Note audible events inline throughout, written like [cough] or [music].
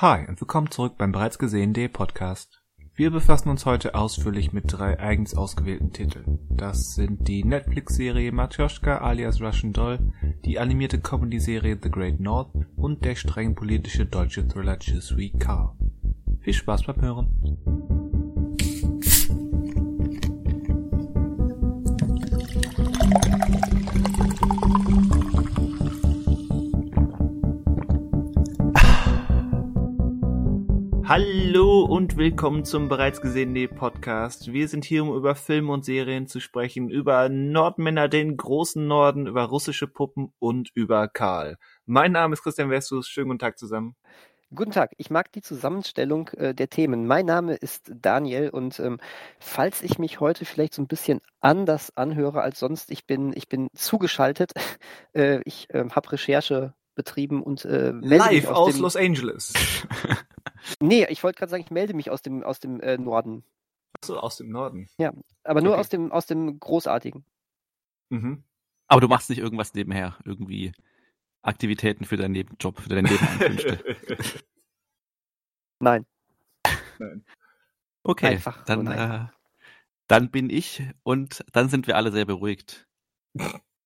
Hi und willkommen zurück beim bereits gesehenen Podcast. Wir befassen uns heute ausführlich mit drei eigens ausgewählten Titeln. Das sind die Netflix-Serie Matjoschka alias Russian Doll, die animierte Comedy-Serie The Great North und der streng politische deutsche Thriller Je suis Carl. Viel Spaß beim Hören. Hallo und willkommen zum bereits gesehenen Podcast. Wir sind hier, um über Filme und Serien zu sprechen, über Nordmänner, den großen Norden, über russische Puppen und über Karl. Mein Name ist Christian Westus. Schönen guten Tag zusammen. Guten Tag, ich mag die Zusammenstellung äh, der Themen. Mein Name ist Daniel und ähm, falls ich mich heute vielleicht so ein bisschen anders anhöre als sonst, ich bin, ich bin zugeschaltet. [laughs] Äh, ich äh, habe Recherche betrieben und äh, Live aus, aus Los Angeles. [laughs] Nee, ich wollte gerade sagen, ich melde mich aus dem, aus dem äh, Norden. so, aus dem Norden. Aber nur Okay. aus dem, aus dem Großartigen. Mhm. Aber du machst nicht irgendwas nebenher, irgendwie Aktivitäten für deinen Nebenjob, für deine Nebeneinkünfte. [laughs] Nein, Nein. Okay, Einfach dann, nur äh, dann bin ich und dann sind wir alle sehr beruhigt.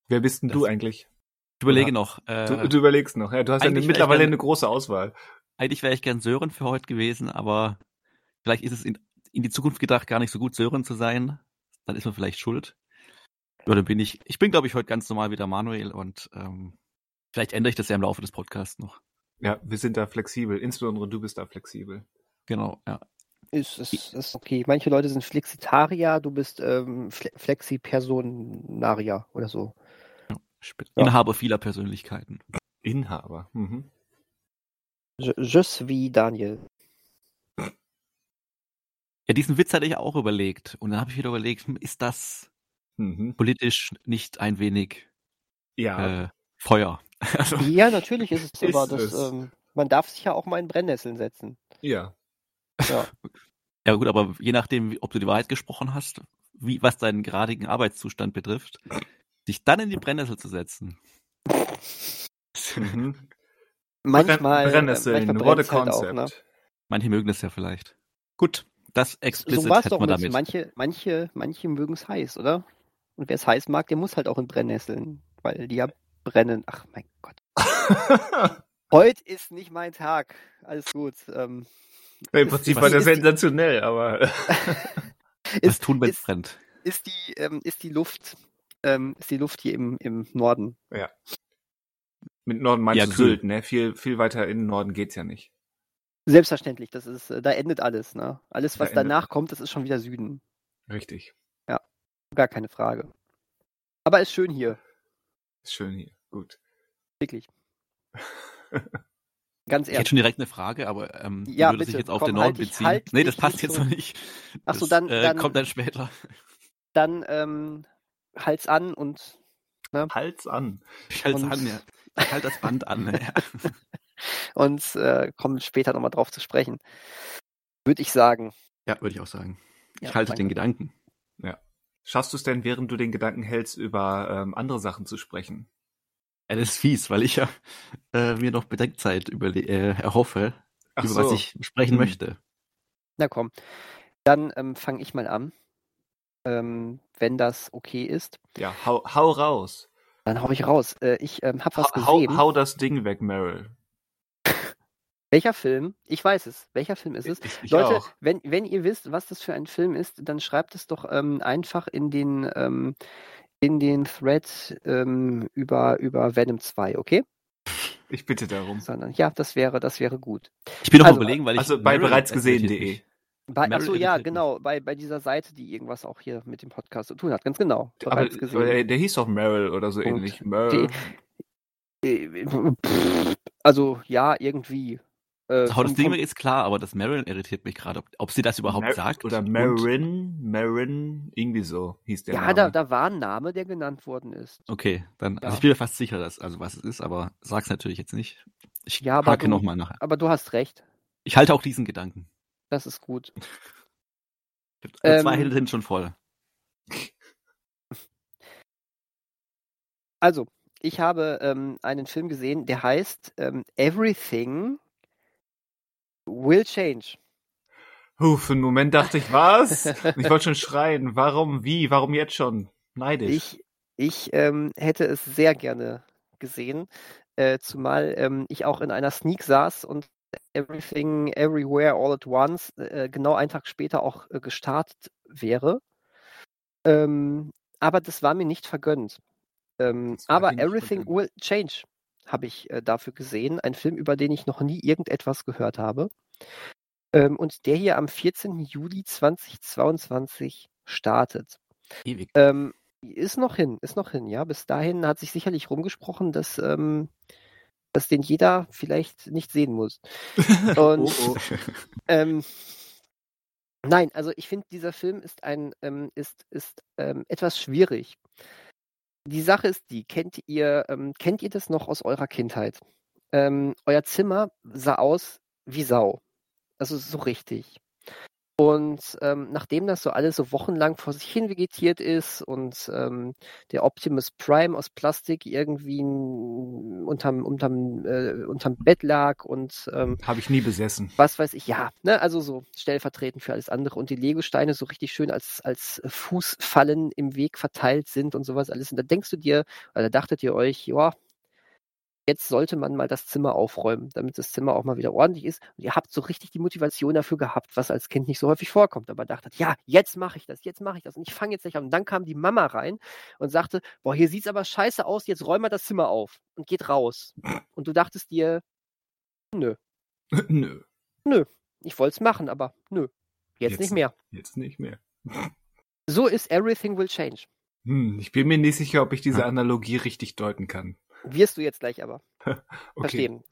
Wer bist denn du Das- eigentlich? Ich überlege Ja. noch, äh, Du, du überlegst noch. Ja, du hast ja mittlerweile eine große Auswahl. Eigentlich wäre ich gern Sören für heute gewesen, aber vielleicht ist es in, in die Zukunft gedacht gar nicht so gut, Sören zu sein. Dann ist man vielleicht schuld. Oder bin ich, ich bin glaube ich heute ganz normal wieder Manuel und ähm, vielleicht ändere ich das ja im Laufe des Podcasts noch. Ja, wir sind da flexibel. Insbesondere du bist da flexibel. Genau, ja. ist, ist, ist okay. Manche Leute sind Flexitarier, du bist ähm, Fle Flexi-Personaria oder so. Ja. Inhaber vieler Persönlichkeiten. Inhaber. Mhm. Je, je suis Daniel. Ja, diesen Witz hatte ich auch überlegt. Und dann habe ich wieder überlegt, hm, ist das Mhm. politisch nicht ein wenig Ja. äh, Feuer? [laughs] Also, Ja, natürlich ist es, Ist aber das, es. ähm, man darf sich ja auch mal in Brennnesseln setzen. ja. Ja. [laughs] ja gut, aber je nachdem, ob du die Wahrheit gesprochen hast, wie, was deinen geradigen Arbeitszustand betrifft, dich dann in die Brennnessel zu setzen. [laughs] Mhm. Manchmal, Brennnesseln, manchmal what a brennt's halt auch, concept. ne? Manche mögen das ja vielleicht. Gut, das explicit So war es hätten doch mit, damit. manche, manche, manche mögen es heiß, oder? Und wer es heiß mag, der muss halt auch in Brennnesseln, weil die ja brennen. Ach mein Gott. [laughs] Heute ist nicht mein Tag. Alles gut. Ähm, Im Ist- Prinzip war der sensationell, aber [laughs] Was ist, tun, wenn es brennt? ist die, ähm, ist die Luft, ähm, ist die Luft hier im, im Norden. Mit Norden meinst Ja, du. Sylt, ne? Viel, viel weiter in den Norden geht's ja nicht. Selbstverständlich, das ist, äh, da endet alles, ne? Alles, Da was endet- danach kommt, das ist schon wieder Süden. Richtig. Gar keine Frage. Aber ist schön hier, Ist schön hier. Gut. wirklich. [laughs] Ganz Ich hätte ehrlich. schon direkt eine Frage, aber ähm, Ja, würde sich bitte, jetzt auf komm, den halt Norden dich- beziehen. halt nee, das passt jetzt so- noch nicht. Ach so, Das, dann- äh, dann- kommt dann später. Dann ähm, Hals an und Hals an. Ich halte Und- an, ja. Ich halte das Band an. Ja. [laughs] und äh, kommen später nochmal drauf zu sprechen. Würde ich sagen. ja, würde ich auch sagen. Ich Ja, halte danke. den Gedanken. Schaffst du es denn, während du den Gedanken hältst, über ähm, andere Sachen zu sprechen? Ja, das ist fies, weil ich ja äh, mir noch Bedenkzeit überle äh, erhoffe, Ach über so. was ich sprechen Hm. möchte. Na komm. Dann ähm, fange ich mal an. Ähm, wenn das okay ist, Ja, hau, hau raus. Dann hau ich raus. Äh, ich ähm, habe was Hau, hau, gesehen. hau das Ding weg, Meryl. [laughs] Welcher Film? Ich weiß es. Welcher Film ist es? Ich, ich Leute, auch. wenn, wenn ihr wisst, was das für ein Film ist, dann schreibt es doch ähm, einfach in den, ähm, in den Thread ähm, über, über Venom 2, okay? Ich bitte darum. Sondern ja, das wäre, das wäre gut. Ich bin noch Also, überlegen, weil ich. also bei Meryl bereits irritiert gesehen.de. Bei, achso, ja, genau, bei, bei dieser Seite, die irgendwas auch hier mit dem Podcast zu tun hat. Ganz genau. Aber, der, der hieß doch Meryl oder so Punkt. ähnlich. Meryl. Äh, pff, Also, ja, irgendwie. Äh, Also, das Ding ist klar, aber das Marilyn irritiert mich gerade, ob, ob sie das überhaupt Mer- sagt. Oder und- Marin, Marin, irgendwie so hieß der ja, Name. da, da war ein Name, der genannt worden ist. Okay, dann, also Ja. ich bin mir fast sicher, dass, also was es ist, aber sag's natürlich jetzt nicht. Ich Ja, aber hake du- nochmal nachher. Aber du hast recht. Ich halte auch diesen Gedanken. Das ist gut. Also zwei Ähm, Hände sind schon voll. Also, ich habe ähm, einen Film gesehen, der heißt ähm, Everything will change. Huh, für einen Moment dachte ich, was? [laughs] ich wollte schon schreien. Warum, wie, warum jetzt schon? Neidisch. Ich, ich ähm, hätte es sehr gerne gesehen, äh, zumal ähm, ich auch in einer Sneak saß und Everything Everywhere All at Once äh, genau einen Tag später auch äh, gestartet wäre. Ähm, aber das war mir nicht vergönnt. Ähm, aber Everything Will Change habe ich äh, dafür gesehen. Ein Film, über den ich noch nie irgendetwas gehört habe. Ähm, und der hier am 14. Juli 2022 startet. Ewig. Ähm, ist noch hin, ist noch hin, ja. Bis dahin hat sich sicherlich rumgesprochen, dass, ähm, dass den jeder vielleicht nicht sehen muss. [laughs] Und oh, oh. Ähm, nein, also ich finde, dieser Film ist ein ähm, ist, ist ähm, etwas schwierig. Die Sache ist die, kennt ihr, ähm, kennt ihr das noch aus eurer Kindheit? Ähm, euer Zimmer sah aus wie Sau. Also so richtig. Und ähm, nachdem das so alles so wochenlang vor sich hin vegetiert ist und ähm, der Optimus Prime aus Plastik irgendwie unterm, unterm, äh, unterm Bett lag und ähm, habe ich nie besessen. Was weiß ich, ja, ne, also so stellvertretend für alles andere und die Lego-Steine so richtig schön als, als Fußfallen im Weg verteilt sind und sowas alles. Und da denkst du dir, oder dachtet ihr euch, ja, jetzt sollte man mal das Zimmer aufräumen, damit das Zimmer auch mal wieder ordentlich ist. Und ihr habt so richtig die Motivation dafür gehabt, was als Kind nicht so häufig vorkommt. Aber dachtet, ja, jetzt mache ich das, jetzt mache ich das. Und ich fange jetzt nicht an. Und dann kam die Mama rein und sagte, boah, hier sieht's aber scheiße aus, jetzt räum mal das Zimmer auf und geht raus. Und du dachtest dir, nö. [laughs] nö. Nö. Ich wollte es machen, aber nö. Jetzt, jetzt nicht mehr. Jetzt nicht mehr. so ist Everything Will Change. Hm, ich bin mir nicht sicher, ob ich diese Analogie richtig deuten kann. Wirst du jetzt gleich aber [laughs] okay. verstehen.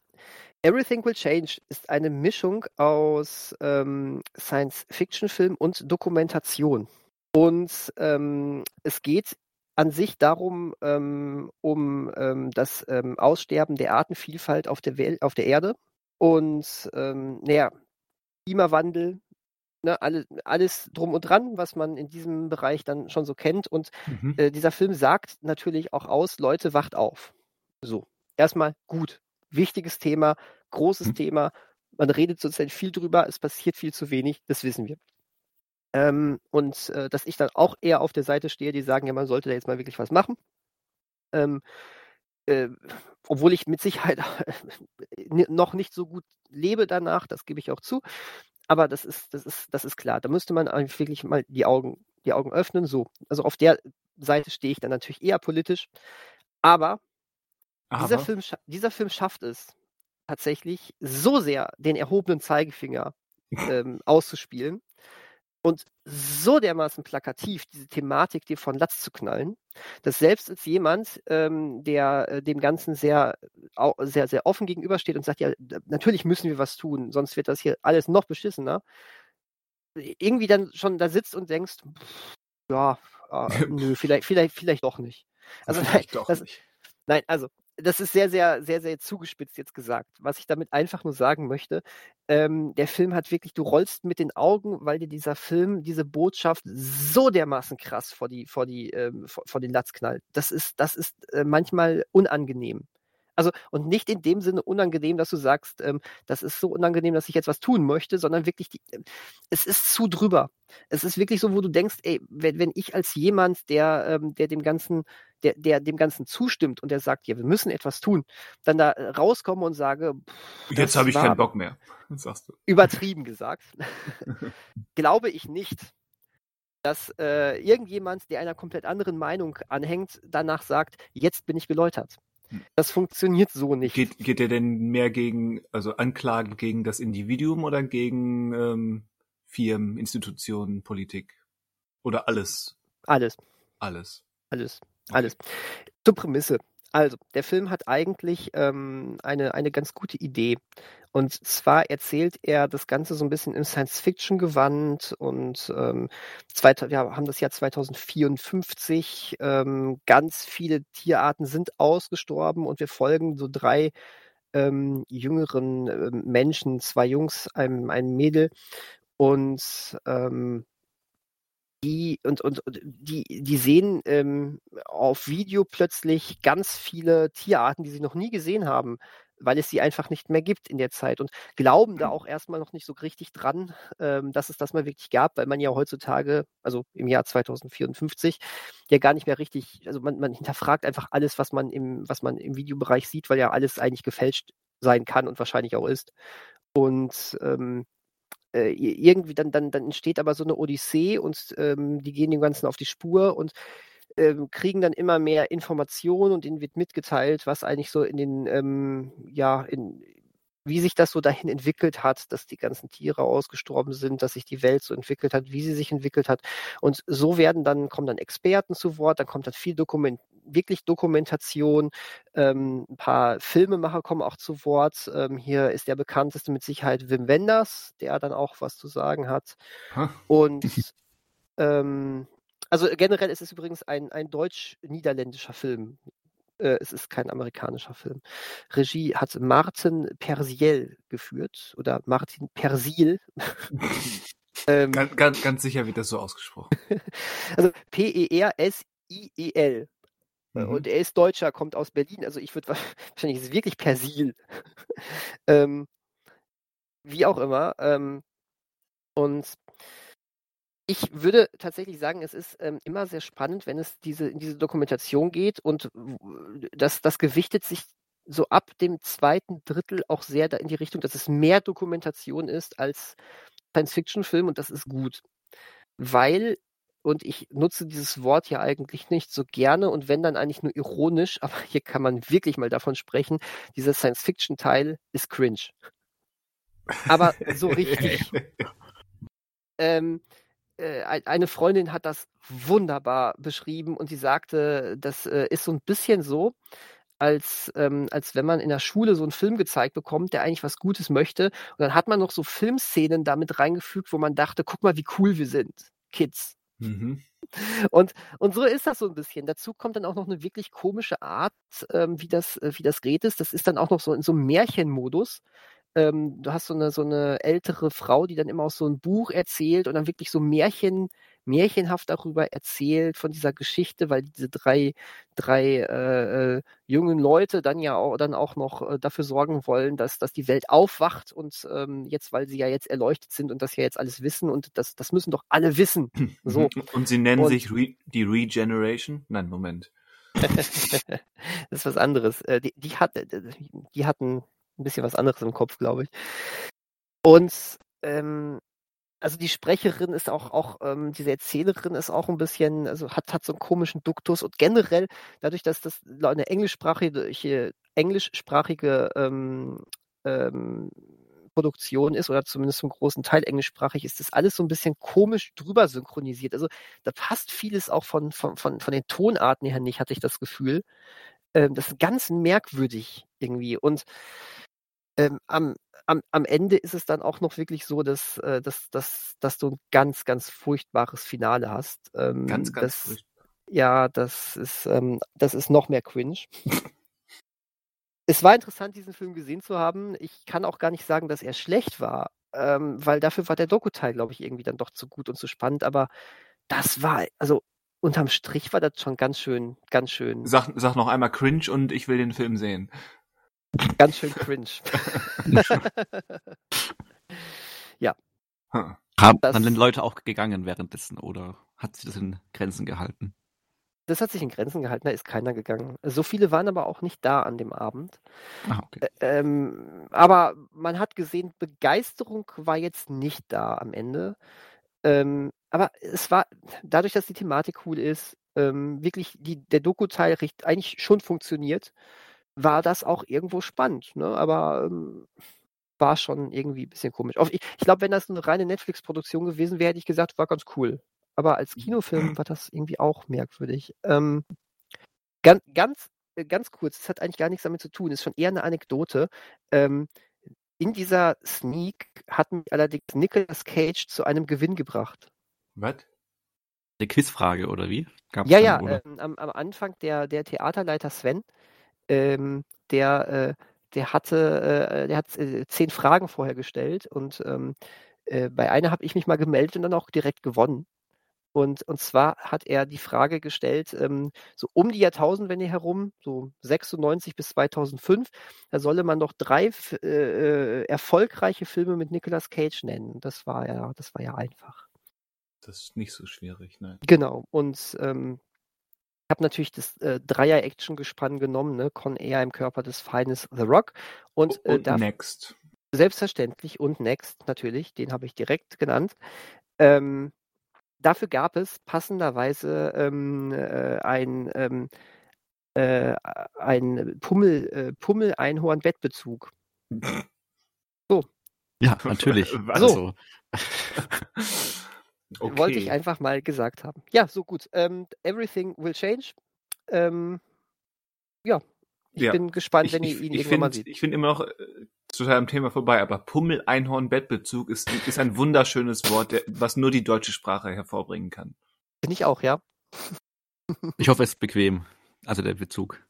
Everything Will Change ist eine Mischung aus ähm, Science-Fiction-Film und Dokumentation. Und ähm, es geht an sich darum, ähm, um ähm, das ähm, Aussterben der Artenvielfalt auf der, Welt, auf der Erde und ähm, naja, Klimawandel, ne, alle, alles drum und dran, was man in diesem Bereich dann schon so kennt. Und mhm. äh, dieser Film sagt natürlich auch aus, Leute, wacht auf. So, erstmal gut. Wichtiges Thema, großes mhm. Thema. Man redet zurzeit viel drüber, es passiert viel zu wenig, das wissen wir. Ähm, und äh, dass ich dann auch eher auf der Seite stehe, die sagen, ja, man sollte da jetzt mal wirklich was machen. Ähm, äh, obwohl ich mit Sicherheit [laughs] noch nicht so gut lebe danach, das gebe ich auch zu. Aber das ist, das ist, das ist klar. Da müsste man wirklich mal die Augen, die Augen öffnen. So. Also auf der Seite stehe ich dann natürlich eher politisch. Aber dieser Film, dieser Film schafft es tatsächlich so sehr, den erhobenen Zeigefinger ähm, [laughs] auszuspielen und so dermaßen plakativ diese Thematik dir von Latz zu knallen, dass selbst als jemand, ähm, der äh, dem Ganzen sehr, sehr, sehr offen gegenübersteht und sagt, ja, natürlich müssen wir was tun, sonst wird das hier alles noch beschissener, irgendwie dann schon da sitzt und denkst, ja, äh, [laughs] nö, vielleicht, vielleicht, vielleicht doch nicht. Also vielleicht doch das, nicht. Nein, also das ist sehr, sehr, sehr, sehr zugespitzt jetzt gesagt. Was ich damit einfach nur sagen möchte, ähm, der Film hat wirklich, du rollst mit den Augen, weil dir dieser Film, diese Botschaft so dermaßen krass vor die, vor die, ähm, vor, vor, den Latz knallt. Das ist, das ist äh, manchmal unangenehm. Also, und nicht in dem Sinne unangenehm, dass du sagst, ähm, das ist so unangenehm, dass ich jetzt was tun möchte, sondern wirklich, die, äh, es ist zu drüber. Es ist wirklich so, wo du denkst, ey, wenn, wenn ich als jemand, der, ähm, der dem Ganzen, der, der dem Ganzen zustimmt und der sagt, ja, wir müssen etwas tun, dann da äh, rauskomme und sage, pff, jetzt habe ich keinen Bock mehr, sagst du. Übertrieben gesagt. [laughs] [laughs] glaube ich nicht, dass äh, irgendjemand, der einer komplett anderen Meinung anhängt, danach sagt, jetzt bin ich geläutert. Das funktioniert so nicht. Geht, geht er denn mehr gegen, also Anklagen gegen das Individuum oder gegen ähm, Firmen, Institutionen, Politik? Oder alles? Alles. Alles. Alles. Okay. Alles. Zur Prämisse. Also, der Film hat eigentlich ähm, eine, eine ganz gute Idee. Und zwar erzählt er das Ganze so ein bisschen im Science-Fiction-Gewand und ähm, zwei, wir haben das Jahr 2054. Ähm, ganz viele Tierarten sind ausgestorben und wir folgen so drei ähm, jüngeren äh, Menschen, zwei Jungs, einem, einem Mädel. Und ähm, die und, und, die, die sehen ähm, auf Video plötzlich ganz viele Tierarten, die sie noch nie gesehen haben, weil es sie einfach nicht mehr gibt in der Zeit und glauben da auch erstmal noch nicht so richtig dran, ähm, dass es das mal wirklich gab, weil man ja heutzutage, also im Jahr 2054, ja gar nicht mehr richtig, also man, man hinterfragt einfach alles, was man im, was man im Videobereich sieht, weil ja alles eigentlich gefälscht sein kann und wahrscheinlich auch ist. Und ähm, äh, irgendwie dann, dann, dann entsteht aber so eine Odyssee und ähm, die gehen dem Ganzen auf die Spur und ähm, kriegen dann immer mehr Informationen und ihnen wird mitgeteilt, was eigentlich so in den, ähm, ja, in, wie sich das so dahin entwickelt hat, dass die ganzen Tiere ausgestorben sind, dass sich die Welt so entwickelt hat, wie sie sich entwickelt hat. Und so werden dann, kommen dann Experten zu Wort, dann kommt dann viel Dokument, wirklich Dokumentation, ähm, ein paar Filmemacher kommen auch zu Wort. Ähm, hier ist der bekannteste mit Sicherheit Wim Wenders, der dann auch was zu sagen hat. Huh? Und [laughs] ähm, also generell ist es übrigens ein, ein deutsch-niederländischer Film. Äh, es ist kein amerikanischer Film. Regie hat Martin Persiel geführt oder Martin Persil. [laughs] ähm, ganz, ganz, ganz sicher wird das so ausgesprochen. [laughs] also P-E-R-S-I-E-L. Mhm. Und er ist Deutscher, kommt aus Berlin. Also ich würde [laughs] wahrscheinlich ist es wirklich Persil. [laughs] ähm, wie auch immer. Ähm, und ich würde tatsächlich sagen, es ist ähm, immer sehr spannend, wenn es diese, in diese Dokumentation geht und das, das gewichtet sich so ab dem zweiten Drittel auch sehr da in die Richtung, dass es mehr Dokumentation ist als Science-Fiction-Film und das ist gut. Weil, und ich nutze dieses Wort ja eigentlich nicht so gerne und wenn dann eigentlich nur ironisch, [laughs] aber hier kann man wirklich mal davon sprechen, dieser Science-Fiction-Teil ist cringe. Aber so richtig. [laughs] ähm, äh, eine Freundin hat das wunderbar beschrieben und sie sagte, das äh, ist so ein bisschen so, als, ähm, als wenn man in der Schule so einen Film gezeigt bekommt, der eigentlich was Gutes möchte. Und dann hat man noch so Filmszenen damit reingefügt, wo man dachte, guck mal, wie cool wir sind, Kids. Mhm. Und, und so ist das so ein bisschen. Dazu kommt dann auch noch eine wirklich komische Art, ähm, wie, das, äh, wie das geht ist. Das ist dann auch noch so in so einem Märchenmodus ähm, du hast so eine, so eine ältere Frau, die dann immer aus so einem Buch erzählt und dann wirklich so Märchen, märchenhaft darüber erzählt von dieser Geschichte, weil diese drei, drei äh, äh, jungen Leute dann ja auch, dann auch noch äh, dafür sorgen wollen, dass, dass die Welt aufwacht und ähm, jetzt, weil sie ja jetzt erleuchtet sind und das ja jetzt alles wissen und das, das müssen doch alle wissen. [clears throat] So. Und sie nennen und, sich Re die Regeneration? Nein, Moment. [laughs] das ist was anderes. Äh, die, die, hat, die hatten ein bisschen was anderes im Kopf, glaube ich. Und ähm, also die Sprecherin ist auch, auch ähm, diese Erzählerin ist auch ein bisschen, also hat, hat so einen komischen Duktus und generell, dadurch, dass das eine englischsprachige, englischsprachige ähm, ähm, Produktion ist oder zumindest zum großen Teil englischsprachig, ist das alles so ein bisschen komisch drüber synchronisiert. Also da passt vieles auch von, von, von, von den Tonarten her nicht, hatte ich das Gefühl. Ähm, das ist ganz merkwürdig irgendwie. Und ähm, am, am, am Ende ist es dann auch noch wirklich so, dass, äh, dass, dass, dass du ein ganz, ganz furchtbares Finale hast. Ähm, ganz, ganz das, furchtbar. Ja, das ist, ähm, das ist noch mehr cringe. es war interessant, diesen Film gesehen zu haben. Ich kann auch gar nicht sagen, dass er schlecht war, ähm, weil dafür war der Doku-Teil, glaube ich, irgendwie dann doch zu gut und zu spannend. Aber das war, also unterm Strich war das schon ganz schön, ganz schön. Sag, sag noch einmal cringe und ich will den Film sehen. Ganz schön cringe. [laughs] ja. Hm. Haben dann den Leute auch gegangen währenddessen oder hat sich das in Grenzen gehalten? Das hat sich in Grenzen gehalten, da ist keiner gegangen. So viele waren aber auch nicht da an dem Abend. Ah, okay. ähm, aber man hat gesehen, Begeisterung war jetzt nicht da am Ende. Ähm, aber es war, dadurch, dass die Thematik cool ist, ähm, wirklich die, der Doku-Teil eigentlich schon funktioniert war das auch irgendwo spannend, ne? aber ähm, war schon irgendwie ein bisschen komisch. Ich, ich glaube, wenn das eine reine Netflix-Produktion gewesen wäre, hätte ich gesagt, war ganz cool. Aber als mhm. Kinofilm war das irgendwie auch merkwürdig. Ähm, ganz, ganz, äh, ganz kurz, das hat eigentlich gar nichts damit zu tun, ist schon eher eine Anekdote. Ähm, in dieser Sneak hat mich allerdings Nicolas Cage zu einem Gewinn gebracht. Was? Eine Quizfrage oder wie? Gab's ja, ja, ähm, am, am, Anfang der, der Theaterleiter Sven ähm, der, äh, der hatte, äh, der hat äh, zehn Fragen vorher gestellt und ähm, äh, bei einer habe ich mich mal gemeldet und dann auch direkt gewonnen. Und, und zwar hat er die Frage gestellt, ähm, so um die Jahrtausendwende herum, so 96 bis 2005, da solle man doch drei äh, äh, erfolgreiche Filme mit Nicolas Cage nennen. Das war ja, das war ja einfach. Das ist nicht so schwierig, nein. Genau. Und ähm, habe natürlich das äh, Dreier-Action-Gespann genommen, ne? Con Air im Körper des Feindes The Rock. Und, äh, Und da Next. Selbstverständlich und Next natürlich, den habe ich direkt genannt. Ähm, dafür gab es passenderweise ähm, äh, ein, ähm, äh, ein Pummel, äh, Pummel-Einhorn-Bettbezug. [laughs] Ja, natürlich. [laughs] Also, [laughs] Okay. Wollte ich einfach mal gesagt haben. Ja, so gut. Ähm, everything will change. Ähm, ja, ich Ja. bin gespannt, ich, wenn ich, ihr ihn ich irgendwann mal finde seht. ich find immer noch äh, total am Thema vorbei, aber Pummel, Einhorn, Bettbezug ist, ist ein wunderschönes Wort, der, was nur die deutsche Sprache hervorbringen kann. Bin ich auch, ja. ich hoffe, es ist bequem. Also der Bezug.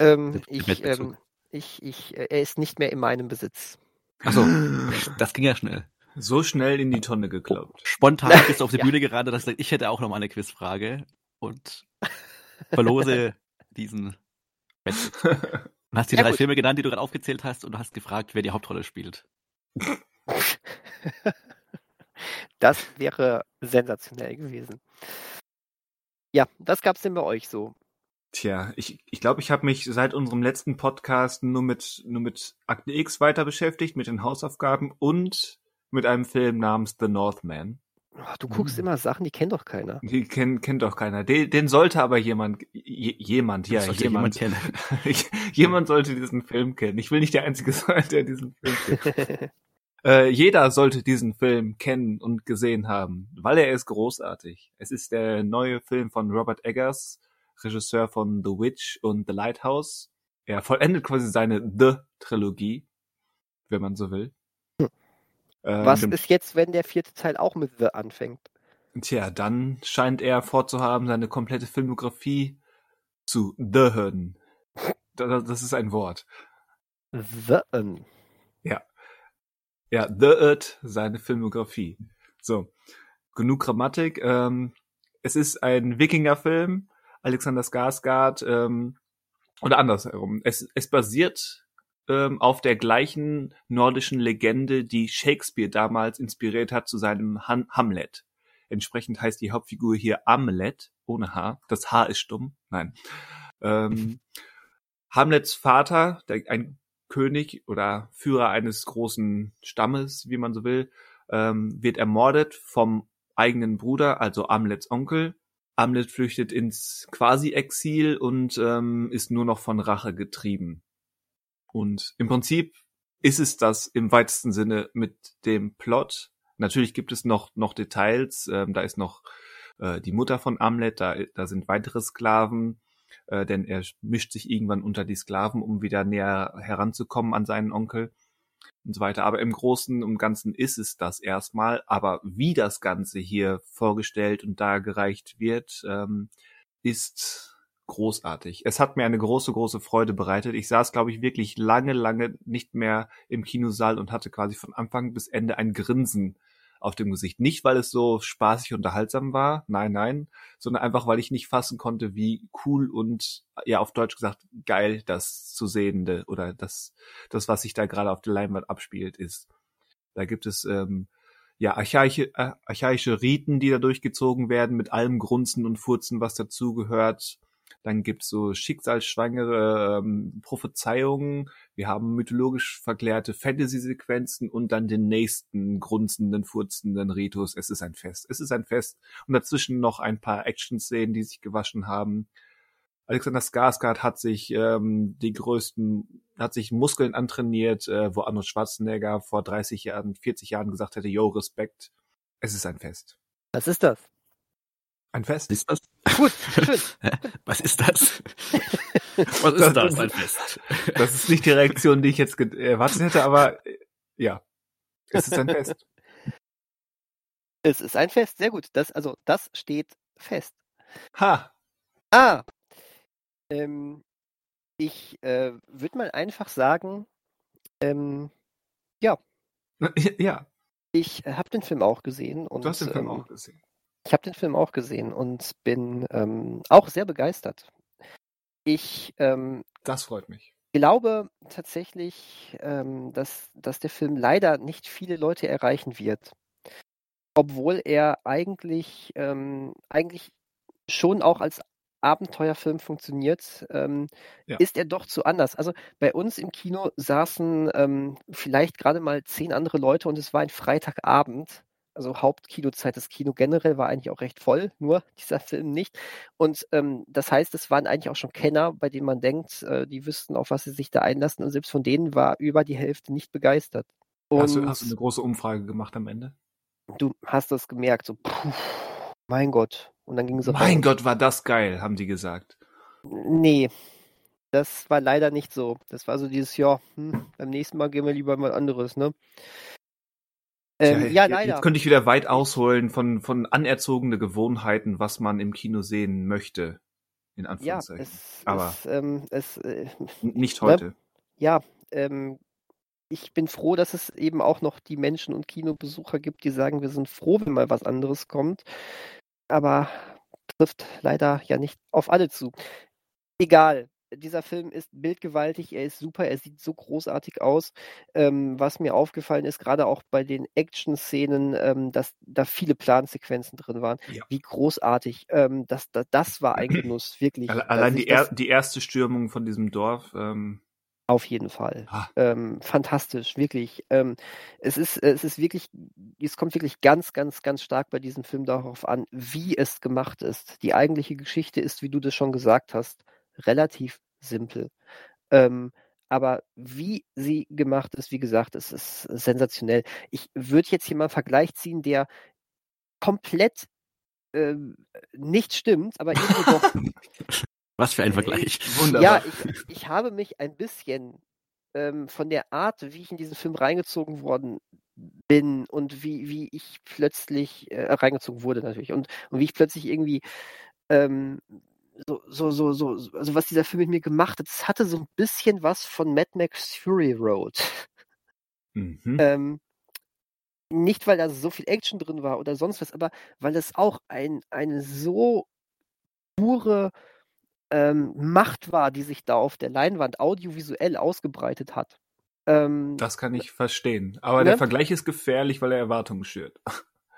Ähm, der ich, Bettbezug. ähm, ich, ich, äh, er ist nicht mehr in meinem Besitz. Achso, [gasps] das ging ja schnell. So schnell in die Tonne gekloppt. Spontan [laughs] bist du auf die Ja. Bühne gerade, dass ich hätte auch noch mal eine Quizfrage und verlose [laughs] diesen. [laughs] Du hast die Ja, drei gut. Filme genannt, die du gerade aufgezählt hast und du hast gefragt, wer die Hauptrolle spielt. Das wäre sensationell gewesen. Ja, was gab's denn bei euch so? Tja, ich ich, glaube, ich habe mich seit unserem letzten Podcast nur mit, nur mit Akte X weiter beschäftigt, mit den Hausaufgaben und mit einem Film namens The Northman. Ach, du guckst Hm. immer Sachen, die kennt doch keiner. Die kennt, kennt doch keiner. Den, den sollte aber jemand, j- jemand, ja, jemand, kennen. [laughs] jemand sollte diesen Film kennen. Ich will nicht der Einzige [laughs] sein, der diesen Film kennt. [laughs] Äh, jeder sollte diesen Film kennen und gesehen haben, weil er ist großartig. Es ist der neue Film von Robert Eggers, Regisseur von The Witch und The Lighthouse. Er vollendet quasi seine The-Trilogie, wenn man so will. Hm. Ähm, Was ist jetzt, wenn der vierte Teil auch mit The anfängt? Tja, dann scheint er vorzuhaben, seine komplette Filmografie zu The-hören. Das, das ist ein Wort. The. ähm, Ja, The It, seine Filmografie. So, genug Grammatik. Ähm, es ist ein Wikingerfilm, Alexander Skarsgård, ähm, oder andersherum. Es, es basiert ähm, auf der gleichen nordischen Legende, die Shakespeare damals inspiriert hat zu seinem Han Hamlet. Entsprechend heißt die Hauptfigur hier Amlet, ohne H. Das H ist stumm. Nein. Ähm, Hamlets Vater, der, ein König oder Führer eines großen Stammes, wie man so will, ähm, wird ermordet vom eigenen Bruder, also Amlets Onkel. Amlet flüchtet ins Quasi-Exil und ähm, ist nur noch von Rache getrieben. Und im Prinzip ist es das im weitesten Sinne mit dem Plot. Natürlich gibt es noch, noch Details. Ähm, da ist noch äh, die Mutter von Amlet, da, da sind weitere Sklaven äh, denn er mischt sich irgendwann unter die Sklaven, um wieder näher heranzukommen an seinen Onkel und so weiter. Aber im Großen und Ganzen ist es das erstmal. Aber wie das Ganze hier vorgestellt und dargereicht wird, ähm, ist großartig. Es hat mir eine große, große Freude bereitet. Ich saß, glaube ich, wirklich lange, lange nicht mehr im Kinosaal und hatte quasi von Anfang bis Ende ein Grinsen auf dem Gesicht. Nicht, weil es so spaßig unterhaltsam war, nein, nein, sondern einfach, weil ich nicht fassen konnte, wie cool und, ja, auf Deutsch gesagt, geil das zu Sehende oder das, das, was sich da gerade auf der Leinwand abspielt, ist. Da gibt es, ähm, ja, archaische, äh, archaische Riten, die da durchgezogen werden, mit allem Grunzen und Furzen, was dazugehört. Dann gibt's so schicksalsschwangere ähm, Prophezeiungen. Wir haben mythologisch verklärte Fantasy-Sequenzen und dann den nächsten grunzenden, furzenden Ritus. Es ist ein Fest. Es ist ein Fest. Und dazwischen noch ein paar Action-Szenen, die sich gewaschen haben. Alexander Skarsgård hat sich ähm, die größten, hat sich Muskeln antrainiert, äh, wo Arnold Schwarzenegger vor 30 Jahren, 40 Jahren gesagt hätte, yo, Respekt. Es ist ein Fest. Was ist das? Ein Fest? Was ist das? Gut, [laughs] schön. Was ist das? [laughs] Was Das ist das? Ein Fest. Das ist nicht die Reaktion, die ich jetzt erwartet hätte, aber äh, ja, es ist ein Fest. [laughs] Es ist ein Fest, sehr gut. Das, also, das steht fest. Ha! Ah, ähm, ich äh, würde mal einfach sagen, ähm, Ja, ich habe den Film auch gesehen und du hast den Film ähm, auch gesehen. Ich habe den Film auch gesehen und bin ähm, auch sehr begeistert. Ich ähm, Das freut mich. glaube tatsächlich, ähm, dass, dass der Film leider nicht viele Leute erreichen wird. Obwohl er eigentlich, ähm, eigentlich schon auch als Abenteuerfilm funktioniert, ähm, Ja. ist er doch zu anders. Also bei uns im Kino saßen ähm, vielleicht gerade mal zehn andere Leute und es war ein Freitagabend. Also Hauptkinozeit. Das Kino generell war eigentlich auch recht voll, nur [laughs] dieser Film nicht. Und ähm, das heißt, es waren eigentlich auch schon Kenner, bei denen man denkt, äh, die wüssten, auf was sie sich da einlassen. Und selbst von denen war über die Hälfte nicht begeistert. Und Hast du, hast du eine große Umfrage gemacht am Ende? du hast das gemerkt, so, puh, mein Gott. Und dann ging sie Mein raus. Gott, war das geil, haben die gesagt. Nee, das war leider nicht so. Das war so dieses, ja, hm, beim nächsten Mal gehen wir lieber mal anderes, ne? Ähm, ja, jetzt- leider. Jetzt könnte ich wieder weit ausholen von, von anerzogene Gewohnheiten, was man im Kino sehen möchte. In Ja, Anführungszeichen. es, Aber- es, ähm, es, äh, Nicht ne? heute. ja, ähm, ich bin froh, dass es eben auch noch die Menschen und Kinobesucher gibt, die sagen, wir sind froh, wenn mal was anderes kommt. Aber trifft leider ja nicht auf alle zu. Egal. Dieser Film ist bildgewaltig, er ist super, er sieht so großartig aus. Ähm, was mir aufgefallen ist, gerade auch bei den Action-Szenen, ähm, dass da viele Plansequenzen drin waren. Ja. Wie großartig. Ähm, das, das, das war ein [clears throat] Genuss, wirklich. Allein die, er, die erste Stürmung von diesem Dorf. Ähm, auf jeden Fall. ah, Ähm, fantastisch, wirklich. Ähm, es ist, es ist wirklich, es kommt wirklich ganz, ganz, ganz stark bei diesem Film darauf an, wie es gemacht ist. Die eigentliche Geschichte ist, wie du das schon gesagt hast, relativ simpel. Ähm, aber wie sie gemacht ist, wie gesagt, es ist sensationell. Ich würde jetzt hier mal einen Vergleich ziehen, der komplett ähm, nicht stimmt, aber [laughs] irgendwie doch Was für ein Vergleich. wunderbar. ja, ich, ich habe mich ein bisschen ähm, von der Art, wie ich in diesen Film reingezogen worden bin und wie, wie ich plötzlich äh, reingezogen wurde natürlich und, und wie ich plötzlich irgendwie ähm, so, so, so, so, so- also was dieser Film mit mir gemacht hat, es hatte so ein bisschen was von Mad Max Fury Road. Mhm. Ähm, nicht, weil da so viel Action drin war oder sonst was, aber weil es auch ein, eine so pure ähm, Macht war, die sich da auf der Leinwand audiovisuell ausgebreitet hat. Ähm, Das kann ich verstehen. Aber Ne? der Vergleich ist gefährlich, weil er Erwartungen schürt.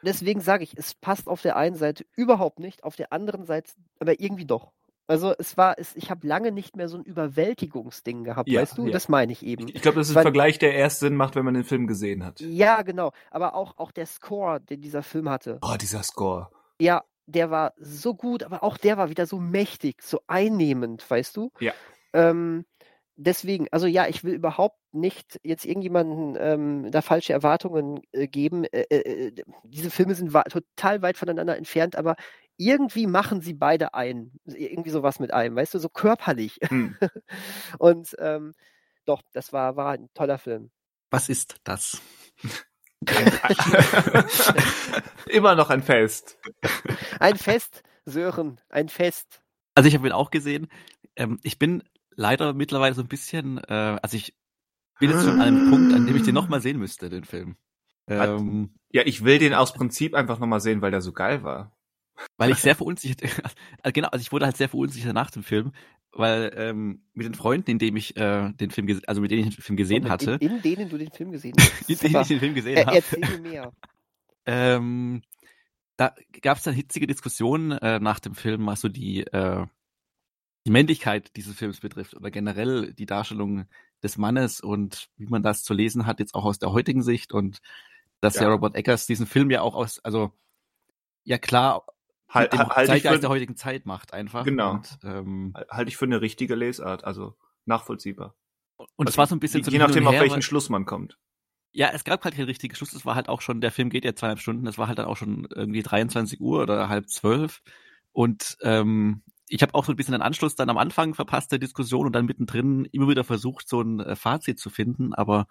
Deswegen sage ich, es passt auf der einen Seite überhaupt nicht, auf der anderen Seite aber irgendwie doch. Also es war, es, ich habe lange nicht mehr so ein Überwältigungsding gehabt, Ja, weißt du? ja. Das meine ich eben. Ich glaube, das ist ein Weil- Vergleich, der erst Sinn macht, wenn man den Film gesehen hat. Ja, genau. Aber auch, auch der Score, den dieser Film hatte. Oh, dieser Score. Ja, der war so gut, aber auch der war wieder so mächtig, so einnehmend, weißt du? Ja. Ähm, deswegen, also ja, ich will überhaupt nicht jetzt irgendjemanden ähm, da falsche Erwartungen äh, geben. Äh, äh, äh, diese Filme sind total weit voneinander entfernt, aber irgendwie machen sie beide ein. Irgendwie sowas mit einem, weißt du, so körperlich. Hm. [laughs] Und ähm, doch, das war, war ein toller Film. Was ist das? [laughs] Immer noch ein Fest. Ein Fest, Sören, ein Fest. Also ich habe ihn auch gesehen. Ähm, ich bin leider mittlerweile so ein bisschen, äh, also ich bin jetzt schon an einem Punkt, an dem ich den nochmal sehen müsste, den Film. Ähm, Ja, ich will den aus Prinzip einfach nochmal sehen, weil der so geil war. weil ich sehr [laughs] verunsichert, [laughs] also genau, also ich wurde halt sehr verunsichert nach dem Film, weil ähm, mit den Freunden, in dem ich äh, den Film, also mit denen ich den Film gesehen Und hatte, In, in denen du den Film gesehen [laughs] hast. in denen ich den Film gesehen Er, habe, erzähl mir mehr. ähm, da gab es dann hitzige Diskussionen äh, nach dem Film, was so die, äh, die Männlichkeit dieses Films betrifft oder generell die Darstellung des Mannes und wie man das zu lesen hat, jetzt auch aus der heutigen Sicht und dass Ja. ja Robert Eggers diesen Film ja auch aus, also ja klar, Halt, mit halt, Zeitgeist der für, heutigen Zeit macht einfach. Genau. Und, ähm, halt ich für eine richtige Lesart, also nachvollziehbar. und es Also, war so ein bisschen je, so je nachdem, auf welchen Schluss man kommt. Ja, es gab halt keinen richtigen Schluss. Es war halt auch schon, der Film geht ja zweieinhalb Stunden. Es war halt dann auch schon irgendwie 23 Uhr oder halb zwölf. Und ähm, ich habe auch so ein bisschen einen Anschluss dann am Anfang verpasst der Diskussion und dann mittendrin immer wieder versucht, so ein äh, Fazit zu finden. Aber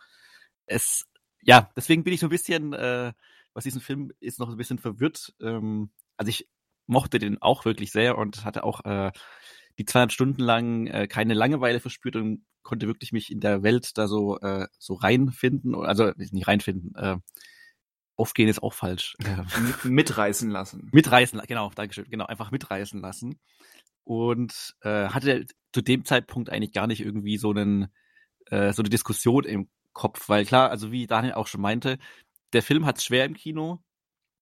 es, ja, deswegen bin ich so ein bisschen, äh, was diesen Film ist, noch ein bisschen verwirrt. Ähm, also ich mochte den auch wirklich sehr und hatte auch äh, die zweieinhalb Stunden lang äh, keine Langeweile verspürt und konnte wirklich mich in der Welt da so äh, so reinfinden, also nicht reinfinden, äh, aufgehen ist auch falsch. [laughs] mitreißen lassen. Mitreißen, genau, Dankeschön, genau, einfach mitreißen lassen. Und äh, hatte zu dem Zeitpunkt eigentlich gar nicht irgendwie so einen äh, so eine Diskussion im Kopf, weil klar, also wie Daniel auch schon meinte, der Film hat es schwer im Kino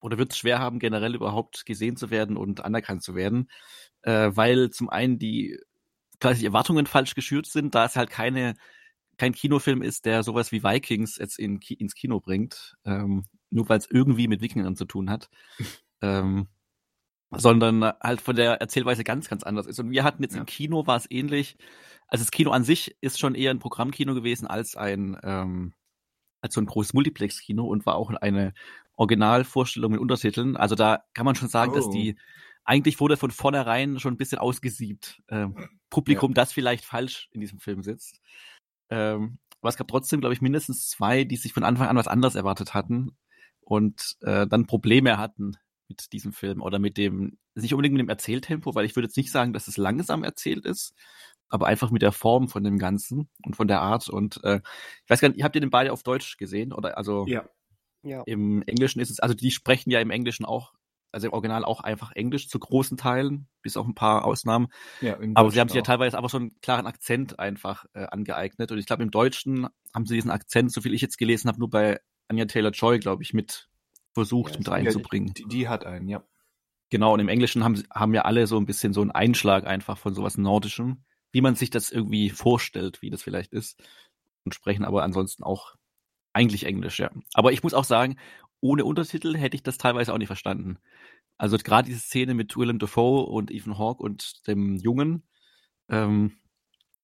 oder wird es schwer haben, generell überhaupt gesehen zu werden und anerkannt zu werden, äh, weil zum einen die quasi Erwartungen falsch geschürt sind, da es halt keine kein Kinofilm ist, der sowas wie Vikings jetzt in, ins Kino bringt, ähm, nur weil es irgendwie mit Wikingern zu tun hat, [laughs] ähm, sondern halt von der Erzählweise ganz, ganz anders ist. Und wir hatten jetzt ja. im Kino war es ähnlich. Also das Kino an sich ist schon eher ein Programmkino gewesen als ein ähm, als so ein großes Multiplex-Kino und war auch eine Originalvorstellung mit Untertiteln. Also da kann man schon sagen, oh. dass die eigentlich wurde von vornherein schon ein bisschen ausgesiebt. Ähm, Publikum, ja. das vielleicht falsch in diesem Film sitzt. Ähm, aber es gab trotzdem, glaube ich, mindestens zwei, die sich von Anfang an was anderes erwartet hatten und äh, dann Probleme hatten mit diesem Film oder mit dem, nicht unbedingt mit dem Erzähltempo, weil ich würde jetzt nicht sagen, dass es langsam erzählt ist, aber einfach mit der Form von dem Ganzen und von der Art. Und äh, ich weiß gar nicht, habt ihr den beide auf Deutsch gesehen? Oder also ja. ja. im Englischen ist es, also die sprechen ja im Englischen auch, also im Original auch einfach Englisch zu großen Teilen, bis auf ein paar Ausnahmen. Ja, aber sie haben sich ja teilweise aber so einen klaren Akzent einfach äh, angeeignet. Und ich glaube, im Deutschen haben sie diesen Akzent, so viel ich jetzt gelesen habe, nur bei Anya Taylor Joy, glaube ich, mit versucht, ja, mit reinzubringen. Die, die, hat einen, ja. Genau, und im Englischen haben, haben ja alle so ein bisschen so einen Einschlag einfach von sowas Nordischem wie man sich das irgendwie vorstellt, wie das vielleicht ist. Und sprechen aber ansonsten auch eigentlich Englisch, ja. Aber ich muss auch sagen, ohne Untertitel hätte ich das teilweise auch nicht verstanden. Also gerade diese Szene mit Willem Dafoe und Ethan Hawke und dem Jungen, ähm,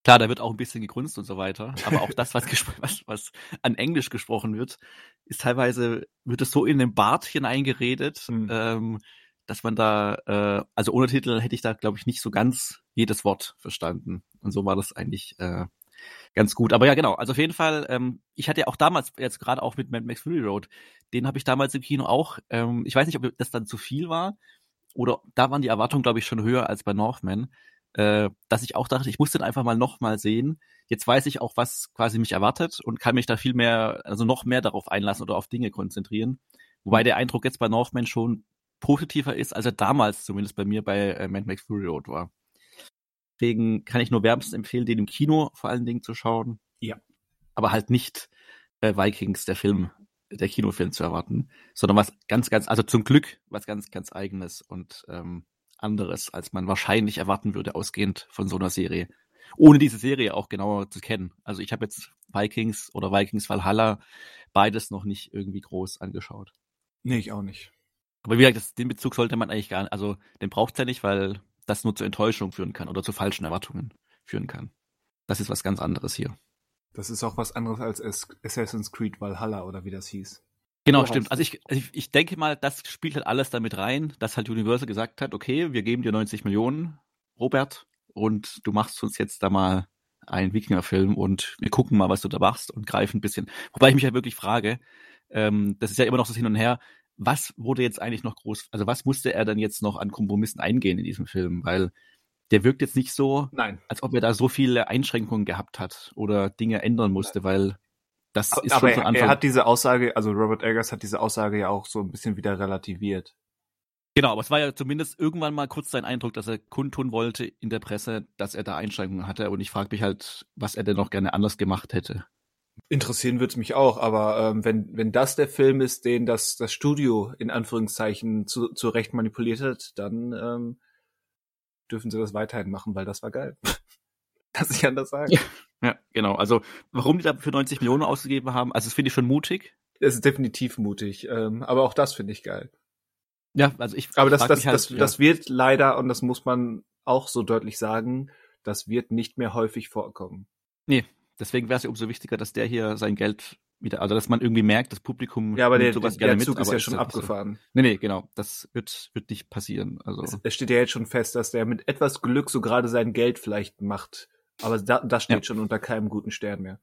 klar, da wird auch ein bisschen gegrunzt und so weiter, aber auch das, was, [laughs] was, was an Englisch gesprochen wird, ist teilweise, wird es so in den Bart hineingeredet, mhm. ähm, dass man da, äh, also ohne Titel hätte ich da, glaube ich, nicht so ganz jedes Wort verstanden. Und so war das eigentlich äh, ganz gut. Aber ja, genau. Also auf jeden Fall, ähm, ich hatte ja auch damals, jetzt gerade auch mit Mad Max Fury Road, den habe ich damals im Kino auch, ähm, ich weiß nicht, ob das dann zu viel war oder da waren die Erwartungen, glaube ich, schon höher als bei Northman, äh, dass ich auch dachte, ich muss den einfach mal nochmal sehen. Jetzt weiß ich auch, was quasi mich erwartet und kann mich da viel mehr, also noch mehr darauf einlassen oder auf Dinge konzentrieren. Wobei der Eindruck jetzt bei Northman schon positiver ist, als er damals zumindest bei mir bei äh, Mad Max Fury Road war. Deswegen kann ich nur wärmstens empfehlen, den im Kino vor allen Dingen zu schauen. Ja. Aber halt nicht äh, Vikings, der Film, der Kinofilm zu erwarten, sondern was ganz, ganz, also zum Glück was ganz, ganz eigenes und ähm, anderes, als man wahrscheinlich erwarten würde, ausgehend von so einer Serie. Ohne diese Serie auch genauer zu kennen. Also ich habe jetzt Vikings oder Vikings Valhalla beides noch nicht irgendwie groß angeschaut. Nee, ich auch nicht. Aber wie gesagt, das, den Bezug sollte man eigentlich gar nicht, also den braucht es ja nicht, weil das nur zu Enttäuschung führen kann oder zu falschen Erwartungen führen kann. Das ist was ganz anderes hier. Das ist auch was anderes als Assassin's Creed Valhalla oder wie das hieß. Genau, so stimmt. Also ich, ich, ich denke mal, das spielt halt alles damit rein, dass halt Universal gesagt hat, okay, wir geben dir 90 Millionen, Robert, und du machst uns jetzt da mal einen Wikinger-Film und wir gucken mal, was du da machst und greifen ein bisschen. Wobei ich mich ja halt wirklich frage, ähm, das ist ja immer noch das Hin und Her, was wurde jetzt eigentlich noch groß, also was musste er dann jetzt noch an Kompromissen eingehen in diesem Film? Weil der wirkt jetzt nicht so, Nein. als ob er da so viele Einschränkungen gehabt hat oder Dinge ändern musste, weil das ist aber schon von Anfang. Er hat diese Aussage, also Robert Eggers hat diese Aussage ja auch so ein bisschen wieder relativiert. Genau, aber es war ja zumindest irgendwann mal kurz sein Eindruck, dass er kundtun wollte in der Presse, dass er da Einschränkungen hatte. Und ich frage mich halt, was er denn noch gerne anders gemacht hätte. Interessieren würde es mich auch, aber ähm, wenn, wenn das der Film ist, den das, das Studio in Anführungszeichen zu, zu Recht manipuliert hat, dann ähm, dürfen sie das weiterhin machen, weil das war geil. [laughs] Kann ich anders sagen. Ja, ja, genau. Also warum die da für 90 Millionen ausgegeben haben, also das finde ich schon mutig. Es ist definitiv mutig, ähm, aber auch das finde ich geil. Ja, also ich. Aber das, das, halt, das, ja. das wird leider, und das muss man auch so deutlich sagen, das wird nicht mehr häufig vorkommen. Nee, Deswegen wäre es ja umso wichtiger, dass der hier sein Geld wieder, also dass man irgendwie merkt, das Publikum ja, aber der, sowas der, gerne der Zug mit, ist ja schon abgefahren. So. Nee, nee, genau. Das wird, wird nicht passieren. Also. Es, es, steht ja jetzt schon fest, dass der mit etwas Glück so gerade sein Geld vielleicht macht. Aber da, das steht ja. schon unter keinem guten Stern mehr.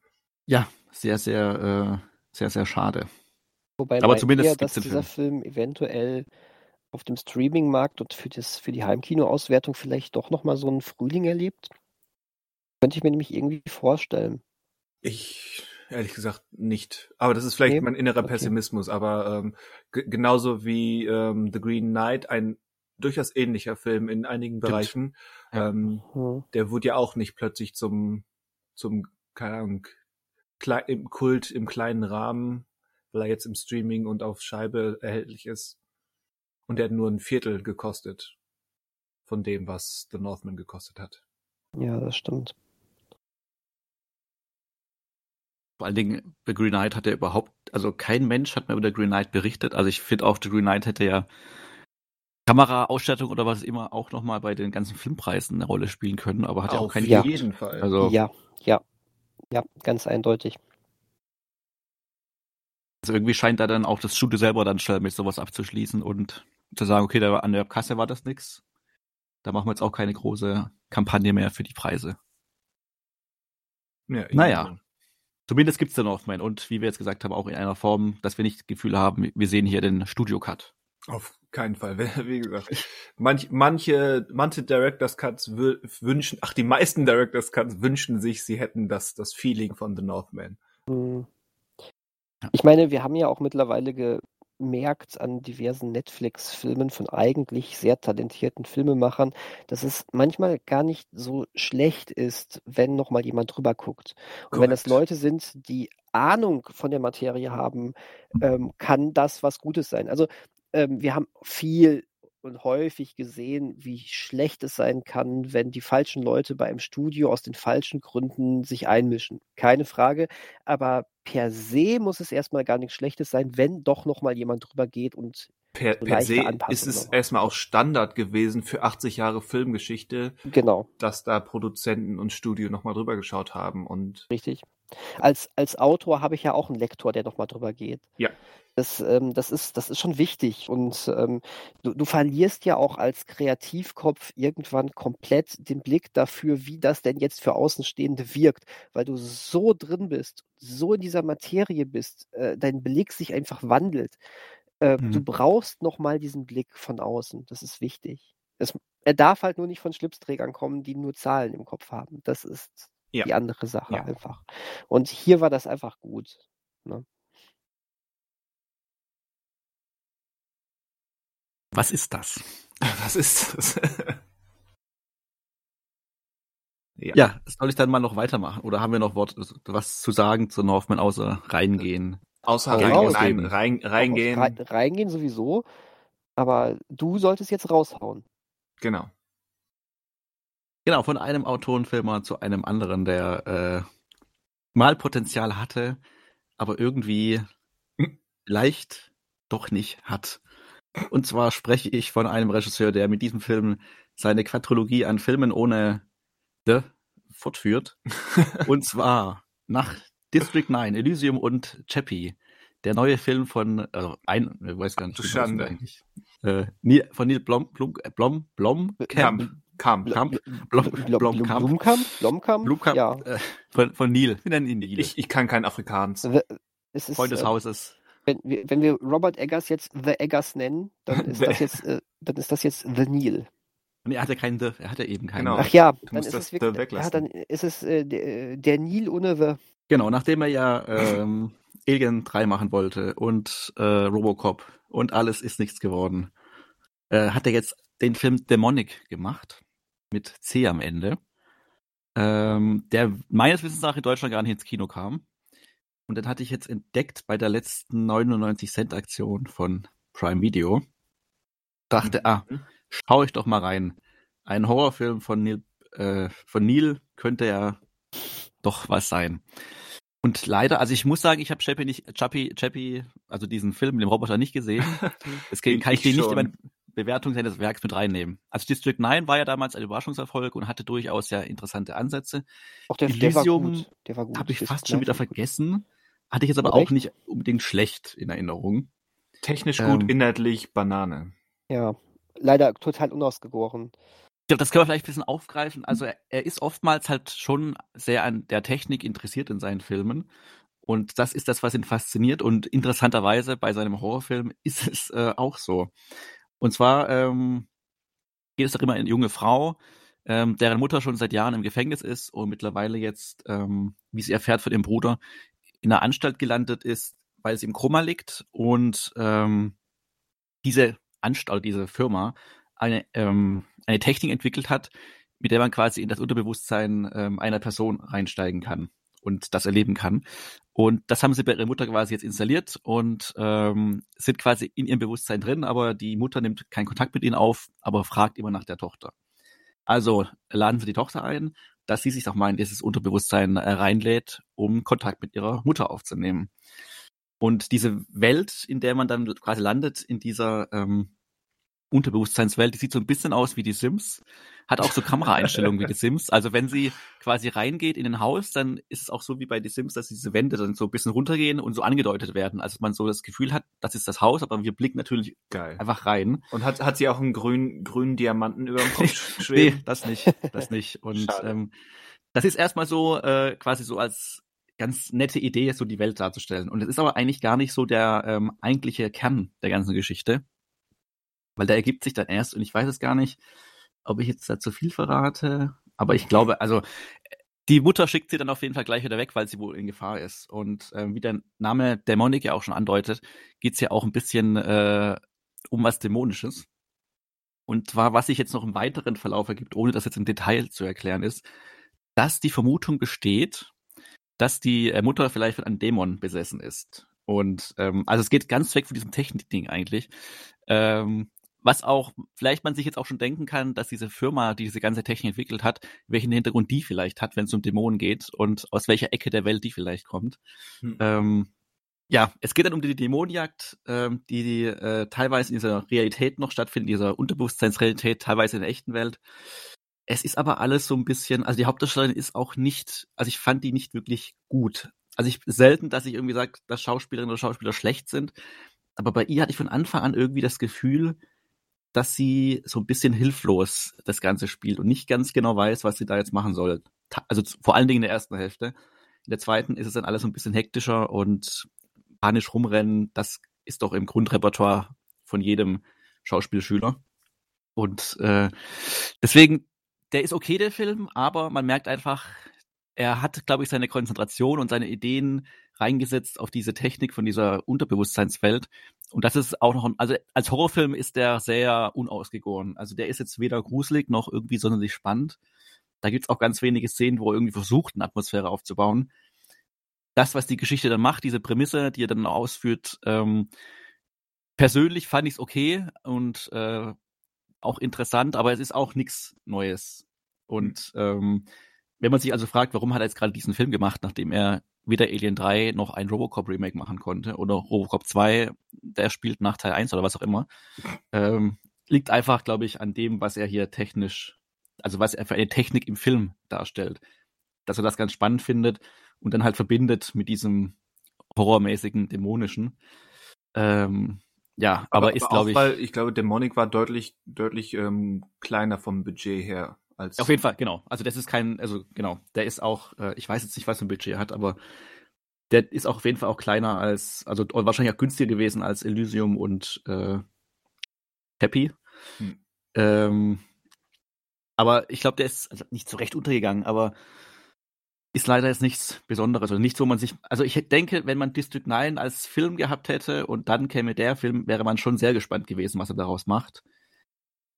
Ja, sehr, sehr, äh, sehr, sehr schade. Wobei aber zumindest eher, dass dieser Film. Film eventuell auf dem Streaming-Markt und für, das, für die Heimkino-Auswertung vielleicht doch nochmal so einen Frühling erlebt. Könnte ich mir nämlich irgendwie vorstellen. Ich, Ehrlich gesagt nicht. Aber das ist vielleicht Nee? mein innerer Okay. Pessimismus. Aber ähm, ge- genauso wie ähm, The Green Knight, ein durchaus ähnlicher Film in einigen Bereichen, Ja. ähm, Hm. der wurde ja auch nicht plötzlich zum, zum keine Ahnung, klei im Kult im kleinen Rahmen, weil er jetzt im Streaming und auf Scheibe erhältlich ist. Und der hat nur ein Viertel gekostet von dem, was The Northman gekostet hat. Ja, das stimmt. Vor allen Dingen, The Green Knight hat ja überhaupt, also kein Mensch hat mehr über The Green Knight berichtet. Also ich finde auch, The Green Knight hätte ja Kameraausstattung oder was immer auch nochmal bei den ganzen Filmpreisen eine Rolle spielen können, aber hat ja auch Auf keine Ja. jeden Fall. Also, Ja, ja. Ja, ganz eindeutig. also irgendwie scheint da dann auch das Studio selber dann schnell mit sowas abzuschließen und zu sagen, okay, da an der Kasse war das nix. Da machen wir jetzt auch keine große Kampagne mehr für die Preise. ja, Naja. eben. Zumindest gibt's den Northman und wie wir jetzt gesagt haben, auch in einer Form, dass wir nicht das Gefühl haben, wir sehen hier den Studio-Cut. Auf keinen Fall. [laughs] Wie gesagt, manch, manche, manche Directors Cuts wü- wünschen, ach, die meisten Directors Cuts wünschen sich, sie hätten das, das Feeling von The Northman. Hm. Ich meine, wir haben ja auch mittlerweile gemerkt an diversen Netflix-Filmen von eigentlich sehr talentierten Filmemachern, dass es manchmal gar nicht so schlecht ist, wenn noch mal jemand drüber guckt. Und wenn das. Leute sind, die Ahnung von der Materie haben, ähm, kann das was Gutes sein. Also ähm, wir haben viel und häufig gesehen, wie schlecht es sein kann, wenn die falschen Leute bei einem Studio aus den falschen Gründen sich einmischen. Keine Frage. Aber per se muss es erstmal gar nichts Schlechtes sein, wenn doch noch mal jemand drüber geht und Per, per se ist es noch. erstmal auch Standard gewesen für 80 Jahre Filmgeschichte, genau, dass da Produzenten und Studio nochmal drüber geschaut haben und richtig. Als, als Autor habe ich ja auch einen Lektor, der noch mal drüber geht. Ja. Das, ähm, das, ist, das ist schon wichtig. Und ähm, du, du verlierst ja auch als Kreativkopf irgendwann komplett den Blick dafür, wie das denn jetzt für Außenstehende wirkt, weil du so drin bist, so in dieser Materie bist, äh, dein Blick sich einfach wandelt. Äh, Du Mhm. brauchst noch mal diesen Blick von außen. Das ist wichtig. Es, er darf halt nur nicht von Schlipsträgern kommen, die nur Zahlen im Kopf haben. Das ist Ja. die andere Sache Ja. einfach. Und hier war das einfach gut. Ne? Was ist das? [laughs] was ist das? [laughs] ja. Ja, soll ich dann mal noch weitermachen? Oder haben wir noch Wort, was zu sagen zu Northman außer reingehen? Außer Ja, rein, raus. rein, rein, reingehen. Rein, reingehen sowieso, aber du solltest jetzt raushauen. Genau. Genau, von einem Autorenfilmer zu einem anderen, der äh, mal Potenzial hatte, aber irgendwie [laughs] leicht doch nicht hat. Und zwar spreche ich von einem Regisseur, der mit diesem Film seine Quadrologie an Filmen ohne The fortführt. [laughs] Und zwar nach District 9, Elysium und Chappie. Der neue Film von, also ein, ich weiß gar nicht, der Schande. eigentlich. Äh, Neil, von Neil Blom, Blom, Blom, Blom, Kamp. Kamp. Kamp, Bl- Blom, Bl- Blomkamp. Blumkamp? Blomkamp? Blumkamp, Ja. äh, von, von Neil. Wir nennen ihn Neil. Ich, ich kann kein Afrikaans. Es ist, Freund des äh, Hauses. Wenn, wir, wenn wir Robert Eggers jetzt The Eggers nennen, dann [laughs] ist The- das jetzt, äh, dann ist das jetzt The Neil. Nee, er hatte keinen The, er hatte eben keinen Genau. The. Ach ja, dann ist das es The wirklich, ja, dann ist es äh, der, der Neil ohne The. Genau, nachdem er ja ähm, [laughs] Alien 3 machen wollte und äh, Robocop und alles ist nichts geworden, äh, hat er jetzt den Film Demonic gemacht mit C am Ende, ähm, der meines Wissens nach in Deutschland gar nicht ins Kino kam. Und den hatte ich jetzt entdeckt bei der letzten 99 Cent Aktion von Prime Video. Dachte, ah, Mhm. schau ich doch mal rein. Ein Horrorfilm von Neil, äh, von Neil könnte ja doch was sein. Und leider, also ich muss sagen, ich habe Chappie nicht, Chappie, Chappie, also diesen Film, den Roboter nicht gesehen. [laughs] Deswegen kann ich, den nicht in meine Bewertung seines Werks mit reinnehmen. Also District 9 war ja damals ein Überraschungserfolg und hatte durchaus sehr interessante Ansätze. Auch der, Elysium gut. Der war gut. Habe ich fast schon wieder gut. vergessen. Hatte ich jetzt aber Oh, auch nicht unbedingt schlecht in Erinnerung. Technisch gut, Ähm. inhaltlich Banane. Ja, leider total unausgegoren. Ich glaube, das können wir vielleicht ein bisschen aufgreifen. Also er, er ist oftmals halt schon sehr an der Technik interessiert in seinen Filmen. Und das ist das, was ihn fasziniert. Und interessanterweise bei seinem Horrorfilm [laughs] ist es äh, auch so. Und zwar ähm, geht es darum um eine junge Frau, ähm, deren Mutter schon seit Jahren im Gefängnis ist und mittlerweile jetzt, ähm, wie sie erfährt von ihrem Bruder, in einer Anstalt gelandet ist, weil sie im Koma liegt und ähm, diese Anstalt, diese Firma eine, ähm, eine Technik entwickelt hat, mit der man quasi in das Unterbewusstsein ähm, einer Person reinsteigen kann und das erleben kann. Und das haben sie bei ihrer Mutter quasi jetzt installiert und ähm, sind quasi in ihrem Bewusstsein drin, aber die Mutter nimmt keinen Kontakt mit ihnen auf, aber fragt immer nach der Tochter. Also laden sie die Tochter ein, dass sie sich doch mal in dieses Unterbewusstsein äh, reinlädt, um Kontakt mit ihrer Mutter aufzunehmen. Und diese Welt, in der man dann quasi landet, in dieser ähm, Unterbewusstseinswelt, die sieht so ein bisschen aus wie die Sims, hat auch so [laughs] Kameraeinstellungen wie die Sims. Also wenn sie quasi reingeht in ein Haus, dann ist es auch so wie bei die Sims, dass diese Wände dann so ein bisschen runtergehen und so angedeutet werden. Also man so das Gefühl hat, das ist das Haus, aber wir blicken natürlich Geil. einfach rein. Und hat, hat sie auch einen grünen, grünen Diamanten über dem Kopf [laughs] schweben? nee, das nicht, das nicht. [laughs] Und ähm, das ist erstmal so äh, quasi so als ganz nette Idee, so die Welt darzustellen. Und es ist aber eigentlich gar nicht so der ähm, eigentliche Kern der ganzen Geschichte. Weil der ergibt sich dann erst, und ich weiß es gar nicht, ob ich jetzt da zu viel verrate, aber ich glaube, also die Mutter schickt sie dann auf jeden Fall gleich wieder weg, weil sie wohl in Gefahr ist. Und äh, wie der Name Dämonik ja auch schon andeutet, geht's ja auch ein bisschen äh, um was Dämonisches. Und zwar, was sich jetzt noch im weiteren Verlauf ergibt, ohne das jetzt im Detail zu erklären, ist, dass die Vermutung besteht, dass die äh, Mutter vielleicht von einem Dämon besessen ist. Und ähm, also es geht ganz weg von diesem Technik-Ding eigentlich. Ähm, was auch vielleicht man sich jetzt auch schon denken kann, dass diese Firma, die diese ganze Technik entwickelt hat, welchen Hintergrund die vielleicht hat, wenn es um Dämonen geht und aus welcher Ecke der Welt die vielleicht kommt. Hm. Ähm, ja, es geht dann um die Dämonenjagd, ähm, die, die äh, teilweise in dieser Realität noch stattfindet, in dieser Unterbewusstseinsrealität, teilweise in der echten Welt. Es ist aber alles so ein bisschen, also die Hauptdarstellerin ist auch nicht, also ich fand die nicht wirklich gut. Also ich selten, dass ich irgendwie sage, dass Schauspielerinnen oder Schauspieler schlecht sind, aber bei ihr hatte ich von Anfang an irgendwie das Gefühl, dass sie so ein bisschen hilflos das Ganze spielt und nicht ganz genau weiß, was sie da jetzt machen soll. Also vor allen Dingen in der ersten Hälfte. In der zweiten ist es dann alles so ein bisschen hektischer und panisch rumrennen. Das ist doch im Grundrepertoire von jedem Schauspielschüler. Und äh, deswegen, der ist okay, der Film, aber man merkt einfach, er hat, glaube ich, seine Konzentration und seine Ideen reingesetzt auf diese Technik von dieser Unterbewusstseinswelt. Und das ist auch noch, ein, also als Horrorfilm ist der sehr unausgegoren. Also der ist jetzt weder gruselig noch irgendwie sonderlich spannend. Da gibt's auch ganz wenige Szenen, wo er irgendwie versucht, eine Atmosphäre aufzubauen. Das, was die Geschichte dann macht, diese Prämisse, die er dann ausführt, ähm, persönlich fand ich's okay und äh, auch interessant, aber es ist auch nichts Neues. Und ähm, wenn man sich also fragt, warum hat er jetzt gerade diesen Film gemacht, nachdem er weder Alien 3 noch ein Robocop Remake machen konnte oder Robocop 2, der spielt nach Teil 1 oder was auch immer, ähm, liegt einfach, glaube ich, an dem, was er hier technisch, also was er für eine Technik im Film darstellt. Dass er das ganz spannend findet und dann halt verbindet mit diesem horrormäßigen, dämonischen. Ähm, ja, aber, aber ist, glaube ich. Weil ich glaube, Dämonik war deutlich, deutlich ähm, kleiner vom Budget her als Auf jeden Fall, genau. Also das ist kein, also genau, der ist auch, äh, ich weiß jetzt nicht, was für ein Budget er hat, aber der ist auch auf jeden Fall auch kleiner als, also wahrscheinlich auch günstiger gewesen als Elysium und äh, Happy. Hm. Ähm, aber ich glaube, der ist also nicht so recht untergegangen, aber ist leider jetzt nichts Besonderes oder nichts, wo man sich, also ich denke, wenn man District 9 als Film gehabt hätte und dann käme der Film, wäre man schon sehr gespannt gewesen, was er daraus macht.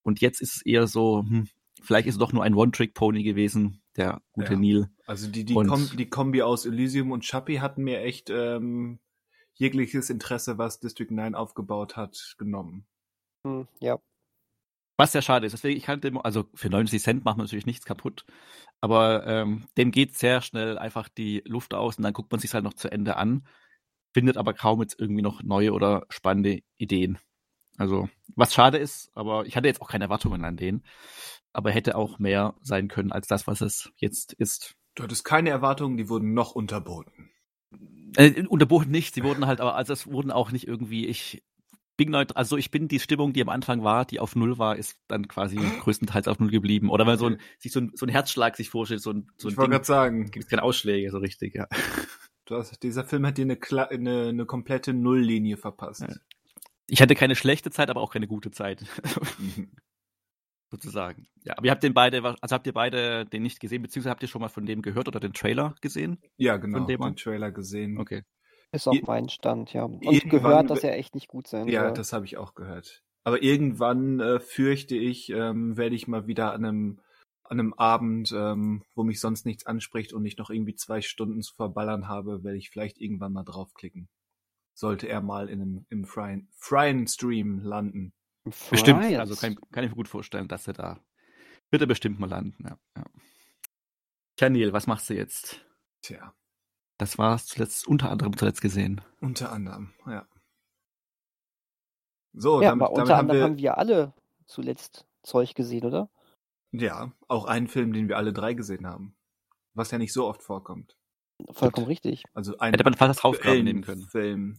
Und jetzt ist es eher so, hm, vielleicht ist es doch nur ein One-Trick-Pony gewesen, der gute ja. Neil. Also die, die, Kom die Kombi aus Elysium und Chappie hatten mir echt ähm, jegliches Interesse, was District 9 aufgebaut hat, genommen. Hm, ja. Was sehr schade ist. Deswegen, ich kannte, also für 90 Cent macht man natürlich nichts kaputt. Aber ähm, dem geht sehr schnell einfach die Luft aus und dann guckt man sich halt noch zu Ende an, findet aber kaum jetzt irgendwie noch neue oder spannende Ideen. Also, was schade ist, aber ich hatte jetzt auch keine Erwartungen an den aber hätte auch mehr sein können als das, was es jetzt ist. Du hattest keine Erwartungen, die wurden noch unterboten. Äh, unterboten nicht, sie wurden halt, aber also es wurden auch nicht irgendwie, ich bin neutral, also ich bin die Stimmung, die am Anfang war, die auf Null war, ist dann quasi [gasps] größtenteils auf Null geblieben. Oder wenn so ein, sich so ein, so ein Herzschlag sich vorstellt, so ein, so ein Ich wollte gerade sagen. Gibt es keine Ausschläge so richtig, ja. Du hast, dieser Film hat dir eine, eine, eine komplette Nulllinie verpasst. Ja. Ich hatte keine schlechte Zeit, aber auch keine gute Zeit. [laughs] sozusagen. Ja, aber ihr habt den beide, also habt ihr beide den nicht gesehen, beziehungsweise habt ihr schon mal von dem gehört oder den Trailer gesehen? Ja, genau, Von dem den Trailer gesehen. Okay. Ist auch Ir- mein Stand, ja. Und irgendwann gehört, dass er echt nicht gut sein Ja, soll. das habe ich auch gehört. Aber irgendwann äh, fürchte ich, ähm, werde ich mal wieder an einem, an einem Abend, ähm, wo mich sonst nichts anspricht und ich noch irgendwie zwei Stunden zu verballern habe, werde ich vielleicht irgendwann mal draufklicken. Sollte er mal in einem, im freien, freien Stream landen. Bestimmt. Fries. Also kann, kann ich mir gut vorstellen, dass er da wird er bestimmt mal landen. Ja, ja. Tja, Neil, was machst du jetzt? Tja, Das war zuletzt unter anderem zuletzt gesehen. unter anderem, ja. So, ja, damit, aber damit unter haben anderem wir, haben wir alle zuletzt Zeug gesehen, oder? ja, auch einen Film, den wir alle drei gesehen haben. Was ja nicht so oft vorkommt. Vollkommen richtig. Also ein Hätte man fast als Hausaufgabe nehmen können. Film.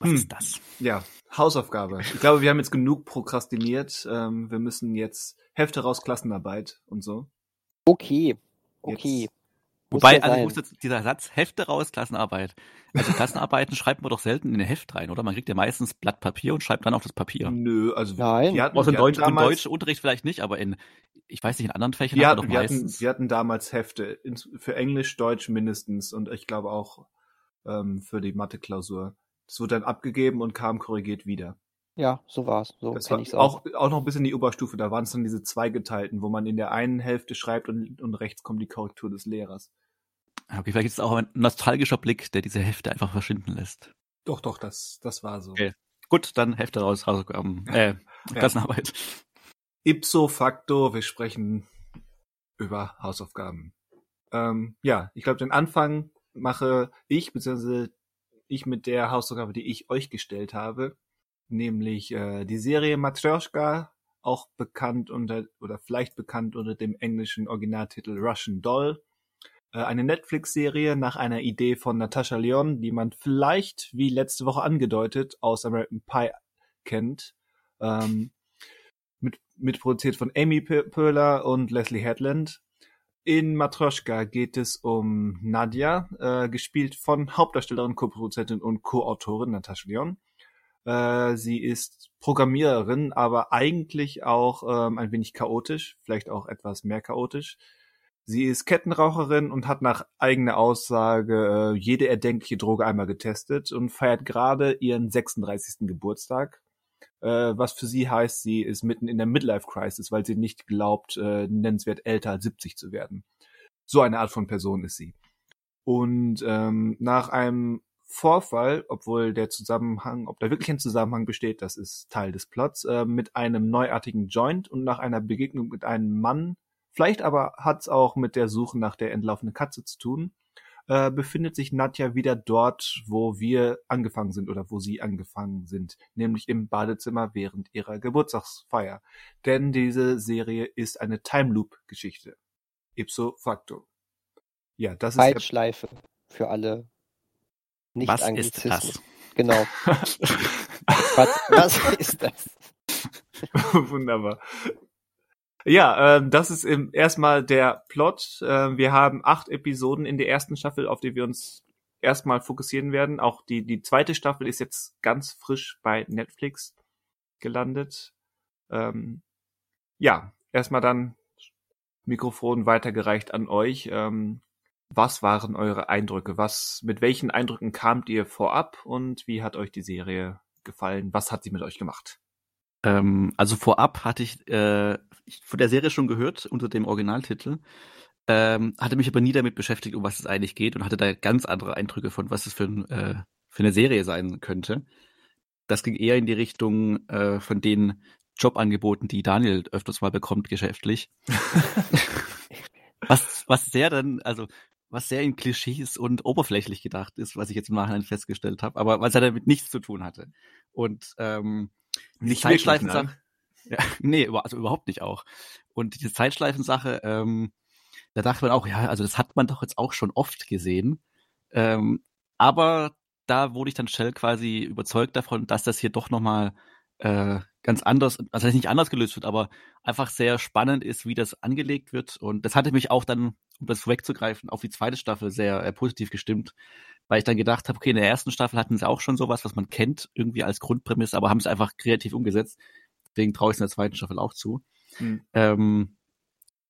Was Hm. ist das? Ja, Hausaufgabe. Ich glaube, wir haben jetzt genug prokrastiniert. Ähm, wir müssen jetzt Hefte raus, Klassenarbeit und so. Okay. Okay. Jetzt, Wobei, also muss jetzt, dieser Satz, Hefte raus, Klassenarbeit. Also Klassenarbeiten [laughs] schreibt man doch selten in ein Heft rein, oder? Man kriegt ja meistens Blatt Papier und schreibt dann auf das Papier. Nö, also Nein. wir hatten, Außer im wir Deutsch, im damals, deutschen Unterricht vielleicht nicht, aber in, ich weiß nicht, in anderen Fächern wir hat man hatten, doch wir, hatten, meistens. wir hatten damals Hefte für Englisch, Deutsch mindestens und ich glaube auch ähm, für die Mathe-Klausur. Das wurde dann abgegeben und kam korrigiert wieder. Ja, so war's. So Das kenne war ich's auch. auch, auch noch bis in die Oberstufe. Da waren es dann diese zweigeteilten, wo man in der einen Hälfte schreibt und, und rechts kommt die Korrektur des Lehrers. Okay, vielleicht ist es auch ein nostalgischer Blick, der diese Hefte einfach verschwinden lässt. Doch, doch, das, das war so. Okay. Gut, dann Hefte raus, Hausaufgaben, äh, [laughs] Klassenarbeit. Ipso facto, wir sprechen über Hausaufgaben. Ähm, ja, ich glaube, den Anfang mache ich, beziehungsweise ich mit der Hausaufgabe, die ich euch gestellt habe, nämlich äh, die Serie Matryoshka, auch bekannt unter, oder vielleicht bekannt unter dem englischen Originaltitel Russian Doll. Äh, eine Netflix-Serie nach einer Idee von Natascha Leon, die man vielleicht, wie letzte Woche angedeutet, aus American Pie kennt. Ähm, mit, mitproduziert von Amy P- Poehler und Leslie Headland. In Matroschka geht es um Nadja, äh, gespielt von Hauptdarstellerin, Co-Produzentin und Co-Autorin Natascha Leon. Äh, sie ist Programmiererin, aber eigentlich auch ähm, ein wenig chaotisch, vielleicht auch etwas mehr chaotisch. Sie ist Kettenraucherin und hat nach eigener Aussage äh, jede erdenkliche Droge einmal getestet und feiert gerade ihren 36. Geburtstag äh, was für sie heißt, sie ist mitten in der Midlife-Crisis, weil sie nicht glaubt, äh, nennenswert älter als 70 zu werden. So eine Art von Person ist sie. Und ähm, nach einem Vorfall, obwohl der Zusammenhang, ob da wirklich ein Zusammenhang besteht, das ist Teil des Plots, äh, mit einem neuartigen Joint und nach einer Begegnung mit einem Mann, vielleicht aber hat's auch mit der Suche nach der entlaufenen Katze zu tun, äh, befindet sich Nadja wieder dort, wo wir angefangen sind oder wo sie angefangen sind, nämlich im Badezimmer während ihrer Geburtstagsfeier. Denn diese Serie ist eine Time Loop Geschichte. Ipso facto. Ja, das ist Zeitschleife für alle nicht Was ist das? Genau. [laughs] Was, was ist das? [laughs] Wunderbar. Ja, ähm, das ist im, erstmal der Plot. Ähm, wir haben acht Episoden in der ersten Staffel, auf die wir uns erstmal fokussieren werden. Auch die, die zweite Staffel ist jetzt ganz frisch bei Netflix gelandet. Ähm, ja, erstmal dann Mikrofon weitergereicht an euch. Ähm, was waren eure Eindrücke? Was, mit welchen Eindrücken kamt ihr vorab und wie hat euch die Serie gefallen? Was hat sie mit euch gemacht? Ähm, also vorab hatte ich, äh, ich von der Serie schon gehört unter dem Originaltitel, ähm, hatte mich aber nie damit beschäftigt, um was es eigentlich geht und hatte da ganz andere Eindrücke von, was es für, ein, äh, für eine Serie sein könnte. Das ging eher in die Richtung äh, von den Jobangeboten, die Daniel öfters mal bekommt geschäftlich. [laughs] was, was sehr dann, also was sehr in Klischees und oberflächlich gedacht ist, was ich jetzt im Nachhinein festgestellt habe, aber was ja damit nichts zu tun hatte. Und ähm, Nicht Zeitschleifensache. Ja, [laughs] nee, also überhaupt nicht auch. Und diese Zeitschleifensache, ähm, da dachte man auch, ja, also das hat man doch jetzt auch schon oft gesehen. Ähm, aber da wurde ich dann schnell quasi überzeugt davon, dass das hier doch nochmal äh, ganz anders, also nicht anders gelöst wird, aber einfach sehr spannend ist, wie das angelegt wird. Und das hatte mich auch dann, um das vorwegzugreifen, auf die zweite Staffel sehr äh, positiv gestimmt, weil ich dann gedacht habe, okay, in der ersten Staffel hatten sie auch schon sowas, was man kennt, irgendwie als Grundprämisse, aber haben es einfach kreativ umgesetzt. Deswegen traue ich es in der zweiten Staffel auch zu. Mhm. Ähm,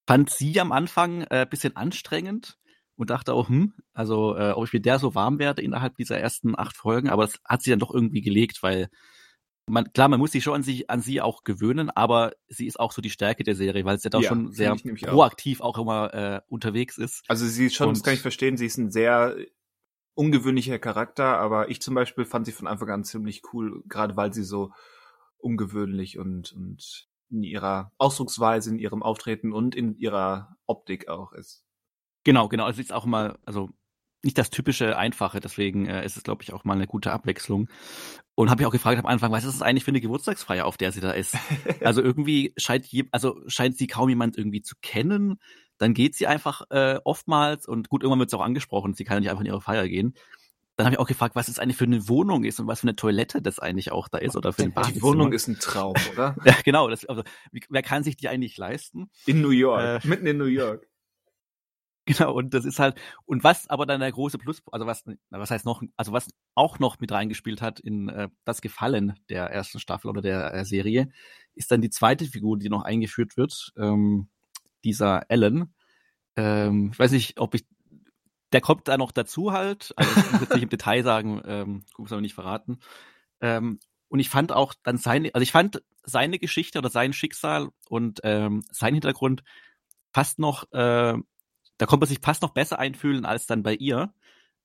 fand sie am Anfang äh, bisschen anstrengend und dachte auch, hm, also äh, ob ich mit der so warm werde innerhalb dieser ersten acht Folgen, aber das hat sie dann doch irgendwie gelegt, weil man, klar, man muss sich schon an sie, an sie auch gewöhnen, aber sie ist auch so die Stärke der Serie, weil sie ja doch schon sehr proaktiv auch. auch, immer äh, unterwegs ist. Also sie ist schon, und, das kann ich verstehen, sie ist ein sehr ungewöhnlicher Charakter, aber ich zum Beispiel fand sie von Anfang an ziemlich cool, gerade weil sie so ungewöhnlich und, und in ihrer Ausdrucksweise, in ihrem Auftreten und in ihrer Optik auch ist. Genau, genau. Also ist auch mal, also nicht das typische Einfache, deswegen äh, ist es, glaube ich, auch mal eine gute Abwechslung. Und habe ich auch gefragt am Anfang, was ist das eigentlich für eine Geburtstagsfeier, auf der sie da ist? [laughs] also irgendwie scheint je, also scheint sie kaum jemand irgendwie zu kennen. Dann geht sie einfach äh, oftmals und gut, irgendwann wird sie auch angesprochen, sie kann ja nicht einfach in ihre Feier gehen. Dann habe ich auch gefragt, was es eigentlich für eine Wohnung ist und was für eine Toilette das eigentlich auch da ist oder für ein Bad. Die Wohnung ist ein Traum, oder? [laughs] ja, genau. Das, also, wer kann sich die eigentlich leisten? In New York, äh, mitten in New York. [laughs] Genau, und das ist halt, und was aber dann der große Plus, also was, was heißt noch, also was auch noch mit reingespielt hat in äh, das Gefallen der ersten Staffel oder der äh, Serie, ist dann die zweite Figur, die noch eingeführt wird, ähm, dieser Ellen. Ähm, ich weiß nicht, ob ich, der kommt da noch dazu halt, also ich muss jetzt nicht im Detail sagen, ähm, es aber nicht verraten. Ähm, und ich fand auch dann seine, also ich fand seine Geschichte oder sein Schicksal und ähm, sein Hintergrund fast noch äh, da konnte man sich fast noch besser einfühlen als dann bei ihr.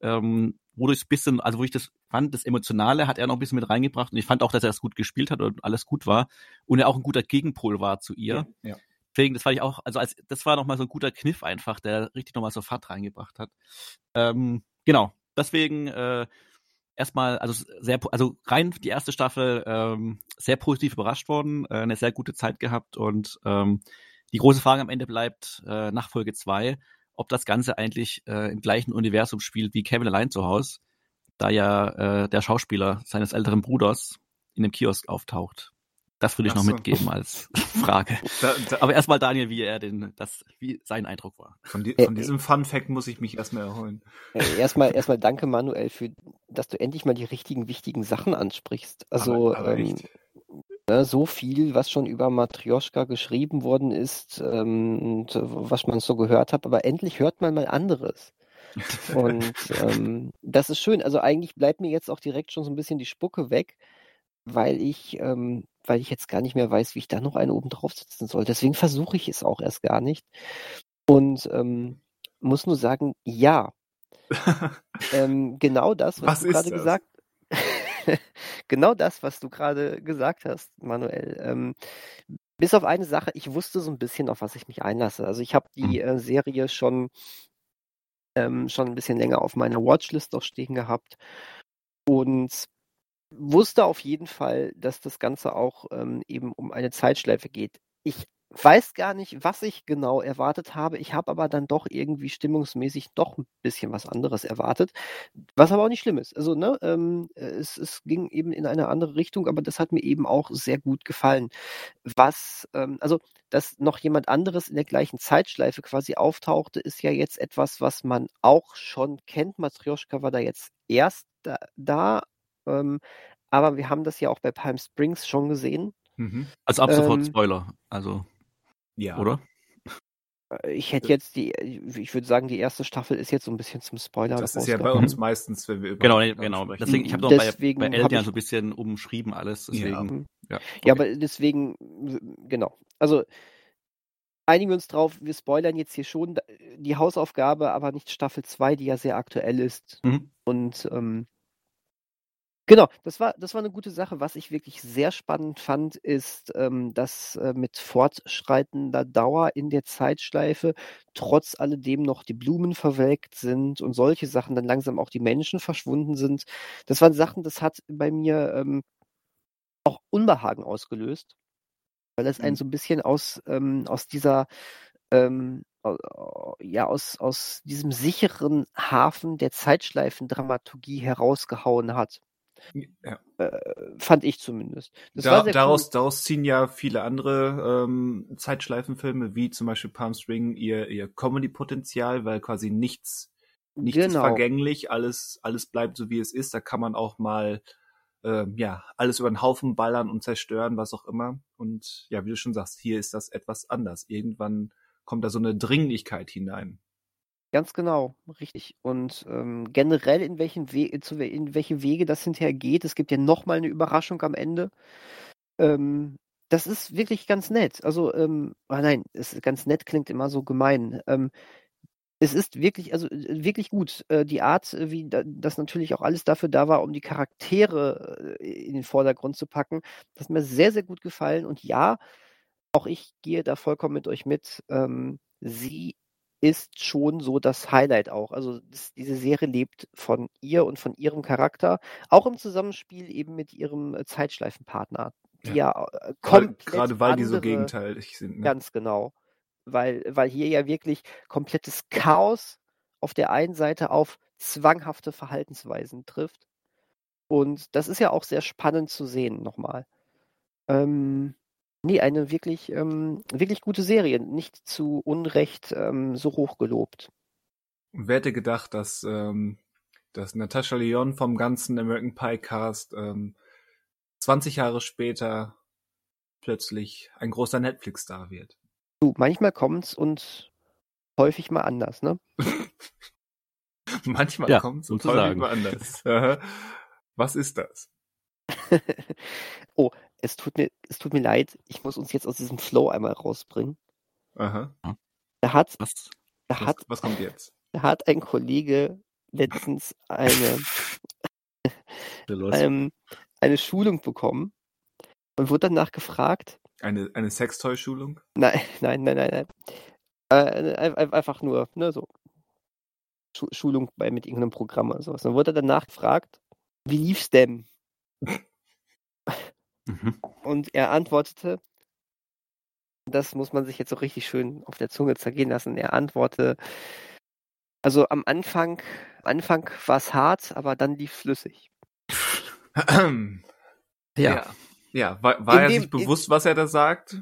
Ähm, wo ich bisschen, also wo ich das fand, das Emotionale hat er noch ein bisschen mit reingebracht und ich fand auch, dass er das gut gespielt hat und alles gut war und er auch ein guter Gegenpol war zu ihr. Ja, ja. Deswegen, das fand ich auch, also als, das war nochmal so ein guter Kniff einfach, der richtig nochmal so Fahrt reingebracht hat. Ähm, genau. Deswegen, äh, erstmal, also sehr, also rein die erste Staffel ähm, sehr positiv überrascht worden, äh, eine sehr gute Zeit gehabt und ähm, die große Frage am Ende bleibt äh, nach Folge zwei ob das Ganze eigentlich äh, im gleichen Universum spielt wie Kevin allein zu Hause, da ja äh, der Schauspieler seines älteren Bruders in dem Kiosk auftaucht. Das würde ich Ach noch so. mitgeben als [laughs] Frage. Da, da, Aber erstmal Daniel, wie er den, das, wie sein Eindruck war. Von, die, von diesem Fun Fact muss ich mich erstmal erholen. Erstmal, erstmal danke Manuel für, dass du endlich mal die richtigen wichtigen Sachen ansprichst. Also aber, aber ähm, Ne, so viel, was schon über Matrioschka geschrieben worden ist ähm, und äh, was man so gehört hat, aber endlich hört man mal anderes. Und [laughs] ähm, das ist schön. Also eigentlich bleibt mir jetzt auch direkt schon so ein bisschen die Spucke weg, weil ich, ähm, weil ich jetzt gar nicht mehr weiß, wie ich da noch eine oben drauf setzen soll. Deswegen versuche ich es auch erst gar nicht. Und ähm, muss nur sagen, ja. [laughs] ähm, genau das, was, was du gerade gesagt [laughs] genau das, was du gerade gesagt hast, Manuel. Ähm, bis auf eine Sache, ich wusste so ein bisschen, auf was ich mich einlasse. Also ich habe die mhm. äh, Serie schon, ähm, schon ein bisschen länger auf meiner Watchlist noch stehen gehabt und wusste auf jeden Fall, dass das Ganze auch ähm, eben um eine Zeitschleife geht. Ich weiß gar nicht, was ich genau erwartet habe. Ich habe aber dann doch irgendwie stimmungsmäßig doch ein bisschen was anderes erwartet, was aber auch nicht schlimm ist. Also, ne, ähm, es, es ging eben in eine andere Richtung, aber das hat mir eben auch sehr gut gefallen. Was, ähm, also, dass noch jemand anderes in der gleichen Zeitschleife quasi auftauchte, ist ja jetzt etwas, was man auch schon kennt. Matryoshka war da jetzt erst da, da ähm, aber wir haben das ja auch bei Palm Springs schon gesehen. Mhm. Also ab sofort ähm, Spoiler. Also ja. Oder? Äh, ich hätte jetzt die, ich würde sagen, die erste Staffel ist jetzt so ein bisschen zum Spoiler. Das ist ja bei uns meistens, wenn wir über. Genau, genau. Deswegen, ich habe noch deswegen bei, bei Eldian so ein bisschen umschrieben alles. Deswegen, ja. Ja, okay. ja, aber deswegen, genau. Also einigen wir uns drauf, wir spoilern jetzt hier schon die Hausaufgabe, aber nicht Staffel 2, die ja sehr aktuell ist. Mhm. Und ähm, Genau, das war, das war eine gute Sache. Was ich wirklich sehr spannend fand, ist, ähm, dass äh, mit fortschreitender Dauer in der Zeitschleife trotz alledem noch die Blumen verwelkt sind und solche Sachen dann langsam auch die Menschen verschwunden sind. Das waren Sachen, das hat bei mir ähm, auch Unbehagen ausgelöst, weil es einen mhm. so ein bisschen aus, ähm, aus dieser ähm, ja, aus, aus diesem sicheren Hafen der Zeitschleifendramaturgie herausgehauen hat. Ja. Äh, fand ich zumindest. Da, daraus, cool. daraus ziehen ja viele andere ähm, Zeitschleifenfilme, wie zum Beispiel Palm Spring, ihr, ihr Comedy-Potenzial, weil quasi nichts, nichts genau. ist vergänglich, alles, alles bleibt so wie es ist. Da kann man auch mal äh, ja, alles über den Haufen ballern und zerstören, was auch immer. Und ja, wie du schon sagst, hier ist das etwas anders. Irgendwann kommt da so eine Dringlichkeit hinein. Ganz genau, richtig. Und ähm, generell in welchen We zu, in welche Wege das hinterher geht. Es gibt ja nochmal eine Überraschung am Ende. Ähm, das ist wirklich ganz nett. Also, ähm, ah nein, es ganz nett klingt immer so gemein. Ähm, es ist wirklich, also äh, wirklich gut. Äh, die Art, äh, wie das natürlich auch alles dafür da war, um die Charaktere in den Vordergrund zu packen, das hat mir sehr, sehr gut gefallen. Und ja, auch ich gehe da vollkommen mit euch mit. Ähm, sie ist schon so das Highlight auch. Also das, diese Serie lebt von ihr und von ihrem Charakter, auch im Zusammenspiel eben mit ihrem Zeitschleifenpartner, die ja, ja komplett gerade weil die so gegenteilig sind. Ne? Ganz genau weil, weil hier ja wirklich komplettes Chaos auf der einen Seite auf zwanghafte Verhaltensweisen trifft. Und das ist ja auch sehr spannend zu sehen nochmal. Ähm, nee, eine wirklich, ähm, wirklich gute Serie, nicht zu Unrecht ähm, so hoch gelobt. Und wer hätte gedacht, dass, ähm, dass Natascha Lyon vom ganzen American Pie Cast ähm, 20 Jahre später plötzlich ein großer Netflix-Star wird? Du, manchmal kommt's und häufig mal anders, ne? [laughs] manchmal ja, kommt's und häufig mal anders. Was ist das? [laughs] oh, es tut mir, es tut mir leid. Ich muss uns jetzt aus diesem Flow einmal rausbringen. Aha. Da hat, was, da was, hat, was kommt jetzt? Da hat ein Kollege letztens eine, [laughs] ähm, eine Schulung bekommen und wurde danach gefragt, eine, eine Sextoy-Schulung? Nein, [laughs] nein, nein, nein, nein. Äh, einfach nur, ne, so. Schulung bei, mit irgendeinem Programm oder sowas. Dann wurde er danach gefragt, wie lief's denn? [laughs] Mhm. Und er antwortete, das muss man sich jetzt so richtig schön auf der Zunge zergehen lassen. Er antwortete, also am Anfang, Anfang war es hart, aber dann lief flüssig. [clears throat] ja. ja. Ja, war, war er dem, sich bewusst, in, was er da sagt?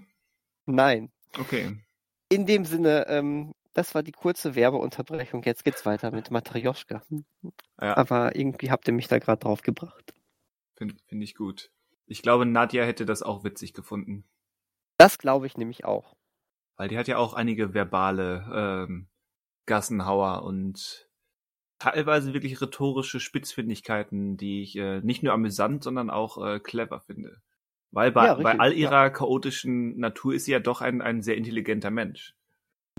Nein. Okay. In dem Sinne, ähm, das war die kurze Werbeunterbrechung. Jetzt geht's weiter mit Matryoshka. Ja. Aber irgendwie habt ihr mich da gerade drauf gebracht. Finde find ich gut. Ich glaube, Nadja hätte das auch witzig gefunden. Das glaube ich nämlich auch. Weil die hat ja auch einige verbale ähm, Gassenhauer und teilweise wirklich rhetorische Spitzfindigkeiten, die ich äh, nicht nur amüsant, sondern auch äh, clever finde. Weil bei, ja, bei all ihrer ja. chaotischen Natur ist sie ja doch ein, ein sehr intelligenter Mensch.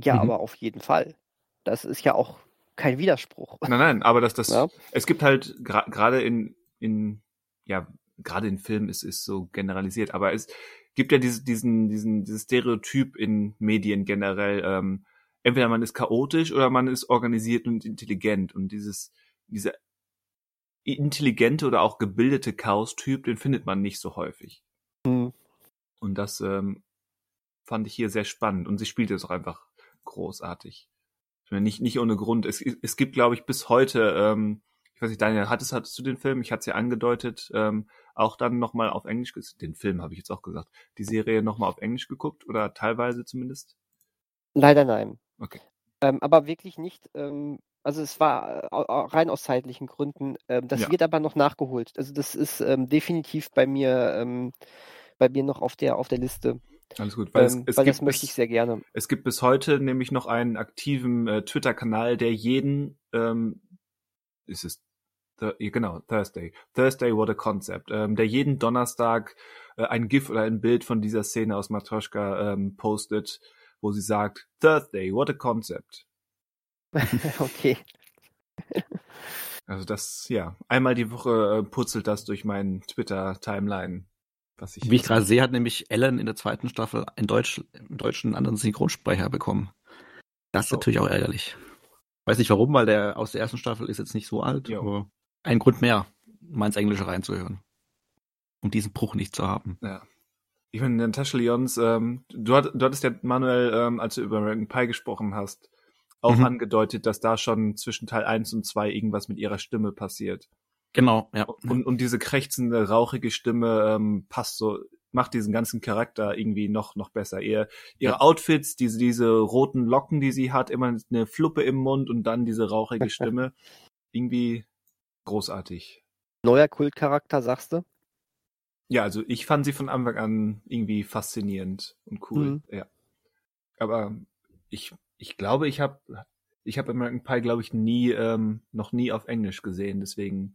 Ja, mhm. aber auf jeden Fall. Das ist ja auch kein Widerspruch. Nein, nein, aber das, das, [laughs] ja. es gibt halt gerade gra in, in, ja, gerade in Filmen ist es so generalisiert, aber es gibt ja diese, diesen, diesen, dieses Stereotyp in Medien generell, ähm, entweder man ist chaotisch oder man ist organisiert und intelligent und dieses, dieser intelligente oder auch gebildete Chaos-Typ, den findet man nicht so häufig. Mhm. Und das ähm, fand ich hier sehr spannend. Und sie spielt es auch einfach großartig. Nicht, nicht ohne Grund. Es, es gibt, glaube ich, bis heute, ähm, ich weiß nicht, Daniel, hattest, hattest du den Film? Ich hatte es ja angedeutet, ähm, auch dann nochmal auf Englisch, den Film habe ich jetzt auch gesagt, die Serie nochmal auf Englisch geguckt oder teilweise zumindest? Leider nein. Okay. Ähm, aber wirklich nicht, ähm, also es war äh, rein aus zeitlichen Gründen. Ähm, das ja. wird aber noch nachgeholt. Also das ist ähm, definitiv bei mir ähm, bei mir noch auf der, auf der Liste. Alles gut, weil, es, ähm, es weil das möchte ich sehr gerne. Es gibt bis heute nämlich noch einen aktiven äh, Twitter-Kanal, der jeden, ähm, ist es, genau, Thursday, Thursday What a Concept, ähm, der jeden Donnerstag äh, ein GIF oder ein Bild von dieser Szene aus Matroschka ähm, postet, wo sie sagt, Thursday, what a concept. [laughs] okay. Also das, ja, einmal die Woche äh, putzelt das durch meinen Twitter-Timeline. Was ich Wie ich gerade sehe, hat nämlich Ellen in der zweiten Staffel in Deutsch, deutschen einen anderen Synchronsprecher bekommen. Das ist oh. natürlich auch ärgerlich. Weiß nicht warum, weil der aus der ersten Staffel ist jetzt nicht so alt, jo. aber ein Grund mehr, mal ins Englische reinzuhören. Um diesen Bruch nicht zu haben. Ja. Ich meine, Natascha Lyons, ähm, du, hat, du hattest ja, Manuel, ähm, als du über American Pie gesprochen hast, auch mhm. angedeutet, dass da schon zwischen Teil 1 und 2 irgendwas mit ihrer Stimme passiert. Genau, ja. Und, und diese krächzende, rauchige Stimme ähm, passt so, macht diesen ganzen Charakter irgendwie noch, noch besser. Ihr, ihre. Outfits, diese, diese roten Locken, die sie hat, immer eine Fluppe im Mund und dann diese rauchige [laughs] Stimme. irgendwie großartig. Neuer Kultcharakter, sagst du? ja, also ich fand sie von Anfang an irgendwie faszinierend und cool. Mhm. Ja. Aber ich, ich glaube, ich habe ich habe American Pie, glaube ich, nie, ähm, noch nie auf Englisch gesehen. Deswegen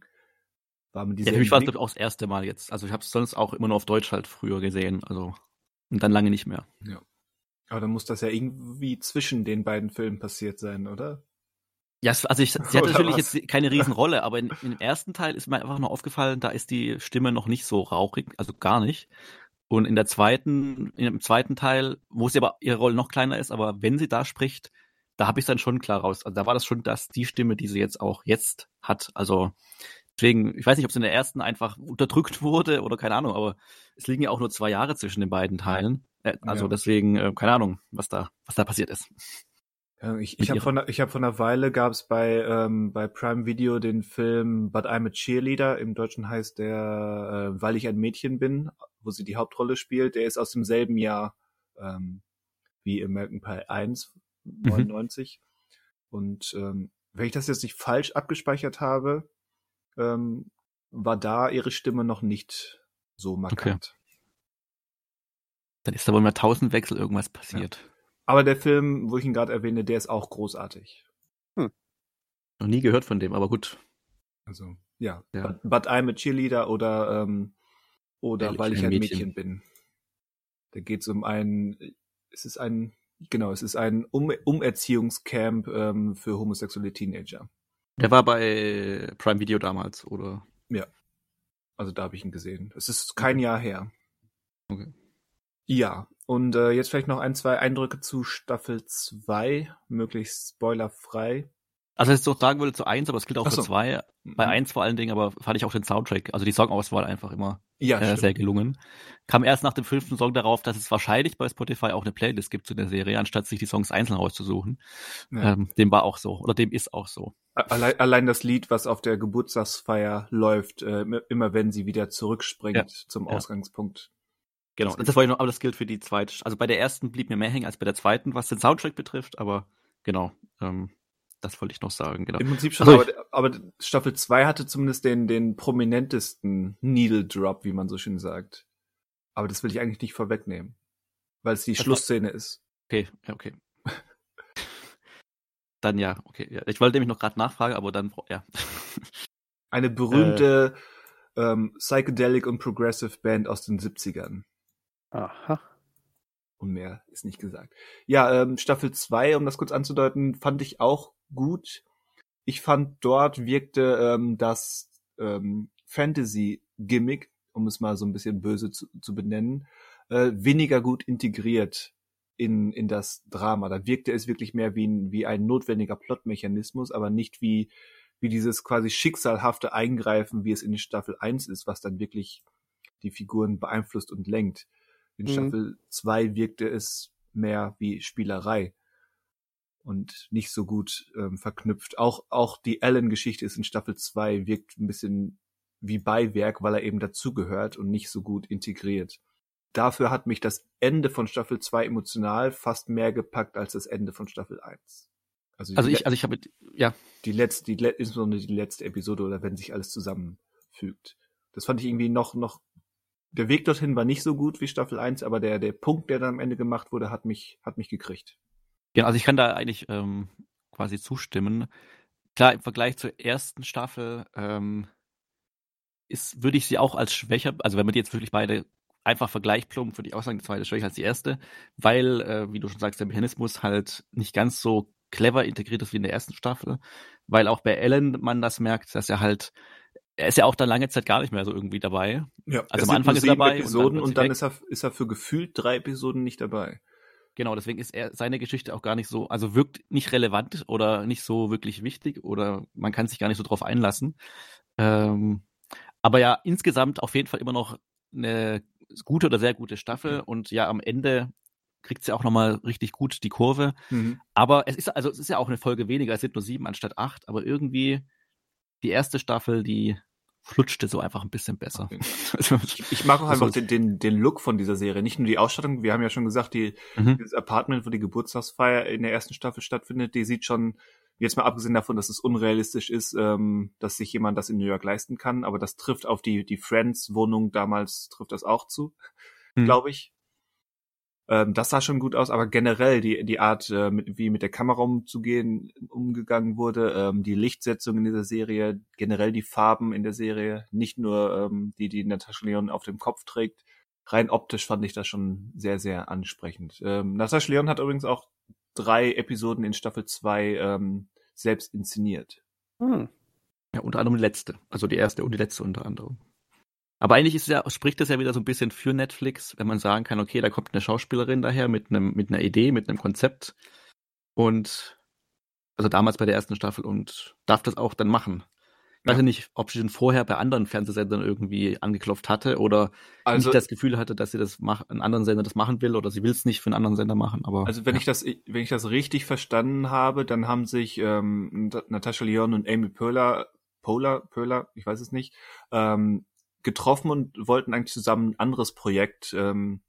war mir diese. Ja, für mich war es ich, auch das erste Mal jetzt. Also ich habe es sonst auch immer nur auf Deutsch halt früher gesehen. Also und dann lange nicht mehr. Ja. Aber dann muss das ja irgendwie zwischen den beiden Filmen passiert sein, oder? Ja, also ich, sie hat [laughs] Oder natürlich was? jetzt keine Riesenrolle, aber in, in dem ersten Teil ist mir einfach nur aufgefallen, da ist die Stimme noch nicht so rauchig, also gar nicht. Und in der zweiten, in dem zweiten Teil, wo sie aber ihre Rolle noch kleiner ist, aber wenn sie da spricht, da habe ich dann schon klar raus. Also da war das schon das die Stimme, die sie jetzt auch jetzt hat. Also deswegen, ich weiß nicht, ob sie in der ersten einfach unterdrückt [laughs] wurde oder keine Ahnung, aber es liegen ja auch nur zwei Jahre zwischen den beiden Teilen. Äh, also Ja. deswegen, äh, keine Ahnung, was da, was da passiert ist. Ich ich habe einer- ich hab vor einer Weile gab es bei, ähm, bei Prime Video den Film But I'm a Cheerleader. Im Deutschen heißt der äh, Weil ich ein Mädchen bin, wo sie die Hauptrolle spielt. Der ist aus demselben Jahr ähm, wie American Pie 1, 99. Und ähm, wenn ich das jetzt nicht falsch abgespeichert habe, ähm, war da ihre Stimme noch nicht so markant. Dann ist da wohl mal Tausendwechsel irgendwas passiert. Aber der Film, wo ich ihn gerade erwähne, der ist auch großartig. Noch nie gehört von dem, aber gut. Also, ja. Ja. But, but I'm a Cheerleader oder, ähm, oder weil ich ein Mädchen, bin. Da geht's um ein, es ist ein, genau, es ist ein um Umerziehungscamp ähm, für homosexuelle Teenager. Der war bei Prime Video damals, oder? Also da habe ich ihn gesehen. Es ist kein Jahr her. Okay. Ja, und äh, jetzt vielleicht noch ein, zwei Eindrücke zu Staffel 2, möglichst spoilerfrei. Also jetzt noch sagen würde zu eins, aber es gilt auch Ach für so. zwei. Bei Mhm. eins vor allen Dingen, aber fand ich auch den Soundtrack, also die Songauswahl einfach immer Ja, äh, sehr gelungen. Kam erst nach dem fünften Song darauf, dass es wahrscheinlich bei Spotify auch eine Playlist gibt zu der Serie, anstatt sich die Songs einzeln rauszusuchen. Ja. Ähm, dem war auch so, oder dem ist auch so. Allein, allein das Lied, was auf der Geburtstagsfeier läuft, äh, immer wenn sie wieder zurückspringt Ja. zum. Ausgangspunkt. Genau, Das das, war ja noch, aber das gilt für die zweite. Also bei der ersten blieb mir mehr hängen als bei der zweiten, was den Soundtrack betrifft, aber genau, ähm, das wollte ich noch sagen, genau. Im Prinzip schon, Also aber, aber Staffel 2 hatte zumindest den, den prominentesten Needle Drop, wie man so schön sagt. Aber das will ich eigentlich nicht vorwegnehmen. Weil es die Das war- Schlussszene ist. Okay, ja, okay. [laughs] Dann ja, okay. Ja. Ich wollte nämlich noch gerade nachfragen, aber dann, ja. [laughs] Eine berühmte ähm, Psychedelic und Progressive Band aus den 70ern. Aha. Und mehr ist nicht gesagt. Ja, ähm, Staffel 2, um das kurz anzudeuten, fand ich auch gut. Ich fand dort wirkte ähm, das ähm, Fantasy-Gimmick, um es mal so ein bisschen böse zu, zu benennen, äh, weniger gut integriert in, in das Drama. Da wirkte es wirklich mehr wie ein, wie ein notwendiger Plotmechanismus, aber nicht wie, wie dieses quasi schicksalhafte Eingreifen, wie es in Staffel 1 ist, was dann wirklich die Figuren beeinflusst und lenkt. In Mhm. Staffel 2 wirkte es mehr wie Spielerei und nicht so gut ähm, verknüpft. Auch, auch die Alan-Geschichte ist in Staffel 2 wirkt ein bisschen wie Beiwerk, weil er eben dazugehört und nicht so gut integriert. Dafür hat mich das Ende von Staffel 2 emotional fast mehr gepackt als das Ende von Staffel 1. Also, Also ich, also ich habe, ja, die letzte, die, insbesondere die letzte Episode oder wenn sich alles zusammenfügt. Das fand ich irgendwie noch, noch, der Weg dorthin war nicht so gut wie Staffel 1, aber der, der Punkt, der dann am Ende gemacht wurde, hat mich, hat mich gekriegt. Genau, also ich kann da eigentlich ähm, quasi zustimmen. Klar, im Vergleich zur ersten Staffel ähm, ist, würde ich sie auch als schwächer, also wenn man die jetzt wirklich beide einfach vergleicht, plump, würde ich auch sagen, die zweite ist schwächer als die erste, weil, äh, wie du schon sagst, der Mechanismus halt nicht ganz so clever integriert ist wie in der ersten Staffel, weil auch bei Ellen man das merkt, dass er halt, er ist ja auch dann lange Zeit gar nicht mehr so irgendwie dabei. Ja, Also am Anfang ist er dabei und dann Episoden und dann, ist er, ist er für gefühlt drei Episoden nicht dabei. Genau, deswegen ist er seine Geschichte auch gar nicht so, also wirkt nicht relevant oder nicht so wirklich wichtig oder man kann sich gar nicht so drauf einlassen. Ähm, aber ja, insgesamt auf jeden Fall immer noch eine gute oder sehr gute Staffel und ja, am Ende kriegt sie auch nochmal richtig gut die Kurve. Mhm. Aber es ist, also es ist ja auch eine Folge weniger, es sind nur sieben anstatt acht, aber irgendwie die erste Staffel, die flutschte so einfach ein bisschen besser. [laughs] Also, Ich, ich mag auch Das einfach den, den, den Look von dieser Serie. Nicht nur die Ausstattung, wir haben ja schon gesagt, die, mhm. dieses Apartment, wo die Geburtstagsfeier in der ersten Staffel stattfindet, die sieht schon Jetzt mal abgesehen davon, dass es unrealistisch ist, ähm, dass sich jemand das in New York leisten kann, aber das trifft auf die, die Friends-Wohnung damals, trifft das auch zu, Hm. glaube ich. Ähm, das sah schon gut aus, aber generell die, die Art, äh, mit, wie mit der Kamera umzugehen, umgegangen wurde, ähm, die Lichtsetzung in dieser Serie, generell die Farben in der Serie, nicht nur ähm, die, die Natascha Leon auf dem Kopf trägt. Rein optisch fand ich das schon sehr, sehr ansprechend. Ähm, Natascha Leon hat übrigens auch drei Episoden in Staffel 2 ähm, selbst inszeniert. Hm. Ja, unter anderem die letzte. Also die erste und die letzte unter anderem. Aber eigentlich ist es ja, spricht das ja wieder so ein bisschen für Netflix, wenn man sagen kann, okay, da kommt eine Schauspielerin daher mit einem, mit einer Idee, mit einem Konzept. Und also damals bei der ersten Staffel und darf das auch dann machen. Ich weiß Ja. ja nicht, ob sie schon vorher bei anderen Fernsehsendern irgendwie angeklopft hatte oder Also, nicht das Gefühl hatte, dass sie das mach, einen anderen Sender das machen will oder sie will es nicht für einen anderen Sender machen. Aber also wenn ich das, wenn ich das richtig verstanden habe, dann haben sich ähm, Natascha Leon und Amy Poehler, Poehler, Poehler, ich weiß es nicht, ähm, getroffen und wollten eigentlich zusammen ein anderes Projekt ähm,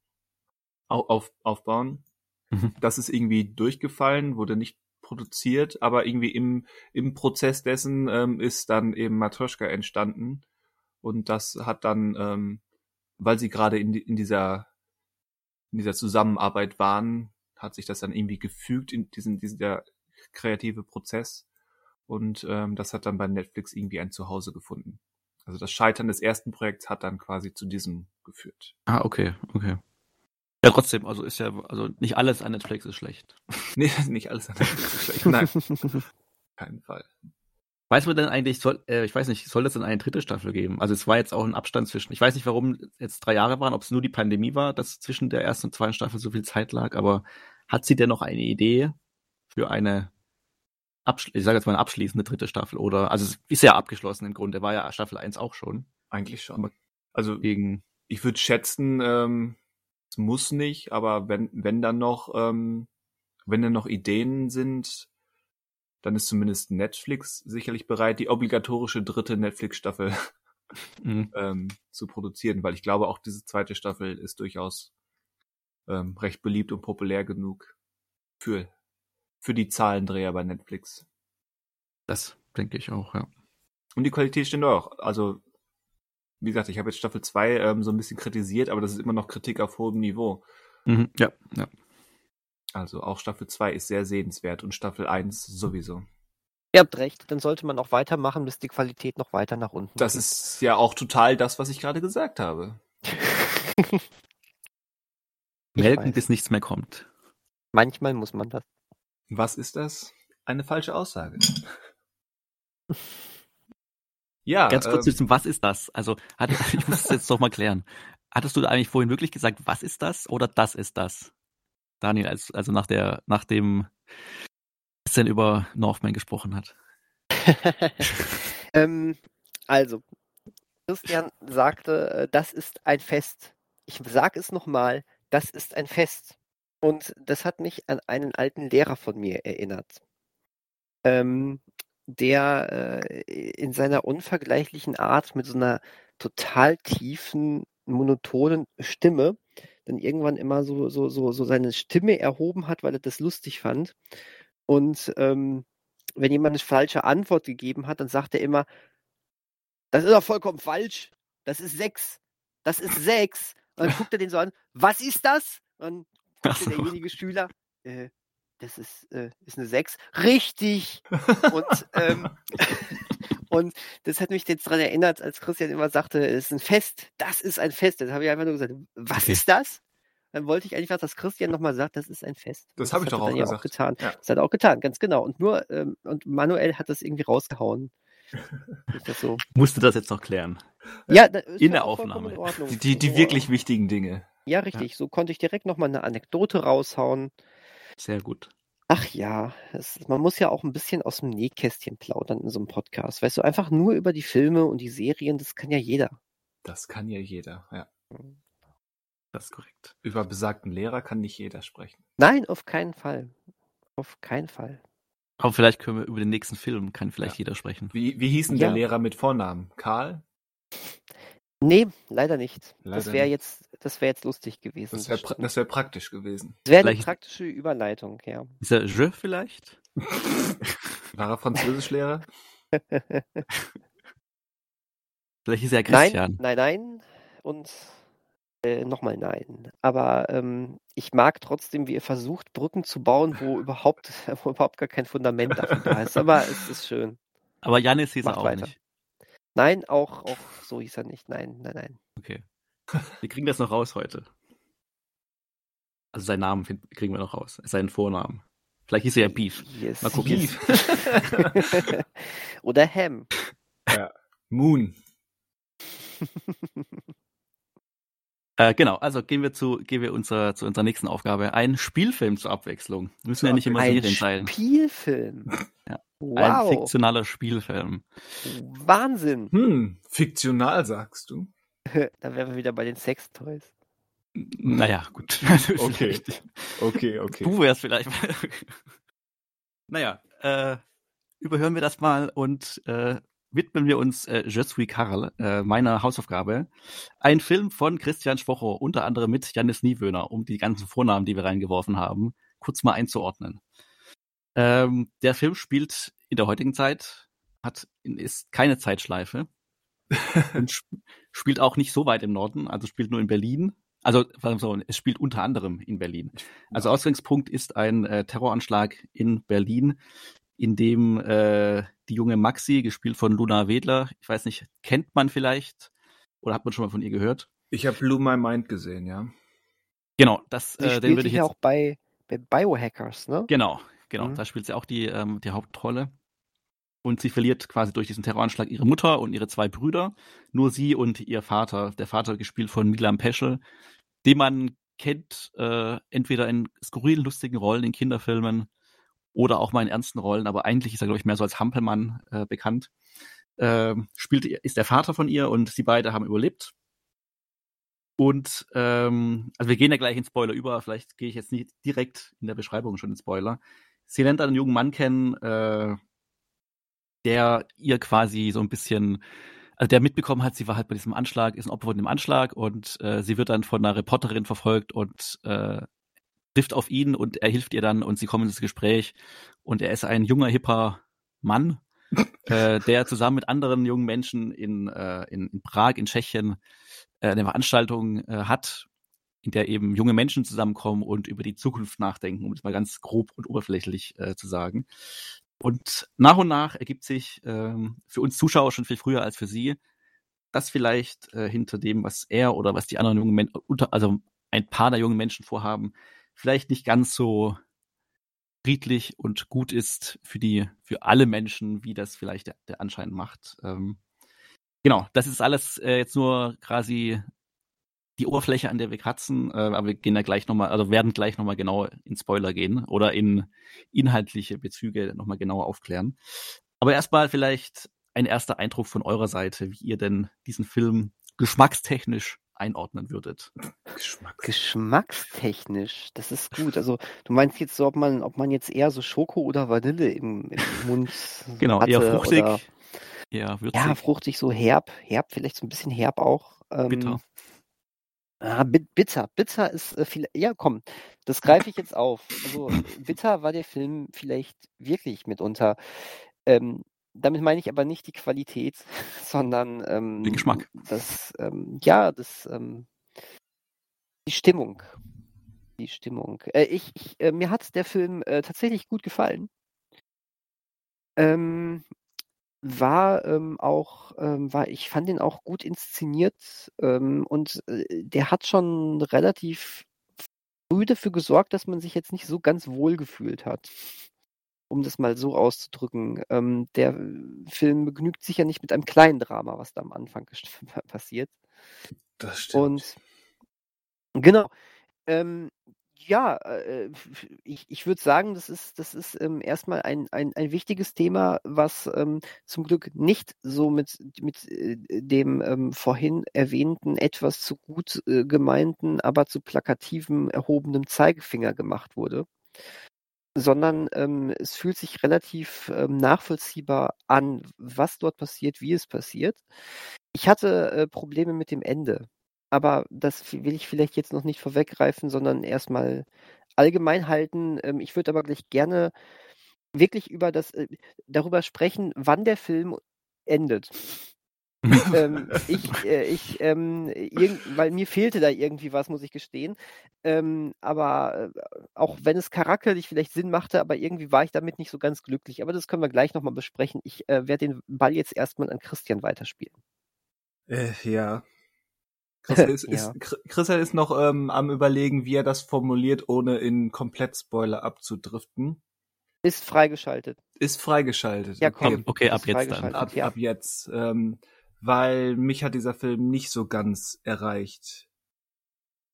au- auf, aufbauen. Mhm. Das ist irgendwie durchgefallen, wurde nicht produziert, aber irgendwie im, im Prozess dessen ähm, ist dann eben Matroschka entstanden. Und das hat dann, ähm, weil sie gerade in, in dieser in dieser Zusammenarbeit waren, hat sich das dann irgendwie gefügt in diesen, dieser kreative Prozess. Und ähm, das hat dann bei Netflix irgendwie ein Zuhause gefunden. Also das Scheitern des ersten Projekts hat dann quasi zu diesem geführt. Ah, okay, okay. Ja, trotzdem, also ist ja, also nicht alles an Netflix ist schlecht. [laughs] Nee, nicht alles an Netflix ist schlecht. Nein, auf [laughs] keinen Fall. Weiß man denn eigentlich, soll, äh, ich weiß nicht, soll es denn eine dritte Staffel geben? Also es war jetzt auch ein Abstand zwischen, ich weiß nicht, warum jetzt drei Jahre waren, ob es nur die Pandemie war, dass zwischen der ersten und zweiten Staffel so viel Zeit lag, aber hat sie denn noch eine Idee für eine, ich sage jetzt mal eine abschließende dritte Staffel oder, also es ist ja abgeschlossen im Grunde, war ja Staffel 1 auch schon. Eigentlich schon. Aber- Also Gegen, ich würde schätzen, ähm, es muss nicht, aber wenn, wenn dann noch, ähm, wenn dann noch Ideen sind, dann ist zumindest Netflix sicherlich bereit, die obligatorische dritte Netflix-Staffel [laughs] mh, [laughs] ähm, zu produzieren, weil ich glaube, auch diese zweite Staffel ist durchaus ähm, recht beliebt und populär genug für, für die Zahlendreher bei Netflix. das denke ich auch, ja. Und die Qualität stimmt auch. Also, wie gesagt, ich habe jetzt Staffel 2 ähm, so ein bisschen kritisiert, aber das ist immer noch Kritik auf hohem Niveau. Mhm, ja, ja. Also auch Staffel 2 ist sehr sehenswert und Staffel 1 sowieso. Ihr habt recht, dann sollte man auch weitermachen, bis die Qualität noch weiter nach unten Das geht. ist ja auch total das, was ich gerade gesagt habe. [laughs] Melken, bis nichts mehr kommt. Manchmal muss man das. Was ist das? Eine falsche Aussage. [laughs] Ja, Ganz kurz ähm, zu diesem, was ist das? Also, hat, [laughs] ich muss es jetzt doch mal klären. Hattest du da eigentlich vorhin wirklich gesagt, was ist das oder das ist das? Daniel, als, also nach der, nach dem Christian über Northman gesprochen hat. [laughs] ähm, also, Christian sagte, äh, das ist ein Fest. Ich sage es nochmal, das ist ein Fest. Und das hat mich an einen alten Lehrer von mir erinnert, ähm, der äh, in seiner unvergleichlichen Art mit so einer total tiefen, monotonen Stimme dann irgendwann immer so, so, so, so seine Stimme erhoben hat, weil er das lustig fand. Und ähm, wenn jemand eine falsche Antwort gegeben hat, dann sagt er immer, das ist doch vollkommen falsch. Das ist sechs. Das ist sechs. Und dann guckt er den so an, was ist das? Und Ach so. derjenige Schüler, äh, das ist, äh, ist eine sechs. Richtig. Und, ähm, [laughs] und das hat mich jetzt daran erinnert, als Christian immer sagte, es ist ein Fest. Das ist ein Fest. Dann habe ich einfach nur gesagt, was Okay. ist das? Dann wollte ich einfach, dass Christian nochmal sagt, das ist ein Fest. Das habe ich hat doch er auch dann ja gesagt. getan. Ja. Das hat er auch getan, ganz genau. Und nur, ähm, und Manuel hat das irgendwie rausgehauen. [laughs] Das so? Musste das jetzt noch klären. Ja, In der auch Aufnahme. In die, die, die wirklich wichtigen Dinge. Ja, richtig. So konnte ich direkt nochmal eine Anekdote raushauen. Sehr gut. Ach ja, es, man muss ja auch ein bisschen aus dem Nähkästchen plaudern in so einem Podcast. Weißt du, einfach nur über die Filme und die Serien, das kann ja jeder. Das kann ja jeder. Ja. Das ist korrekt. Über besagten Lehrer kann nicht jeder sprechen. Nein, auf keinen Fall. Auf keinen Fall. Aber vielleicht können wir über den nächsten Film, kann vielleicht Ja. jeder sprechen. Wie, wie hieß denn Ja. der Lehrer mit Vornamen? Karl? Nee, leider nicht. Leider das wäre jetzt, das wäre jetzt lustig gewesen. Das wäre pra das wär praktisch gewesen. Das wäre eine Vielleicht- praktische Überleitung, ja. Ist er Je vielleicht? [laughs] War er Französischlehrer? [laughs] Vielleicht ist er Nein, Christian. nein, nein. Und äh, nochmal nein. Aber ähm, ich mag trotzdem, wie ihr versucht, Brücken zu bauen, wo überhaupt, [laughs] wo überhaupt gar kein Fundament dafür da ist. Aber es ist schön. Aber Janis hieß er auch weiter. nicht. Nein, auch, auch so hieß er nicht. Nein, nein, nein. Okay. Wir kriegen das noch raus heute. Also seinen Namen find, kriegen wir noch raus. Seinen Vornamen. Vielleicht hieß er ja Beef. Yes, Mal gucken. yes. [laughs] Oder Ham. Moon. [laughs] Äh, genau, also gehen wir zu, gehen wir unserer, zu unserer nächsten Aufgabe. Ein Spielfilm zur Abwechslung. Wir müssen Zur ja nicht immer Serien teilen. Spielfilm. Ja. Ein Wow. fiktionaler Spielfilm. Wahnsinn. Hm, fiktional sagst du? [laughs] Da wären wir wieder bei den Sextoys. Naja, gut. [laughs] Okay. Okay, okay. Du wärst vielleicht. [laughs] naja, äh, überhören wir das mal und äh, widmen wir uns äh, Je suis Karl, äh, meiner Hausaufgabe. Ein Film von Christian Schwocho, unter anderem mit Janis Niewöhner, um die ganzen Vornamen, die wir reingeworfen haben, kurz mal einzuordnen. Ähm, der Film spielt in der heutigen Zeit, hat ist keine Zeitschleife [laughs] und sp spielt auch nicht so weit im Norden, also spielt nur in Berlin. Also es spielt unter anderem in Berlin. Also Ausgangspunkt ist ein äh, Terroranschlag in Berlin, in dem äh, die junge Maxi, gespielt von Luna Wedler, ich weiß nicht, kennt man vielleicht oder hat man schon mal von ihr gehört? Ich habe Blue My Mind gesehen, ja. Genau, das, äh, den spielte würde ich ja jetzt auch bei, bei Biohackers, ne? Genau, genau. Mhm. Da spielt sie auch die, ähm, die Hauptrolle. Und sie verliert quasi durch diesen Terroranschlag ihre Mutter und ihre zwei Brüder. Nur sie und ihr Vater. Der Vater gespielt von Milan Peschel, den man kennt, äh, entweder in skurrilen, lustigen Rollen in Kinderfilmen oder auch mal in ernsten Rollen, aber eigentlich ist er, glaube ich, mehr so als Hampelmann äh, bekannt. Ähm, spielt, ist der Vater von ihr und sie beide haben überlebt. Und ähm, also wir gehen ja gleich in Spoiler über, vielleicht gehe ich jetzt nicht direkt in der Beschreibung schon in Spoiler. Sie lernt einen jungen Mann kennen, äh, der ihr quasi so ein bisschen, also der mitbekommen hat, sie war halt bei diesem Anschlag, ist ein Opfer von dem Anschlag und äh, sie wird dann von einer Reporterin verfolgt und äh, trifft auf ihn und er hilft ihr dann und sie kommen ins Gespräch und er ist ein junger, hipper Mann, äh, der zusammen mit anderen jungen Menschen in, äh, in, in Prag, in Tschechien, äh, eine Veranstaltung äh, hat, in der eben junge Menschen zusammenkommen und über die Zukunft nachdenken, um es mal ganz grob und oberflächlich äh, zu sagen. Und nach und nach ergibt sich ähm, für uns Zuschauer schon viel früher als für sie, dass vielleicht äh, hinter dem, was er oder was die anderen jungen Menschen, also ein paar der jungen Menschen vorhaben, vielleicht nicht ganz so friedlich und gut ist für die, für alle Menschen, wie das vielleicht der, der Anschein macht. Ähm, genau, das ist alles äh, jetzt nur quasi die Oberfläche, an der wir kratzen, äh, aber wir gehen da gleich nochmal, also werden gleich nochmal genau in Spoiler gehen oder in inhaltliche Bezüge nochmal genauer aufklären. Aber erstmal vielleicht ein erster Eindruck von eurer Seite, wie ihr denn diesen Film geschmackstechnisch einordnen würdet. Geschmack. Geschmackstechnisch, das ist gut. Also du meinst jetzt so, ob man, ob man jetzt eher so Schoko oder Vanille im, im Mund [laughs] Genau, hatte eher fruchtig, oder eher würzig, ja, fruchtig, so herb, herb, vielleicht so ein bisschen herb auch. Ähm, bitter. Ah, bit- bitter. Bitter ist äh, viel. Ja, komm, das greife ich jetzt auf. Also bitter war der Film vielleicht wirklich mitunter. Ähm, damit meine ich aber nicht die Qualität, [laughs] sondern ähm, Den Geschmack. das, ähm, ja, das, ähm, die Stimmung. Die Stimmung. Äh, ich, ich, äh, mir hat der Film äh, tatsächlich gut gefallen. Ähm, war ähm, auch, ähm, war, ich fand ihn auch gut inszeniert ähm, und äh, der hat schon relativ früh dafür gesorgt, dass man sich jetzt nicht so ganz wohl gefühlt hat. Um das mal so auszudrücken. Ähm, der Film begnügt sich ja nicht mit einem kleinen Drama, was da am Anfang [laughs] passiert. Das stimmt. Und genau. Ja, äh, ich, ich würde sagen, das ist, das ist ähm, erstmal ein, ein, ein wichtiges Thema, was ähm, zum Glück nicht so mit, mit äh, dem ähm, vorhin erwähnten, etwas zu gut äh, gemeinten, aber zu plakativen erhobenem Zeigefinger gemacht wurde, sondern es fühlt sich relativ nachvollziehbar an, was dort passiert, wie es passiert. Ich hatte Probleme mit dem Ende. Aber das will ich vielleicht jetzt noch nicht vorweggreifen, sondern erstmal allgemein halten. Ähm, ich würde aber gleich gerne wirklich über das, äh, darüber sprechen, wann der Film endet. ähm, ich, [laughs] äh, ich, ähm, irgend, weil mir fehlte da irgendwie was, muss ich gestehen. Ähm, aber äh, auch wenn es charakterlich vielleicht Sinn machte, aber irgendwie war ich damit nicht so ganz glücklich. Aber das können wir gleich nochmal besprechen. Ich äh, werde den Ball jetzt erstmal an Christian weiterspielen. Äh, ja. Christian [laughs] ist, ja. ist, Christian ist noch ähm, am überlegen, wie er das formuliert, ohne in Komplett-Spoiler abzudriften. Ist freigeschaltet. Ist freigeschaltet. Ja, komm. Okay, okay ab jetzt dann. Ab, ja. ab jetzt. Ähm, weil mich hat dieser Film nicht so ganz erreicht.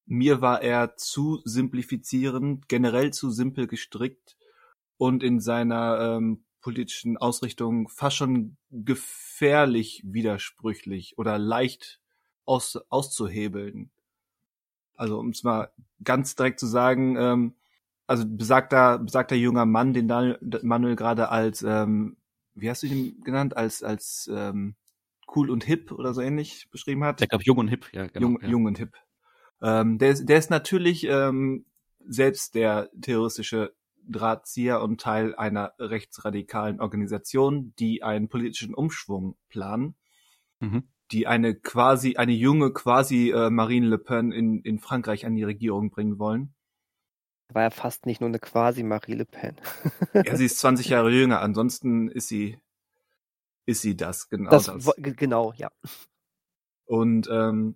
Mir war er zu simplifizierend, generell zu simpel gestrickt und in seiner ähm, politischen Ausrichtung fast schon gefährlich widersprüchlich oder leicht aus, auszuhebeln. Also um es mal ganz direkt zu sagen, ähm, also besagter, besagter junger Mann, den Daniel, Manuel gerade als, ähm, wie hast du ihn genannt, als, als ähm, cool und hip oder so ähnlich beschrieben hat. Der glaube jung und hip, ja, genau. Jung, ja. jung und hip. Ähm, der, ist, der ist natürlich ähm, selbst der terroristische Drahtzieher und Teil einer rechtsradikalen Organisation, die einen politischen Umschwung planen, mhm. Die eine quasi, eine junge quasi äh, Marine Le Pen in, in Frankreich an die Regierung bringen wollen. War ja fast nicht nur eine quasi Marie Le Pen. [laughs] ja, sie ist 20 Jahre jünger, ansonsten ist sie ist sie das, genau das. das. Genau, ja. Und ähm,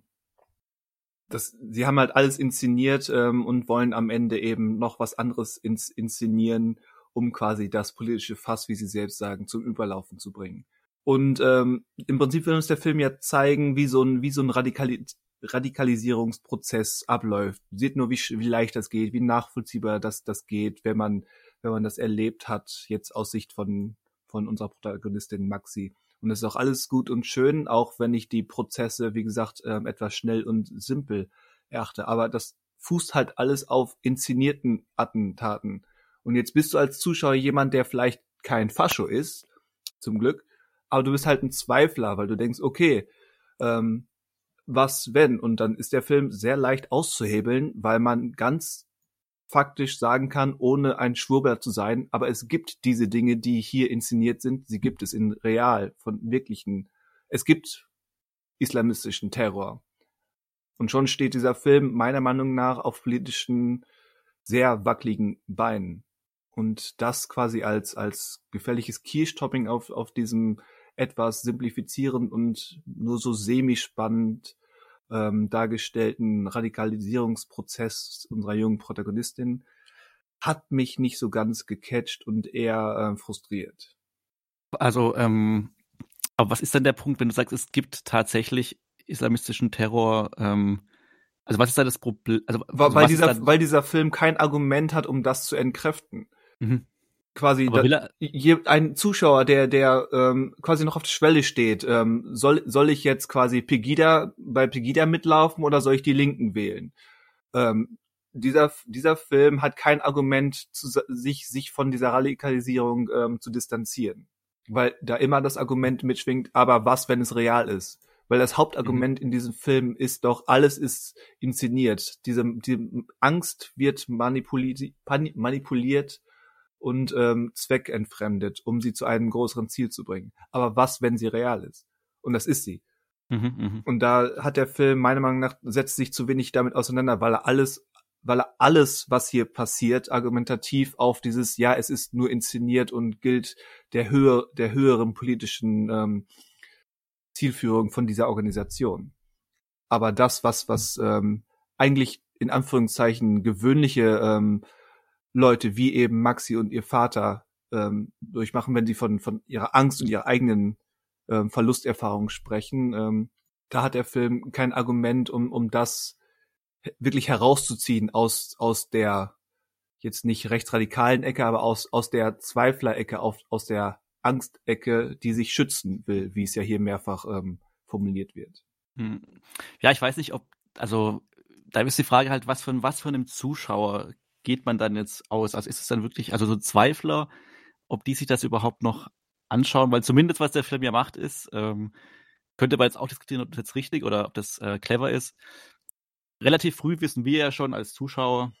das, sie haben halt alles inszeniert ähm, und wollen am Ende eben noch was anderes ins, inszenieren, um quasi das politische Fass, wie sie selbst sagen, zum Überlaufen zu bringen. Und ähm, im Prinzip will uns der Film ja zeigen, wie so ein, wie so ein Radikali Radikalisierungsprozess abläuft. Seht nur, wie, wie leicht das geht, wie nachvollziehbar das, das geht, wenn man, wenn man das erlebt hat, jetzt aus Sicht von, von unserer Protagonistin Maxi. Und es ist auch alles gut und schön, auch wenn ich die Prozesse, wie gesagt, ähm, etwas schnell und simpel erachte. Aber das fußt halt alles auf inszenierten Attentaten. Und jetzt bist du als Zuschauer jemand, der vielleicht kein Fascho ist, zum Glück, aber du bist halt ein Zweifler, weil du denkst, okay, ähm, was wenn? Und dann ist der Film sehr leicht auszuhebeln, weil man ganz faktisch sagen kann, ohne ein Schwurbler zu sein, aber es gibt diese Dinge, die hier inszeniert sind, sie gibt es in real, von wirklichen, es gibt islamistischen Terror. Und schon steht dieser Film meiner Meinung nach auf politischen, sehr wackeligen Beinen. Und das quasi als, als gefährliches Kirchtopping auf, auf diesem etwas simplifizierend und nur so semi-spannend ähm, dargestellten Radikalisierungsprozess unserer jungen Protagonistin hat mich nicht so ganz gecatcht und eher äh, frustriert. Also, ähm, aber was ist denn der Punkt, wenn du sagst, es gibt tatsächlich islamistischen Terror? Ähm, also was ist da das Problem? Also, weil, weil dieser, weil dieser Film kein Argument hat, um das zu entkräften. Mhm quasi da, ein Zuschauer, der der ähm, quasi noch auf der Schwelle steht, ähm, soll soll ich jetzt quasi Pegida bei Pegida mitlaufen oder soll ich die Linken wählen? Ähm, dieser dieser Film hat kein Argument zu sich sich von dieser Radikalisierung ähm, zu distanzieren, weil da immer das Argument mitschwingt, aber was, wenn es real ist? Weil das Hauptargument mhm. in diesem Film ist doch, alles ist inszeniert. Diese, diese Angst wird manipuliert, manipuliert und ähm, zweckentfremdet, um sie zu einem größeren Ziel zu bringen. Aber was, wenn sie real ist? Und das ist sie. Mhm, mh. Und da hat der Film meiner Meinung nach setzt sich zu wenig damit auseinander, weil er alles, weil er alles, was hier passiert, argumentativ auf dieses, ja, es ist nur inszeniert und gilt der Höhe, der höheren politischen ähm, Zielführung von dieser Organisation. Aber das, was, was ähm, eigentlich in Anführungszeichen gewöhnliche ähm, Leute wie eben Maxi und ihr Vater ähm, durchmachen, wenn sie von, von ihrer Angst und ihrer eigenen ähm, Verlusterfahrung sprechen. Ähm, da hat der Film kein Argument, um, um das wirklich herauszuziehen aus, aus der jetzt nicht rechtsradikalen Ecke, aber aus, aus der Zweiflerecke, auf, aus der Angstecke, die sich schützen will, wie es ja hier mehrfach ähm, formuliert wird. Hm. Ja, ich weiß nicht, ob, also da ist die Frage halt, was von was von einem Zuschauer geht man dann jetzt aus? Also ist es dann wirklich, also so Zweifler, ob die sich das überhaupt noch anschauen, weil zumindest was der Film ja macht, ist, ähm, könnte man jetzt auch diskutieren, ob das jetzt richtig oder ob das äh, clever ist. Relativ früh wissen wir ja schon als Zuschauer,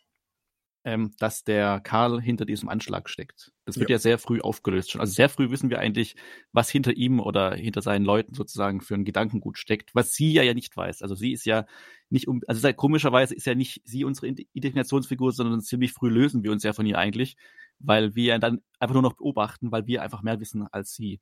ähm, dass der Karl hinter diesem Anschlag steckt. Das wird ja. ja. sehr früh aufgelöst schon. Also sehr früh wissen wir eigentlich, was hinter ihm oder hinter seinen Leuten sozusagen für ein Gedankengut steckt, was sie ja ja nicht weiß. Also sie ist ja nicht um, also sehr, komischerweise ist ja nicht sie unsere Identifikationsfigur, sondern ziemlich früh lösen wir uns ja von ihr eigentlich, weil wir dann einfach nur noch beobachten, weil wir einfach mehr wissen als sie.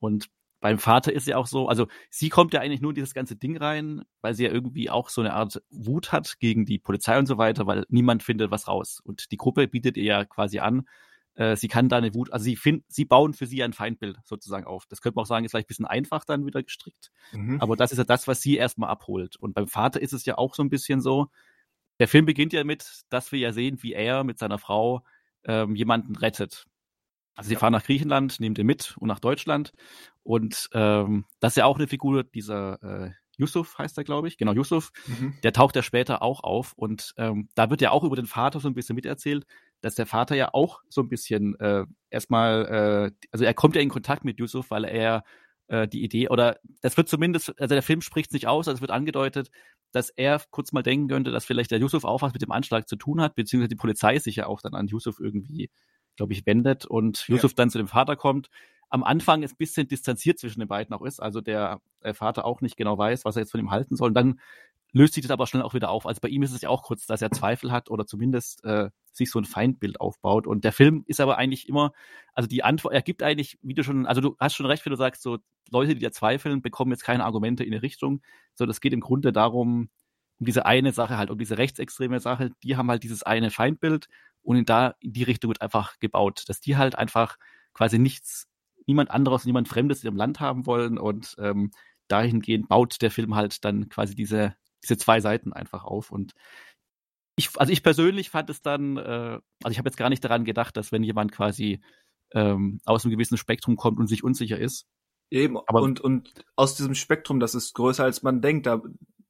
Und beim Vater ist ja auch so, also sie kommt ja eigentlich nur in dieses ganze Ding rein, weil sie ja irgendwie auch so eine Art Wut hat gegen die Polizei und so weiter, weil niemand findet was raus. Und die Gruppe bietet ihr ja quasi an, äh, sie kann da eine Wut, also sie finden, sie bauen für sie ein Feindbild sozusagen auf. Das könnte man auch sagen, ist vielleicht ein bisschen einfach dann wieder gestrickt. Mhm. Aber das ist ja das, was sie erstmal abholt. Und beim Vater ist es ja auch so ein bisschen so, der Film beginnt ja mit, dass wir ja sehen, wie er mit seiner Frau ähm, jemanden rettet. Also sie fahren nach Griechenland, nehmen den mit und nach Deutschland. Und ähm, das ist ja auch eine Figur dieser äh, Yusuf heißt er, glaube ich. Genau, Yusuf. Mhm. Der taucht ja später auch auf. Und ähm, da wird ja auch über den Vater so ein bisschen miterzählt, dass der Vater ja auch so ein bisschen äh, erstmal, äh, also er kommt ja in Kontakt mit Yusuf, weil er äh, die Idee, oder das wird zumindest, also der Film spricht nicht aus, also es wird angedeutet, dass er kurz mal denken könnte, dass vielleicht der Yusuf auch was mit dem Anschlag zu tun hat, beziehungsweise die Polizei sich ja auch dann an Yusuf irgendwie glaube ich, wendet und Yusuf ja. dann zu dem Vater kommt. Am Anfang ist ein bisschen distanziert zwischen den beiden auch ist, also der, der Vater auch nicht genau weiß, was er jetzt von ihm halten soll. Und dann löst sich das aber schnell auch wieder auf. Also bei ihm ist es ja auch kurz, dass er Zweifel hat oder zumindest äh, sich so ein Feindbild aufbaut. Und der Film ist aber eigentlich immer, also die Antwort, er gibt eigentlich, wie du schon, also du hast schon recht, wenn du sagst, so Leute, die da zweifeln, bekommen jetzt keine Argumente in eine Richtung, sondern es geht im Grunde darum, um diese eine Sache halt, um diese rechtsextreme Sache, die haben halt dieses eine Feindbild und in da in die Richtung wird einfach gebaut, dass die halt einfach quasi nichts, niemand anderes, niemand Fremdes in ihrem Land haben wollen und ähm, dahingehend baut der Film halt dann quasi diese diese zwei Seiten einfach auf und ich, also ich persönlich fand es dann, äh, also ich habe jetzt gar nicht daran gedacht, dass wenn jemand quasi ähm, aus einem gewissen Spektrum kommt und sich unsicher ist. Eben, aber und, und aus diesem Spektrum, das ist größer als man denkt, da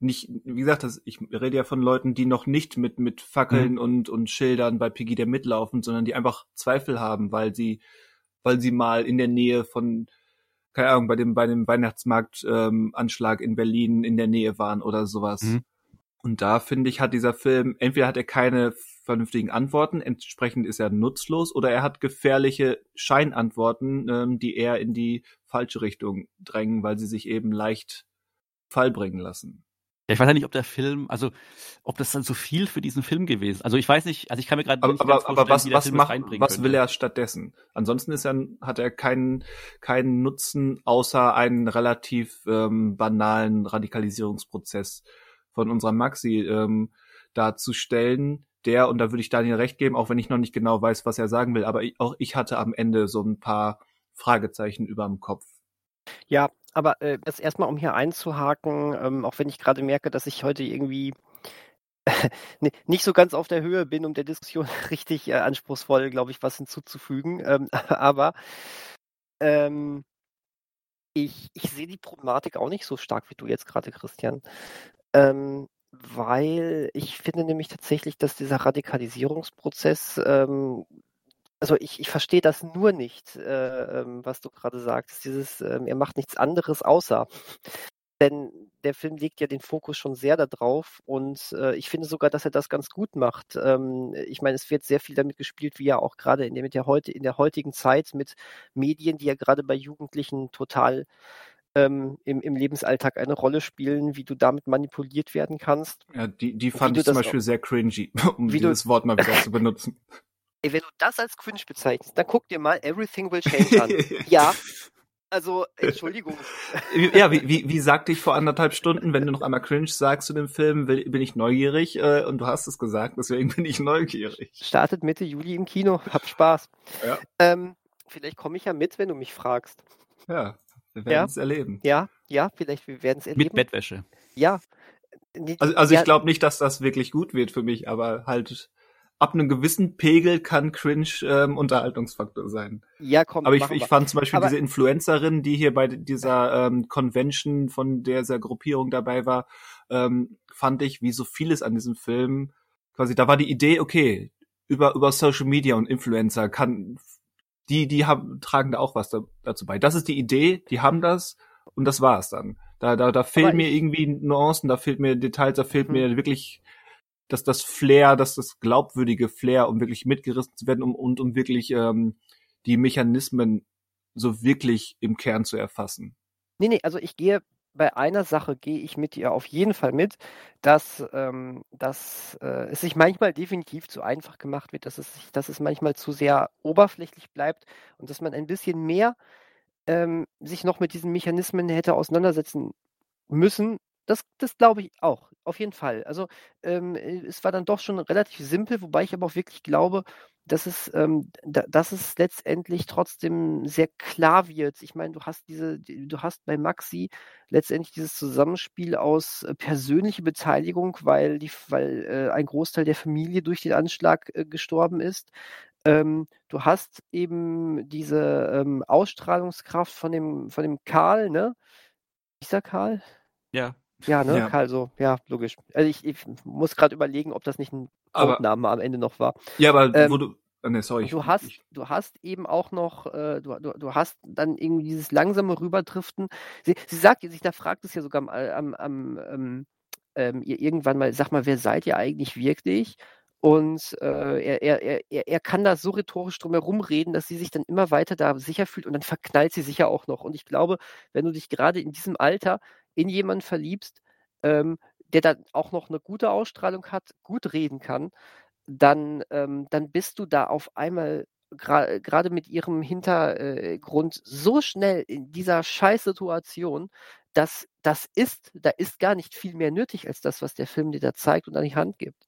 nicht, wie gesagt, das, ich rede ja von Leuten, die noch nicht mit, mit Fackeln mhm. und, und Schildern bei Piggy der mitlaufen, sondern die einfach Zweifel haben, weil sie, weil sie mal in der Nähe von, keine Ahnung, bei dem, bei dem Weihnachtsmarkt-Anschlag ähm, in Berlin in der Nähe waren oder sowas. Mhm. Und da finde ich, hat dieser Film, entweder hat er keine vernünftigen Antworten, entsprechend ist er nutzlos, oder er hat gefährliche Scheinantworten, ähm, die eher in die falsche Richtung drängen, weil sie sich eben leicht Fall bringen lassen. Ja, ich weiß ja nicht, ob der Film, also ob das dann so viel für diesen Film gewesen. Also ich weiß nicht, also ich kann mir gerade nicht aber, aber was, was macht, was will er stattdessen? Ansonsten ist er, hat er keinen keinen Nutzen außer einen relativ ähm, banalen Radikalisierungsprozess von unserer Maxi ähm, darzustellen. Der und da würde ich Daniel recht geben, auch wenn ich noch nicht genau weiß, was er sagen will. Aber ich, auch ich hatte am Ende so ein paar Fragezeichen über dem Kopf. Ja, aber äh, jetzt erstmal, um hier einzuhaken, ähm, auch wenn ich gerade merke, dass ich heute irgendwie [laughs] nicht so ganz auf der Höhe bin, um der Diskussion [laughs] richtig äh, anspruchsvoll, glaube ich, was hinzuzufügen. Ähm, [laughs] aber ähm, ich, ich sehe die Problematik auch nicht so stark wie du jetzt gerade, Christian. Ähm, weil ich finde nämlich tatsächlich, dass dieser Radikalisierungsprozess ähm, also ich, ich verstehe das nur nicht, äh, ähm, was du gerade sagst. Dieses, äh, er macht nichts anderes außer. Denn der Film legt ja den Fokus schon sehr darauf und äh, ich finde sogar, dass er das ganz gut macht. Ähm, ich meine, es wird sehr viel damit gespielt, wie ja auch gerade in der, mit der heute, in der heutigen Zeit mit Medien, die ja gerade bei Jugendlichen total ähm, im, im Lebensalltag eine Rolle spielen, wie du damit manipuliert werden kannst. Ja, die, die fand ich zum Beispiel sehr cringy, [laughs] um dieses Wort mal wieder zu benutzen. Ey, wenn du das als cringe bezeichnest, dann guck dir mal Everything Will Change an. ja, also, Entschuldigung. ja, wie, wie, wie sagte ich vor anderthalb Stunden, wenn du noch einmal cringe sagst zu dem Film, bin ich neugierig äh, und du hast es gesagt, deswegen bin ich neugierig. Startet Mitte Juli im Kino, hab Spaß. Ja. Ähm, vielleicht komme ich ja mit, wenn du mich fragst. Ja, wir werden es erleben. Ja, ja, vielleicht wir werden es erleben. Mit Bettwäsche. Ja. Also, also ja. ich glaube nicht, dass das wirklich gut wird für mich, aber halt ab einem gewissen Pegel kann Cringe ähm, Unterhaltungsfaktor sein. Ja, komm. Aber ich, ich fand zum Beispiel Aber diese Influencerin, die hier bei dieser ähm, Convention von dieser Gruppierung dabei war, ähm, fand ich, wie so vieles an diesem Film, quasi, da war die Idee, okay, über, über Social Media und Influencer kann, die, die haben, tragen da auch was da, dazu bei. Das ist die Idee, die haben das und das war's dann. Da, da, da fehlen mir irgendwie Nuancen, da fehlt mir Details, da fehlt mhm. mir wirklich dass das Flair, dass das glaubwürdige Flair, um wirklich mitgerissen zu werden um, und um wirklich ähm, die Mechanismen so wirklich im Kern zu erfassen. Nee, nee, also ich gehe bei einer Sache gehe ich mit dir auf jeden Fall mit, dass, ähm, dass äh, es sich manchmal definitiv zu einfach gemacht wird, dass es, dass es manchmal zu sehr oberflächlich bleibt und dass man ein bisschen mehr ähm, sich noch mit diesen Mechanismen hätte auseinandersetzen müssen, das, das glaube ich auch, auf jeden Fall. Also ähm, es war dann doch schon relativ simpel, wobei ich aber auch wirklich glaube, dass es, ähm, da, dass es letztendlich trotzdem sehr klar wird. Ich meine, du hast diese, du hast bei Maxi letztendlich dieses Zusammenspiel aus äh, persönlicher Beteiligung, weil die, weil äh, ein Großteil der Familie durch den Anschlag äh, gestorben ist. Ähm, du hast eben diese ähm, Ausstrahlungskraft von dem, von dem Karl, ne? Ist er Karl? Ja. Ja, ne? Ja. Karl so, ja, logisch. Also ich, ich muss gerade überlegen, ob das nicht ein Codename am Ende noch war. Ja, aber Ähm, wo du. ah, Nee, sorry. Du hast, ich- du hast eben auch noch, äh, du, du, du hast dann irgendwie dieses langsame Rüberdriften. Sie, sie sagt, sich da fragt es ja sogar am, am, am ähm, ähm, ihr irgendwann mal, sag mal, wer seid ihr eigentlich wirklich? Und äh, er, er, er, er- kann da so rhetorisch drum herum reden, dass sie sich dann immer weiter da sicher fühlt und dann verknallt sie sich ja auch noch. Und ich glaube, wenn du dich gerade in diesem Alter in jemanden verliebst, ähm, der dann auch noch eine gute Ausstrahlung hat, gut reden kann, dann, ähm, dann bist du da auf einmal gra- gerade mit ihrem Hintergrund so schnell in dieser Scheißsituation, dass das ist, da ist gar nicht viel mehr nötig als das, was der Film dir da zeigt und an die Hand gibt.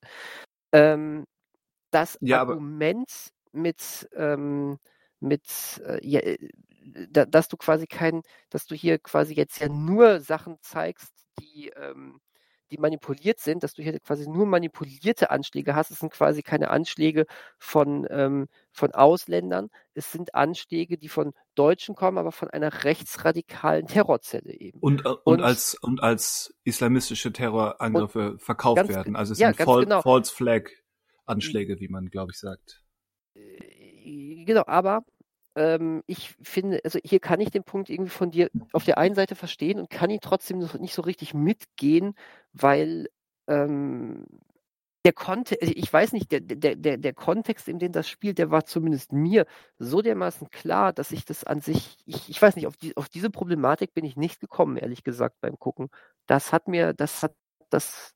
Ähm, das Ja, Argument mit, ähm, mit äh, ja, äh, da, dass du quasi kein, dass du hier quasi jetzt ja nur Sachen zeigst, die, ähm, die manipuliert sind, dass du hier quasi nur manipulierte Anschläge hast. Es sind quasi keine Anschläge von, ähm, von Ausländern. Es sind Anschläge, die von Deutschen kommen, aber von einer rechtsradikalen Terrorzelle eben. und, äh, und, und- als und als islamistische Terrorangriffe verkauft ganz- werden. Also es ja, sind Fal genau. False Flag Anschläge, wie man glaube ich sagt. Äh, Genau, aber ähm, ich finde, also hier kann ich den Punkt irgendwie von dir auf der einen Seite verstehen und kann ihn trotzdem nicht so richtig mitgehen, weil ähm, der Kontext, ich weiß nicht, der, der, der, der Kontext, in dem das spielt, der war zumindest mir so dermaßen klar, dass ich das an sich, ich, ich weiß nicht, auf, die, auf diese Problematik bin ich nicht gekommen, ehrlich gesagt, beim Gucken. Das hat mir, das hat, das,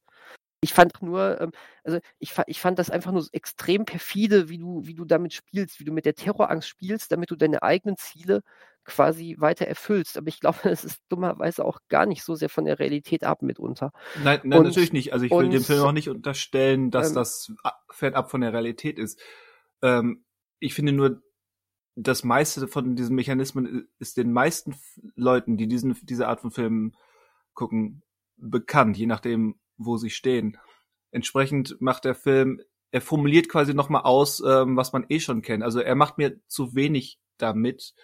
ich fand nur, ähm, also ich, ich fand das einfach nur so extrem perfide, wie du, wie du damit spielst, wie du mit der Terrorangst spielst, damit du deine eigenen Ziele quasi weiter erfüllst. Aber ich glaube, [laughs] es ist dummerweise auch gar nicht so sehr von der Realität ab mitunter. Nein, nein Und- natürlich nicht. Also ich will und- dem Film auch nicht unterstellen, dass ähm, das fernab von der Realität ist. Ähm, ich finde nur, das meiste von diesen Mechanismen ist den meisten Leuten, die diesen, diese Art von Filmen gucken, bekannt, je nachdem, wo sie stehen. Entsprechend macht der Film, er formuliert quasi nochmal aus, ähm, was man eh schon kennt. Also er macht mir zu wenig damit.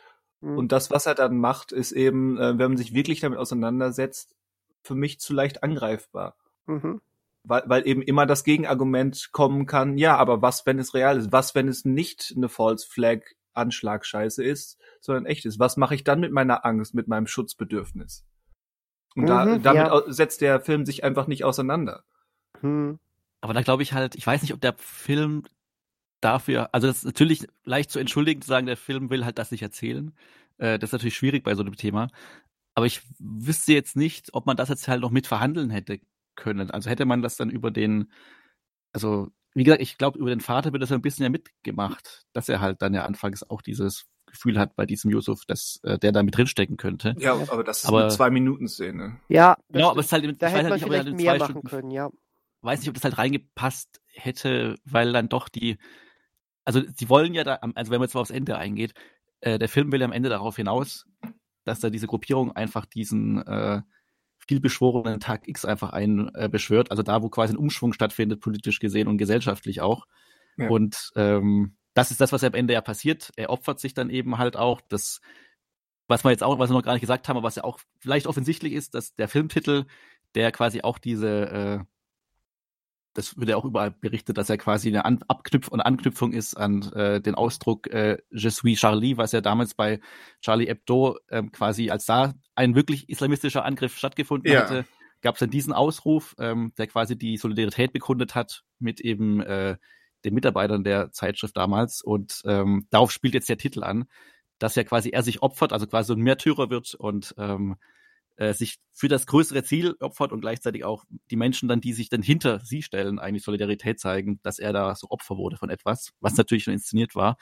Hm. Und das, was er dann macht, ist eben, äh, wenn man sich wirklich damit auseinandersetzt, für mich zu leicht angreifbar Mhm. weil, weil eben immer das Gegenargument kommen kann, ja, aber was, wenn es real ist? Was, wenn es nicht eine False Flag Anschlagscheiße ist, sondern echt ist? Was mache ich dann mit meiner Angst, mit meinem Schutzbedürfnis? Und da, Mhm, damit ja. setzt der Film sich einfach nicht auseinander. Hm. Aber da glaube ich halt, ich weiß nicht, ob der Film dafür, also das ist natürlich leicht zu entschuldigen, zu sagen, der Film will halt das nicht erzählen. Äh, das ist natürlich schwierig bei so einem Thema. Aber ich wüsste jetzt nicht, ob man das jetzt halt noch mit verhandeln hätte können. Also hätte man das dann über den, also wie gesagt, ich glaube, über den Vater wird das ja ein bisschen ja mitgemacht, dass er halt dann ja anfangs auch dieses Gefühl hat bei diesem Yusuf, dass äh, der da mit drinstecken könnte. Ja, aber das ist Aber- eine Zwei-Minuten-Szene. Ja, Genau, aber es ist halt, da ich hätte weiß man halt nicht, ob vielleicht dann in mehr machen Stunden können, ja. weiß nicht, ob das halt reingepasst hätte, weil dann doch die, also sie wollen ja da, also wenn man jetzt mal aufs Ende eingeht, äh, der Film will ja am Ende darauf hinaus, dass da diese Gruppierung einfach diesen äh, vielbeschworenen Tag X einfach ein äh, beschwört, also da, wo quasi ein Umschwung stattfindet, politisch gesehen und gesellschaftlich auch. Ja. Und ähm, das ist das, was am Ende ja passiert. Er opfert sich dann eben halt auch. Das, was wir jetzt auch, was wir noch gar nicht gesagt haben, aber was ja auch vielleicht offensichtlich ist, dass der Filmtitel, der quasi auch diese äh, das wird ja auch überall berichtet, dass er quasi eine An Abknüpf und Anknüpfung ist an äh, den Ausdruck äh, Je suis Charlie, was ja damals bei Charlie Hebdo ähm, quasi, als da ein wirklich islamistischer Angriff stattgefunden Ja. hatte, gab es dann diesen Ausruf, ähm, der quasi die Solidarität begründet hat mit eben äh, den Mitarbeitern der Zeitschrift damals. Und ähm, darauf spielt jetzt der Titel an, dass ja quasi er sich opfert, also quasi so ein Märtyrer wird und ähm, äh, sich für das größere Ziel opfert und gleichzeitig auch die Menschen dann, die sich dann hinter sie stellen, eigentlich Solidarität zeigen, dass er da so Opfer wurde von etwas, was natürlich schon inszeniert war.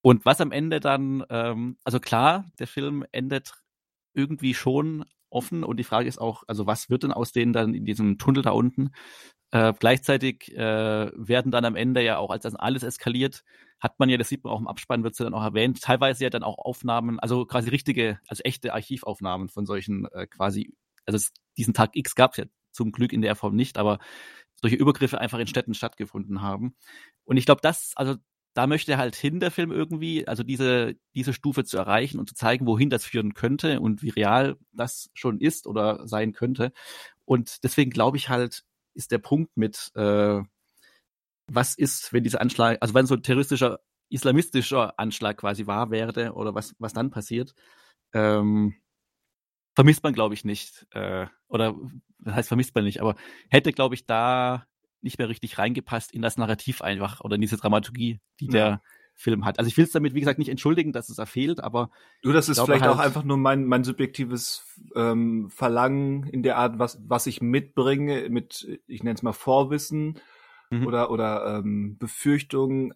Und was am Ende dann, ähm, also klar, der Film endet irgendwie schon offen und die Frage ist auch, also was wird denn aus denen dann in diesem Tunnel da unten? Äh, gleichzeitig äh, werden dann am Ende ja auch, als das alles eskaliert, hat man ja, das sieht man auch im Abspann, wird es ja dann auch erwähnt, teilweise ja dann auch Aufnahmen, also quasi richtige, also echte Archivaufnahmen von solchen äh, quasi, also es, diesen Tag X gab es ja zum Glück in der Form nicht, aber solche Übergriffe einfach in Städten stattgefunden haben. Und ich glaube, das, also da möchte halt hin, der Film irgendwie, also diese, diese Stufe zu erreichen und zu zeigen, wohin das führen könnte und wie real das schon ist oder sein könnte. Und deswegen glaube ich halt, ist der Punkt mit, äh, was ist, wenn dieser Anschlag, also wenn so ein terroristischer, islamistischer Anschlag quasi wahr werde oder was, was dann passiert, ähm, vermisst man, glaube ich, nicht. Äh, oder das heißt, vermisst man nicht, aber hätte, glaube ich, da nicht mehr richtig reingepasst in das Narrativ einfach oder in diese Dramaturgie, die ja. der Film hat. Also ich will es damit, wie gesagt, nicht entschuldigen, dass es da fehlt, aber. Du, das ist vielleicht halt, auch einfach nur mein, mein subjektives ähm, Verlangen in der Art, was, was ich mitbringe, mit, ich nenne es mal Vorwissen mhm. oder, oder ähm, Befürchtungen,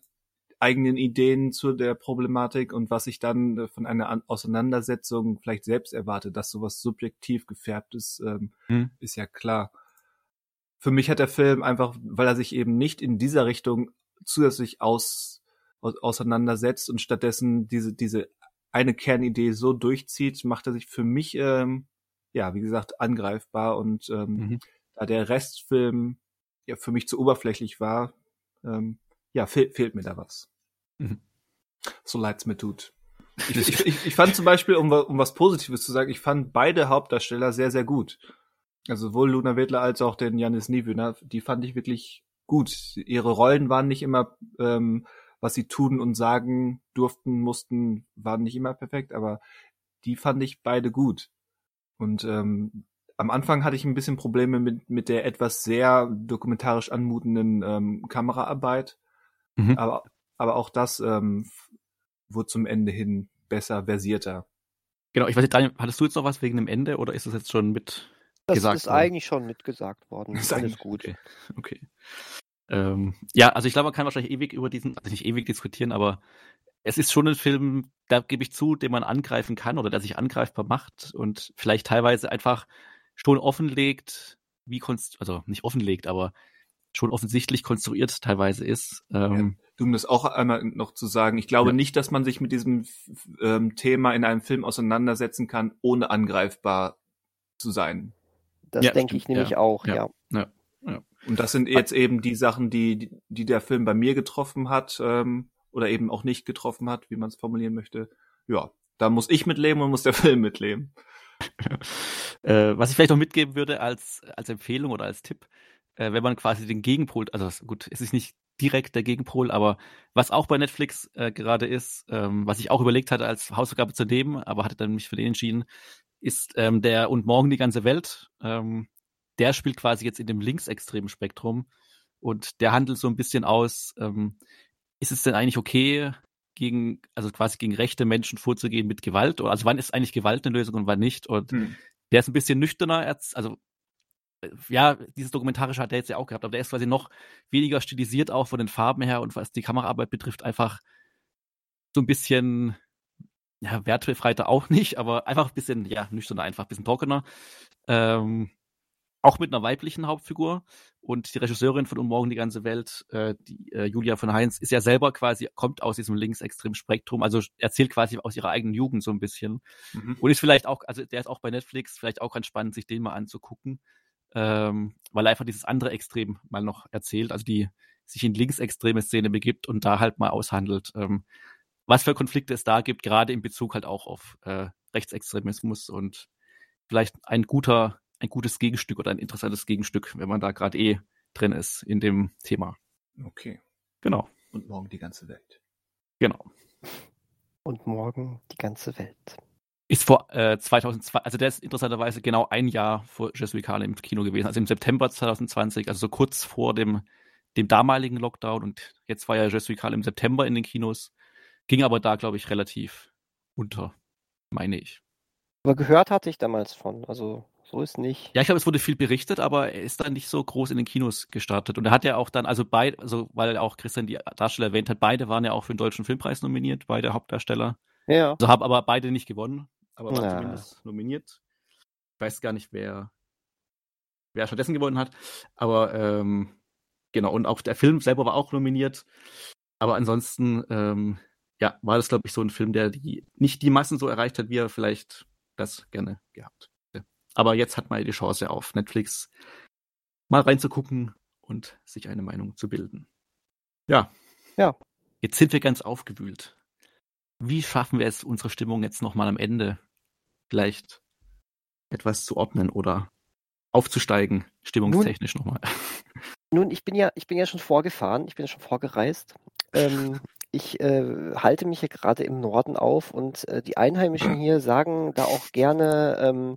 eigenen Ideen zu der Problematik und was ich dann äh, von einer Auseinandersetzung vielleicht selbst erwarte, dass sowas subjektiv gefärbt ist, ähm, mhm. ist ja klar. Für mich hat der Film einfach, weil er sich eben nicht in dieser Richtung zusätzlich aus auseinandersetzt und stattdessen diese, diese eine Kernidee so durchzieht, macht er sich für mich, ähm, ja, wie gesagt, angreifbar und ähm, mhm. da der Restfilm ja für mich zu oberflächlich war, ähm, ja, fehl, fehlt mir da was. Mhm. So leid's mir tut. Ich, ich, ich, ich fand zum Beispiel, um, um was Positives zu sagen, ich fand beide Hauptdarsteller sehr, sehr gut. Also sowohl Luna Wedler als auch den Janis Niewöhner, die fand ich wirklich gut. Ihre Rollen waren nicht immer ähm, was sie tun und sagen durften, mussten, waren nicht immer perfekt, aber die fand ich beide gut. Und ähm, am Anfang hatte ich ein bisschen Probleme mit, mit der etwas sehr dokumentarisch anmutenden ähm, Kameraarbeit. Mhm. Aber, aber auch das ähm, wurde zum Ende hin besser, versierter. Genau, ich weiß nicht, Daniel, hattest du jetzt noch was wegen dem Ende oder ist das jetzt schon mit das gesagt ist worden? eigentlich schon mitgesagt worden. Ist alles gut. Okay. okay. Ähm, ja, also ich glaube, man kann wahrscheinlich ewig über diesen, also nicht ewig diskutieren, aber es ist schon ein Film, da gebe ich zu, den man angreifen kann oder der sich angreifbar macht und vielleicht teilweise einfach schon offenlegt, wie konst also nicht offenlegt, aber schon offensichtlich konstruiert teilweise ist. Ähm, ja, um das auch einmal noch zu sagen, ich glaube ja. nicht, dass man sich mit diesem ähm, Thema in einem Film auseinandersetzen kann, ohne angreifbar zu sein. Das ja, denke ich nämlich auch, ja. ja. Und das sind jetzt eben die Sachen, die, die der Film bei mir getroffen hat ähm, oder eben auch nicht getroffen hat, wie man es formulieren möchte. Ja, da muss ich mitleben und muss der [laughs] Film mitleben. äh, was ich vielleicht noch mitgeben würde als, als Empfehlung oder als Tipp, äh, wenn man quasi den Gegenpol, also gut, es ist nicht direkt der Gegenpol, aber was auch bei Netflix äh, gerade ist, ähm, was ich auch überlegt hatte als Hausaufgabe zu nehmen, aber hatte dann mich für den entschieden, ist ähm, der Und morgen die ganze Welt. Ähm, der spielt quasi jetzt in dem linksextremen Spektrum und der handelt so ein bisschen aus, ähm, ist es denn eigentlich okay, gegen, also quasi gegen rechte Menschen vorzugehen mit Gewalt? Oder, also wann ist eigentlich Gewalt eine Lösung und wann nicht? Und hm. der ist ein bisschen nüchterner, also äh, ja, dieses Dokumentarische hat er jetzt ja auch gehabt, aber der ist quasi noch weniger stilisiert auch von den Farben her und was die Kameraarbeit betrifft, einfach so ein bisschen, ja, wertbefreiter auch nicht, aber einfach ein bisschen, ja, nüchterner, einfach ein bisschen trockener. Ähm, auch mit einer weiblichen Hauptfigur. Und die Regisseurin von Und Morgen die ganze Welt, äh, die äh, Julia von Heinz, ist ja selber quasi, kommt aus diesem linksextremen Spektrum, also erzählt quasi aus ihrer eigenen Jugend so ein bisschen. Mhm. Und ist vielleicht auch, also der ist auch bei Netflix, vielleicht auch ganz spannend, sich den mal anzugucken, ähm, weil er einfach dieses andere Extrem mal noch erzählt, also die sich in linksextreme Szene begibt und da halt mal aushandelt, ähm, was für Konflikte es da gibt, gerade in Bezug halt auch auf äh, Rechtsextremismus und vielleicht ein guter ein gutes Gegenstück oder ein interessantes Gegenstück, wenn man da gerade eh drin ist in dem Thema. Okay. Genau. Und morgen die ganze Welt. Genau. Und morgen die ganze Welt. Ist vor äh, 2002, also der ist interessanterweise genau ein Jahr vor Je suis Carl im Kino gewesen, also im September 2020, also so kurz vor dem, dem damaligen Lockdown und jetzt war ja Je suis Carl im September in den Kinos, ging aber da, glaube ich, relativ unter, meine ich. Aber gehört hatte ich damals von, also so ist nicht. Ja, ich glaube, es wurde viel berichtet, aber er ist dann nicht so groß in den Kinos gestartet. Und er hat ja auch dann, also beide, also weil auch Christian die Darsteller erwähnt hat, beide waren ja auch für den Deutschen Filmpreis nominiert, beide Hauptdarsteller. Ja. Also haben aber beide nicht gewonnen, aber waren Ja. zumindest nominiert. Ich weiß gar nicht, wer, wer stattdessen gewonnen hat. Aber ähm, genau, und auch der Film selber war auch nominiert. Aber ansonsten, ähm, ja, war das, glaube ich, so ein Film, der die, nicht die Massen so erreicht hat, wie er vielleicht das gerne gehabt. Aber jetzt hat man ja die Chance, auf Netflix mal reinzugucken und sich eine Meinung zu bilden. Ja. Ja. Jetzt sind wir ganz aufgewühlt. Wie schaffen wir es, unsere Stimmung jetzt nochmal am Ende vielleicht etwas zu ordnen oder aufzusteigen, stimmungstechnisch nochmal? [laughs] Nun, ich bin ja, ich bin ja schon vorgefahren, ich bin ja schon vorgereist. Ähm, ich äh, halte mich hier gerade im Norden auf und äh, die Einheimischen [clears throat] hier sagen da auch gerne, ähm,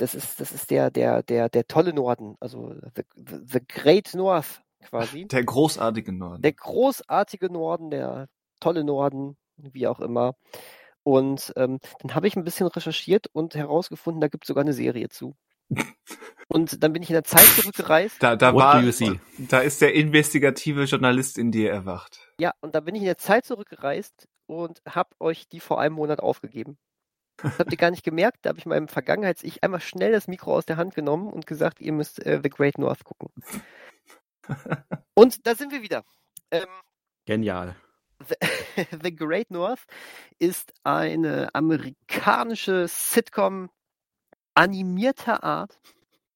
das ist, das ist der, der, der, der tolle Norden, also the, the, Great North quasi. Der großartige Norden. Der großartige Norden, der tolle Norden, wie auch immer. Und ähm, dann habe ich ein bisschen recherchiert und herausgefunden, da gibt es sogar eine Serie zu. [laughs] Und dann bin ich in der Zeit zurückgereist. da, da war, da ist der investigative Journalist in dir erwacht. Ja, und da bin ich in der Zeit zurückgereist und habe euch die vor einem Monat aufgegeben. Das habt ihr gar nicht gemerkt. Da habe ich meinem Vergangenheits-Ich einmal schnell das Mikro aus der Hand genommen und gesagt, ihr müsst äh, The Great North gucken. [laughs] Und da sind wir wieder. Ähm, Genial. The, [laughs] The Great North ist eine amerikanische Sitcom animierter Art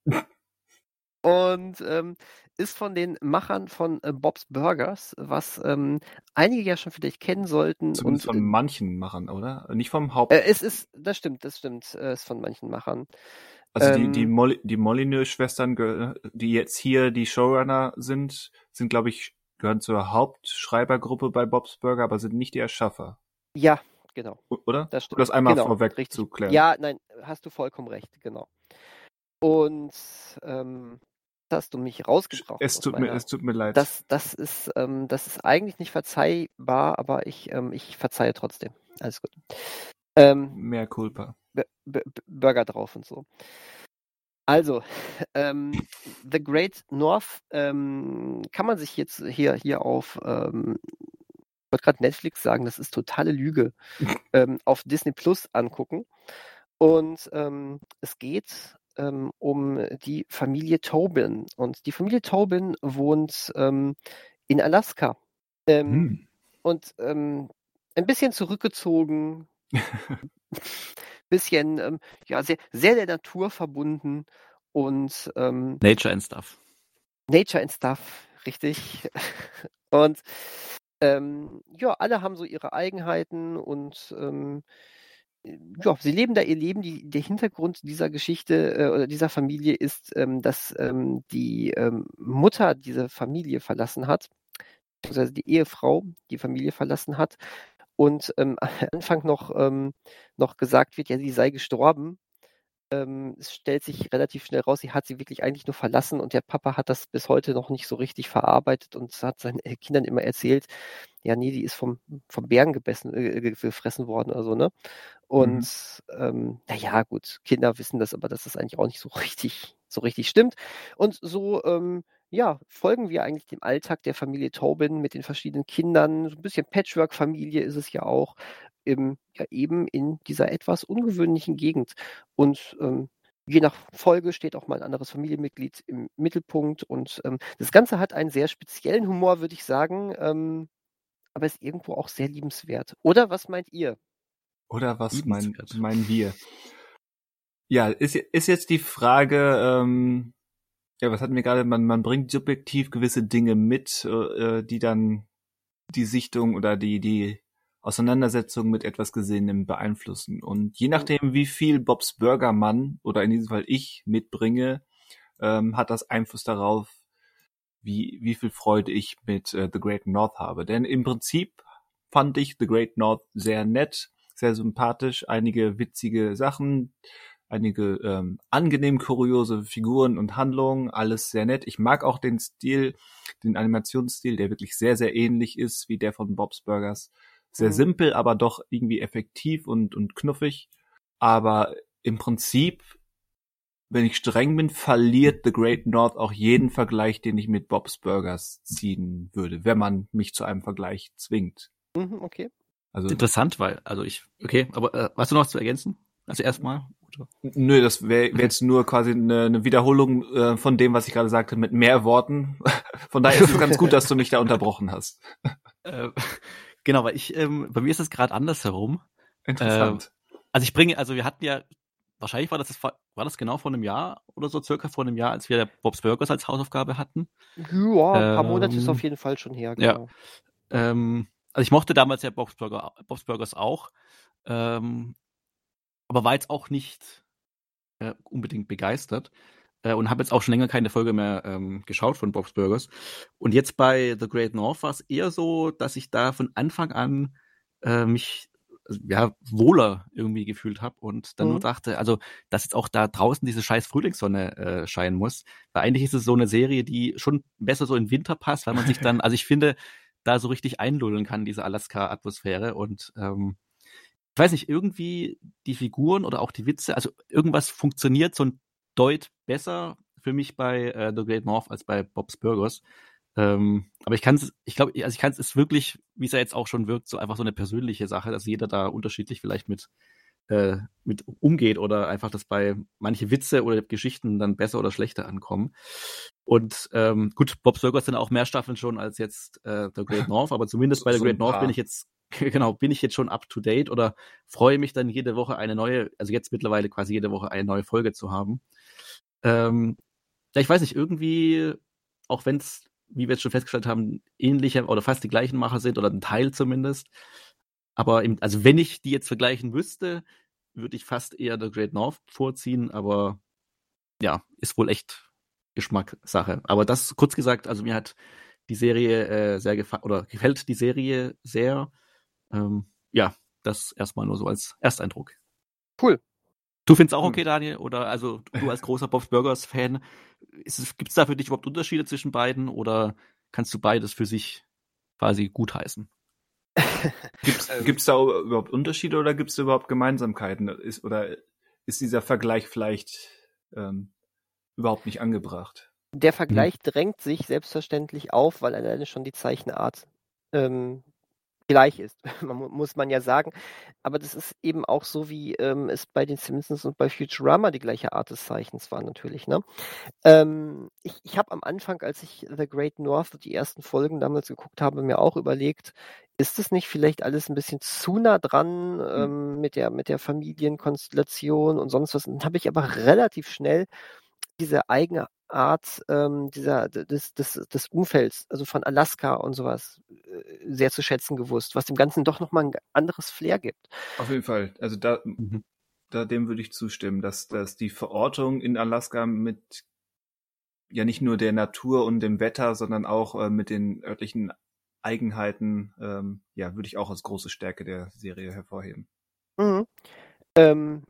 [laughs] und ähm, ist von den Machern von äh, Bob's Burgers, was ähm, einige ja schon vielleicht kennen sollten. Zumindest und von manchen Machen, oder? Nicht vom Haupt. äh, es ist, das stimmt, das stimmt, äh, ist von manchen Machern. also die, ähm, die, Molly, die Molyneux-Schwestern, die jetzt hier die Showrunner sind, sind, glaube ich, gehören zur Hauptschreibergruppe bei Bob's Burger, aber sind nicht die Erschaffer. Ja, genau. Oder? Das stimmt. Um das einmal genau, vorweg richtig. zu klären. Ja, nein, hast du vollkommen recht, genau. Und ähm, hast du mich rausgebracht. Es tut, mir, meiner- es tut mir leid. Das, das, ist, ähm, das ist eigentlich nicht verzeihbar, aber ich, ähm, ich verzeihe trotzdem. Alles gut. Ähm, Mehr Culpa. B B Burger drauf und so. Also, [laughs] ähm, The Great North ähm, kann man sich jetzt hier, hier auf, ähm, ich wollte gerade Netflix sagen, das ist totale Lüge, [laughs] ähm, auf Disney Plus angucken. Und ähm, es geht ähm, um die Familie Tobin. Und die Familie Tobin wohnt ähm, in Alaska. Ähm, Hm. und ähm, ein bisschen zurückgezogen, [laughs] bisschen ähm, ja sehr sehr der Natur verbunden und ähm, Nature and Stuff. Nature and Stuff, richtig. [laughs] Und ähm, ja, alle haben so ihre Eigenheiten und ähm, ja, sie leben da ihr Leben. Die, der Hintergrund dieser Geschichte äh, oder dieser Familie ist, ähm, dass ähm, die ähm, Mutter diese Familie verlassen hat, beziehungsweise die Ehefrau die Familie verlassen hat und ähm, [laughs] am Anfang noch, ähm, noch gesagt wird, ja, sie sei gestorben. Ähm, es stellt sich relativ schnell raus, sie hat sie wirklich eigentlich nur verlassen und der Papa hat das bis heute noch nicht so richtig verarbeitet und hat seinen äh, Kindern immer erzählt, ja, nee, die ist vom, vom Bären gebessen, äh, ge- gefressen worden oder so, ne? Und ähm, naja, gut, Kinder wissen das, aber dass das eigentlich auch nicht so [laughs] richtig, so richtig stimmt. Und so, ähm, ja, folgen wir eigentlich dem Alltag der Familie Tobin mit den verschiedenen Kindern. So ein bisschen Patchwork-Familie ist es ja auch, im, ja, eben in dieser etwas ungewöhnlichen Gegend. Und ähm, je nach Folge steht auch mal ein anderes Familienmitglied im Mittelpunkt. Und ähm, das Ganze hat einen sehr speziellen Humor, würde ich sagen, ähm, aber ist irgendwo auch sehr liebenswert. Oder was meint ihr? Oder was mein, meinen wir? Ja, ist, ist jetzt die Frage, ähm, ja, was hatten wir gerade? Man, man bringt subjektiv gewisse Dinge mit, äh, die dann die Sichtung oder die, die Auseinandersetzung mit etwas Gesehenem beeinflussen. Und je nachdem, wie viel Bobs Burger Mann oder in diesem Fall ich mitbringe, ähm, hat das Einfluss darauf, wie, wie viel Freude ich mit äh, The Great North habe. Denn im Prinzip fand ich The Great North sehr nett, sehr sympathisch, einige witzige Sachen, einige ähm, angenehm kuriose Figuren und Handlungen, alles sehr nett. Ich mag auch den Stil, den Animationsstil, der wirklich sehr, sehr ähnlich ist wie der von Bob's Burgers. Sehr mhm. simpel, aber doch irgendwie effektiv und, und knuffig. Aber im Prinzip, wenn ich streng bin, verliert The Great North auch jeden Vergleich, den ich mit Bob's Burgers ziehen würde, wenn man mich zu einem Vergleich zwingt. Mhm, okay. Also, Interessant, weil, also ich, okay, aber äh, was du noch zu ergänzen? Also erstmal? Nö, das wäre wär jetzt nur quasi eine, eine Wiederholung äh, von dem, was ich gerade sagte, mit mehr Worten. [laughs] Von daher ist es ganz gut, dass du mich da unterbrochen hast. [laughs] Äh, genau, weil ich, ähm, bei mir ist es gerade andersherum. Interessant. Äh, also ich bringe, also wir hatten ja, wahrscheinlich war das, war das genau vor einem Jahr oder so, circa vor einem Jahr, als wir Bob's Burgers als Hausaufgabe hatten. Ja, ein paar ähm, Monate ist auf jeden Fall schon her. Genau. Ja. Ähm, also ich mochte damals ja Bob's, Burger, Bob's Burgers auch. Ähm, aber war jetzt auch nicht äh, unbedingt begeistert äh, und habe jetzt auch schon länger keine Folge mehr ähm, geschaut von Bob's Burgers. Und jetzt bei The Great North war es eher so, dass ich da von Anfang an äh, mich ja wohler irgendwie gefühlt habe und dann mhm. nur dachte, also dass jetzt auch da draußen diese scheiß Frühlingssonne äh, scheinen muss. Weil eigentlich ist es so eine Serie, die schon besser so in Winter passt, weil man sich dann, [laughs] also ich finde, da so richtig einlullen kann, diese Alaska-Atmosphäre und ähm, ich weiß nicht, irgendwie die Figuren oder auch die Witze, also irgendwas funktioniert so ein Deut besser für mich bei äh, The Great North als bei Bob's Burgers. Ähm, aber ich kann es, ich glaube, also ich kann es ist wirklich, wie es ja jetzt auch schon wirkt, so einfach so eine persönliche Sache, dass jeder da unterschiedlich vielleicht mit äh, mit umgeht oder einfach, dass bei manche Witze oder Geschichten dann besser oder schlechter ankommen. Und ähm, gut, Bob's Burgers sind auch mehr Staffeln schon als jetzt äh, The Great North, aber zumindest bei The Great North bin ich jetzt [laughs] genau, bin ich jetzt schon up to date oder freue mich dann jede Woche eine neue, also jetzt mittlerweile quasi jede Woche eine neue Folge zu haben. Ähm, ja, ich weiß nicht, irgendwie, auch wenn es, wie wir jetzt schon festgestellt haben, ähnliche oder fast die gleichen Macher sind oder ein Teil zumindest. Aber im, also wenn ich die jetzt vergleichen müsste, würde ich fast eher The Great North vorziehen, aber ja, ist wohl echt Geschmackssache. Aber das kurz gesagt, also mir hat die Serie äh, sehr gefallen oder gefällt die Serie sehr. Ähm, ja, das erstmal nur so als Ersteindruck. Cool. Du findest auch okay, Daniel? Oder also du als großer Bob's Burgers Fan, gibt es da für dich überhaupt Unterschiede zwischen beiden oder kannst du beides für sich quasi gutheißen? [laughs] Gibt es da überhaupt Unterschiede oder gibt es überhaupt Gemeinsamkeiten? Ist, oder ist dieser Vergleich vielleicht ähm, überhaupt nicht angebracht? Der Vergleich hm. drängt sich selbstverständlich auf, weil alleine schon die Zeichenart ähm, gleich ist, [laughs] muss man ja sagen. Aber das ist eben auch so, wie ähm, es bei den Simpsons und bei Futurama die gleiche Art des Zeichens war natürlich. Ne? Ähm, ich ich habe am Anfang, als ich The Great North die ersten Folgen damals geguckt habe, mir auch überlegt, ist es nicht vielleicht alles ein bisschen zu nah dran hm. ähm, mit, der, mit der Familienkonstellation und sonst was? Dann habe ich aber relativ schnell diese eigene Art ähm, dieser, des, des, des Umfelds, also von Alaska und sowas, äh, sehr zu schätzen gewusst, was dem Ganzen doch nochmal ein anderes Flair gibt. Auf jeden Fall. Also da, mhm. da dem würde ich zustimmen, dass, dass die Verortung in Alaska mit ja nicht nur der Natur und dem Wetter, sondern auch äh, mit den örtlichen Eigenheiten, ähm, ja, würde ich auch als große Stärke der Serie hervorheben. Mhm. Ähm,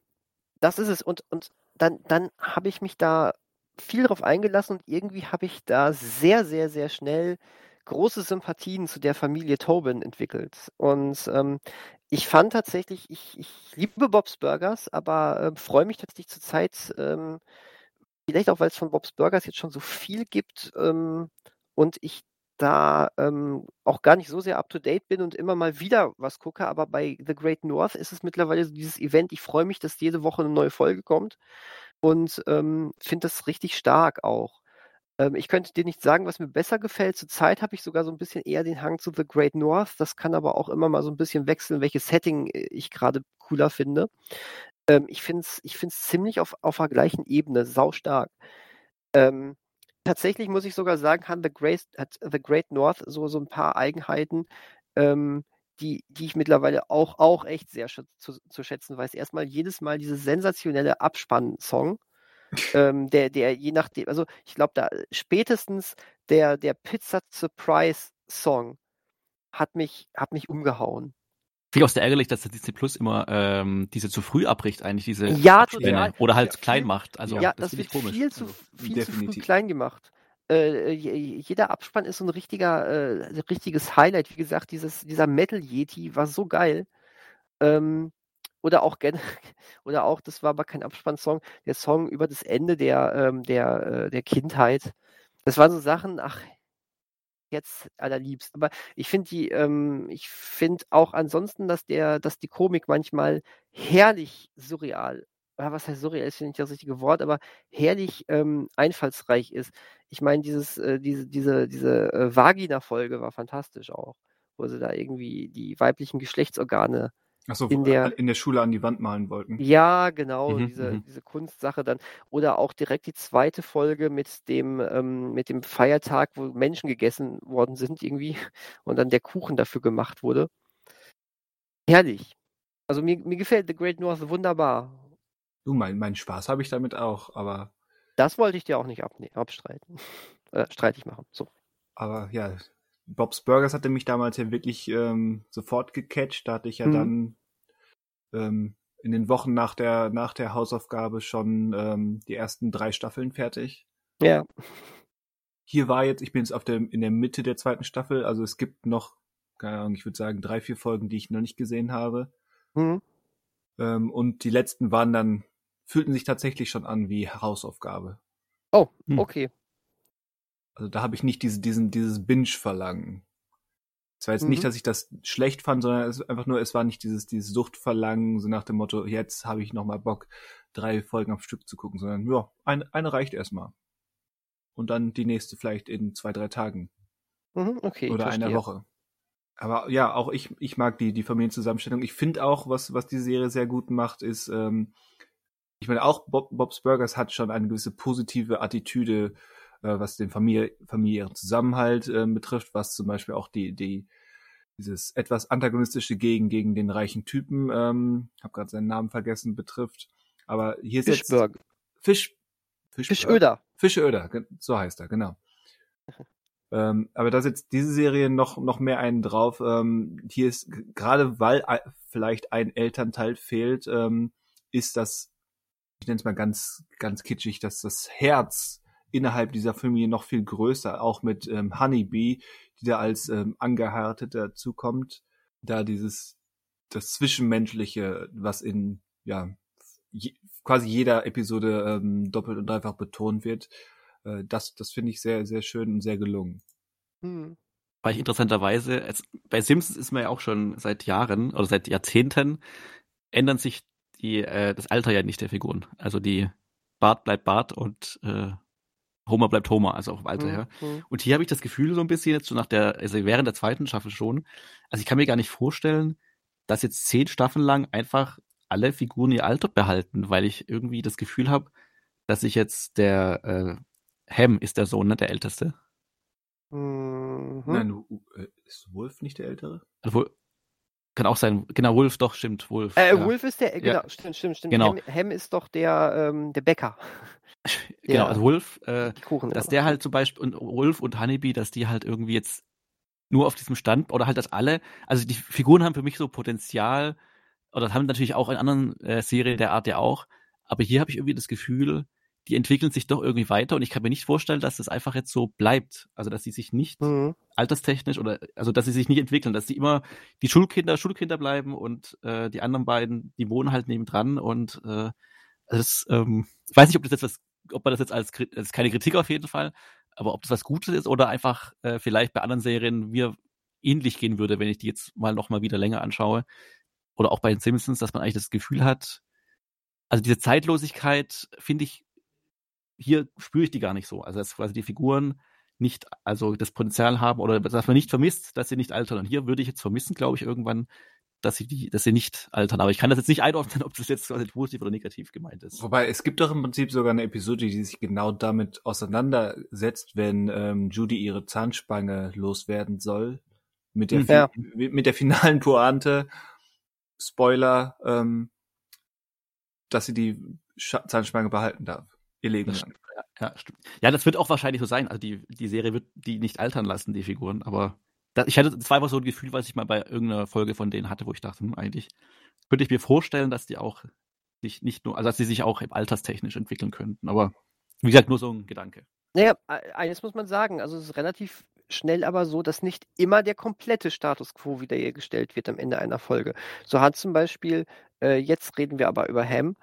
das ist es. Und, und dann, dann habe ich mich da viel darauf eingelassen und irgendwie habe ich da sehr, sehr, sehr schnell große Sympathien zu der Familie Tobin entwickelt. Und ähm, ich fand tatsächlich, ich, ich liebe Bob's Burgers, aber äh, freue mich tatsächlich zurzeit, ähm, vielleicht auch, weil es von Bob's Burgers jetzt schon so viel gibt ähm, und ich da ähm, auch gar nicht so sehr up to date bin und immer mal wieder was gucke, aber bei The Great North ist es mittlerweile so dieses Event, ich freue mich, dass jede Woche eine neue Folge kommt und ähm, finde das richtig stark auch. Ähm, ich könnte dir nicht sagen, was mir besser gefällt. Zurzeit habe ich sogar so ein bisschen eher den Hang zu The Great North. Das kann aber auch immer mal so ein bisschen wechseln, welches Setting äh, ich gerade cooler finde. Ähm, ich finde es ich find's ziemlich auf, auf der gleichen Ebene, saustark. Ähm, tatsächlich muss ich sogar sagen, hat The Great, hat The Great North so, so ein paar Eigenheiten, ähm, die, die ich mittlerweile auch, auch echt sehr zu, zu schätzen weiß. Erstmal jedes Mal diese sensationelle Abspann-Song, ähm, der, der je nachdem, also ich glaube, da spätestens der, der Pizza Surprise Song hat mich, hat mich umgehauen. Finde ich auch sehr ärgerlich, dass der Disney Plus immer ähm, diese zu früh abbricht, eigentlich diese Ja, total. Oder halt Ja, klein viel- macht. Also ja, das, das, finde ich wird komisch. viel zu, Also, viel zu früh klein gemacht. Äh, je- jeder Abspann ist so ein richtiger, äh, richtiges Highlight. Wie gesagt, dieses, dieser Metal Yeti war so geil. Ähm, oder auch [laughs] oder auch, das war aber kein Abspannsong, der Song über das Ende der, ähm, der, äh, der Kindheit. Das waren so Sachen, ach, jetzt allerliebst. Aber ich finde die, ähm, ich finde auch ansonsten, dass der, dass die Komik manchmal herrlich surreal, ja, was heißt surreal, ist nicht das richtige Wort, aber herrlich ähm, einfallsreich ist. Ich meine, dieses, äh, diese, diese, diese äh, Vagina-Folge war fantastisch auch, wo sie da irgendwie die weiblichen Geschlechtsorgane Achso, In der- in der Schule an die Wand malen wollten. ja, genau, Mhm, diese, mhm. diese Kunstsache dann. Oder auch direkt die zweite Folge mit dem, ähm, mit dem Feiertag, wo Menschen gegessen worden sind irgendwie [laughs] und dann der Kuchen dafür gemacht wurde. Herrlich. Also mir, mir gefällt The Great North wunderbar. Du, mein, mein Spaß habe ich damit auch, aber, Das wollte ich dir auch nicht abstreiten. [laughs] Äh, streitig machen. So. aber ja, Bob's Burgers hatte mich damals ja wirklich ähm, sofort gecatcht. Da hatte ich ja Mhm. dann ähm, in den Wochen nach der, nach der Hausaufgabe schon ähm, die ersten drei Staffeln fertig. Ja. Hier war jetzt, ich bin jetzt auf der, in der Mitte der zweiten Staffel, also es gibt noch, keine Ahnung, ich würde sagen, drei, vier Folgen, die ich noch nicht gesehen habe. Mhm. Ähm, und die letzten waren dann, fühlten sich tatsächlich schon an wie Hausaufgabe. Oh, Hm. Also da habe ich nicht diese, diesen, dieses Binge-Verlangen. Es war jetzt Mhm. nicht, dass ich das schlecht fand, sondern es einfach nur, es war nicht dieses, dieses Suchtverlangen, so nach dem Motto, jetzt habe ich nochmal Bock, drei Folgen am Stück zu gucken, sondern ja, eine, eine reicht erstmal. Und dann die nächste vielleicht in zwei, drei Tagen Mhm, okay. oder einer. Woche. Aber ja, auch ich, ich mag die, die Familienzusammenstellung. Ich finde auch, was, was die Serie sehr gut macht, ist, ähm, ich meine, auch Bob, Bob's Burgers hat schon eine gewisse positive Attitüde, äh, was den Familie, familiären Zusammenhalt äh, betrifft, was zum Beispiel auch die, die, dieses etwas antagonistische gegen, gegen den reichen Typen, ähm, habe gerade seinen Namen vergessen, betrifft. Aber hier ist jetzt Fischberg. Fisch, Fisch, Fischöder. Fischeöder, ge- so heißt er, genau. [laughs] ähm, aber da setzt diese Serie noch, noch mehr einen drauf. Ähm, hier ist, gerade weil ei- vielleicht ein Elternteil fehlt, ähm, ist das, ich nenne es mal ganz, ganz kitschig, dass das Herz innerhalb dieser Familie noch viel größer, auch mit ähm, Honeybee, die da als ähm, Angeheiratete dazukommt, da dieses, das Zwischenmenschliche, was in, ja, je, quasi jeder Episode ähm, doppelt und dreifach betont wird, äh, das, das finde ich sehr, sehr schön und sehr gelungen. Hm. Weil ich interessanterweise, es, bei Simpsons ist man ja auch schon seit Jahren oder seit Jahrzehnten, ändern sich die, äh, das Alter ja nicht der Figuren. Also die Bart bleibt Bart und äh, Homer bleibt Homer, also auch im Alter Hm, her. hm. Und hier habe ich das Gefühl so ein bisschen jetzt schon nach der, also während der zweiten Staffel schon, also ich kann mir gar nicht vorstellen, dass jetzt zehn Staffeln lang einfach alle Figuren ihr Alter behalten, weil ich irgendwie das Gefühl habe, dass ich jetzt der äh, Ham ist der Sohn, ne, der Älteste. Mhm. Nein, äh, ist Wolf nicht der Ältere? Obwohl, kann auch sein, genau, Wolf, doch, stimmt, Wolf. Äh, ja. Wolf ist der, Ja. genau, stimmt, stimmt, stimmt. Genau. Ham, Ham ist doch der, ähm, der Bäcker. [laughs] Genau, Ja. also Wolf, äh, Kuchen. dass der halt zum Beispiel, und Wolf und Honeybee, dass die halt irgendwie jetzt nur auf diesem Stand, oder halt, dass alle, also die Figuren haben für mich so Potenzial, oder haben natürlich auch in anderen äh, Serien der Art ja auch, aber hier habe ich irgendwie das Gefühl, die entwickeln sich doch irgendwie weiter und ich kann mir nicht vorstellen, dass das einfach jetzt so bleibt. Also, dass sie sich nicht Mhm. alterstechnisch oder, also, dass sie sich nicht entwickeln, dass sie immer die Schulkinder Schulkinder bleiben und äh, die anderen beiden, die wohnen halt nebendran und äh, das, ähm, ich weiß nicht, ob das jetzt was, ob man das jetzt als, das ist keine Kritik auf jeden Fall, aber ob das was Gutes ist oder einfach äh, vielleicht bei anderen Serien mir ähnlich gehen würde, wenn ich die jetzt mal noch mal wieder länger anschaue. Oder auch bei den Simpsons, dass man eigentlich das Gefühl hat, also diese Zeitlosigkeit finde ich, hier spüre ich die gar nicht so. Also dass quasi die Figuren nicht, also das Potenzial haben oder dass man nicht vermisst, dass sie nicht altern. Und hier würde ich jetzt vermissen, glaube ich, irgendwann, dass sie die, dass sie nicht altern. Aber ich kann das jetzt nicht einordnen, ob das jetzt quasi positiv oder negativ gemeint ist. Wobei, es gibt doch im Prinzip sogar eine Episode, die sich genau damit auseinandersetzt, wenn ähm, Judy ihre Zahnspange loswerden soll. Mit der, Mhm. Ja. mit der finalen Pointe, Spoiler, ähm, dass sie die Scha Zahnspange behalten darf. Ihr Leben Das lang. stimmt, ja, ja, stimmt. Ja, das wird auch wahrscheinlich so sein. Also die, die Serie wird die nicht altern lassen, die Figuren, aber ich hatte, einfach so ein Gefühl, was ich mal bei irgendeiner Folge von denen hatte, wo ich dachte, hm, eigentlich könnte ich mir vorstellen, dass die auch sich nicht nur, also dass sie sich auch alterstechnisch entwickeln könnten. Aber wie gesagt, nur so ein Gedanke. Naja, e- eines muss man sagen, also es ist relativ schnell aber so, dass nicht immer der komplette Status quo wiederhergestellt wird am Ende einer Folge. So hat zum Beispiel, äh, jetzt reden wir aber über Ham,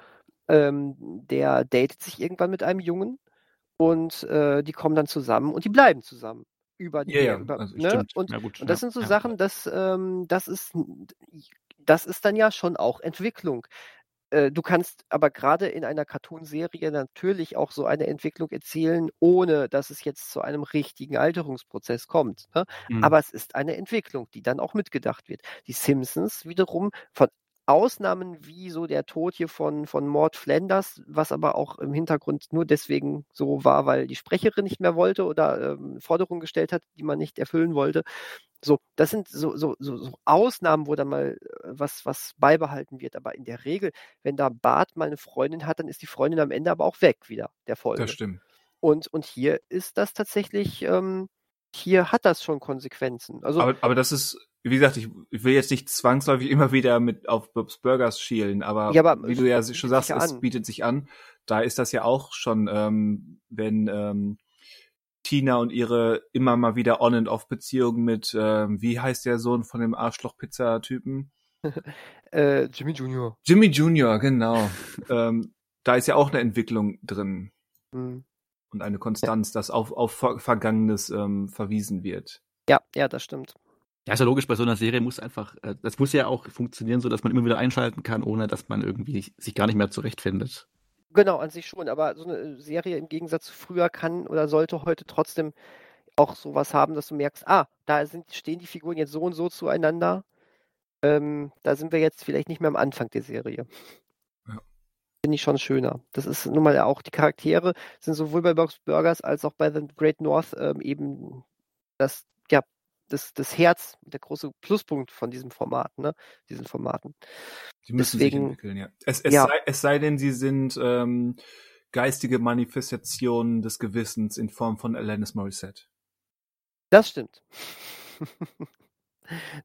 ähm, der datet sich irgendwann mit einem Jungen und äh, die kommen dann zusammen und die bleiben zusammen. Über die, Ja, ja, über, also ne? Und, ja, gut. und das sind so. Sachen, das, ähm, das ist, das ist dann ja schon auch Entwicklung. Äh, Du kannst aber gerade in einer Cartoonserie natürlich auch so eine Entwicklung erzählen, ohne dass es jetzt zu einem richtigen Alterungsprozess kommt. Ne? Mhm. Aber es ist eine Entwicklung, die dann auch mitgedacht wird. Die Simpsons wiederum von Ausnahmen wie so der Tod hier von, von Mort Flanders, was aber auch im Hintergrund nur deswegen so war, weil die Sprecherin nicht mehr wollte oder ähm, Forderungen gestellt hat, die man nicht erfüllen wollte. So, das sind so, so, so, so Ausnahmen, wo dann mal äh, was, was beibehalten wird. Aber in der Regel, wenn da Bart mal eine Freundin hat, dann ist die Freundin am Ende aber auch weg wieder, der Folge. Das stimmt. Und, und hier ist das tatsächlich, ähm, hier hat das schon Konsequenzen. Also, Aber, aber das ist, wie gesagt, ich, ich will jetzt nicht zwangsläufig immer wieder mit auf Bob's Burgers schielen, aber, Ja, aber wie du ja schon sagst, ja es bietet sich an. Da ist das ja auch schon, ähm, wenn ähm, Tina und ihre immer mal wieder On- and Off-Beziehung mit, ähm, wie heißt der Sohn von dem Arschloch-Pizza-Typen? [laughs] äh, Jimmy Junior. Jimmy Junior, genau. [laughs] ähm, da ist ja auch eine Entwicklung drin Hm. und eine Konstanz, dass auf, auf Ver- Vergangenes ähm, verwiesen wird. Ja, ja, das stimmt. Ja, ist ja logisch, bei so einer Serie muss einfach, äh, das muss ja auch funktionieren, so dass man immer wieder einschalten kann, ohne dass man irgendwie sich gar nicht mehr zurechtfindet. Genau, an sich schon. Aber so eine Serie im Gegensatz zu früher kann oder sollte heute trotzdem auch sowas haben, dass du merkst, ah, da sind, stehen die Figuren jetzt so und so zueinander. Ähm, da sind wir jetzt vielleicht nicht mehr am Anfang der Serie. Ja. Finde ich schon schöner. Das ist nun mal auch, die Charaktere sind sowohl bei Box Burgers als auch bei The Great North ähm, eben das, ja, das, das Herz, der große Pluspunkt von diesem Format, ne? Diesen Formaten. Die müssen Deswegen- sich entwickeln, ja. Es, es, Ja. Sei, es sei denn, sie sind ähm, geistige Manifestationen des Gewissens in Form von Alanis Morissette. Das stimmt. [laughs]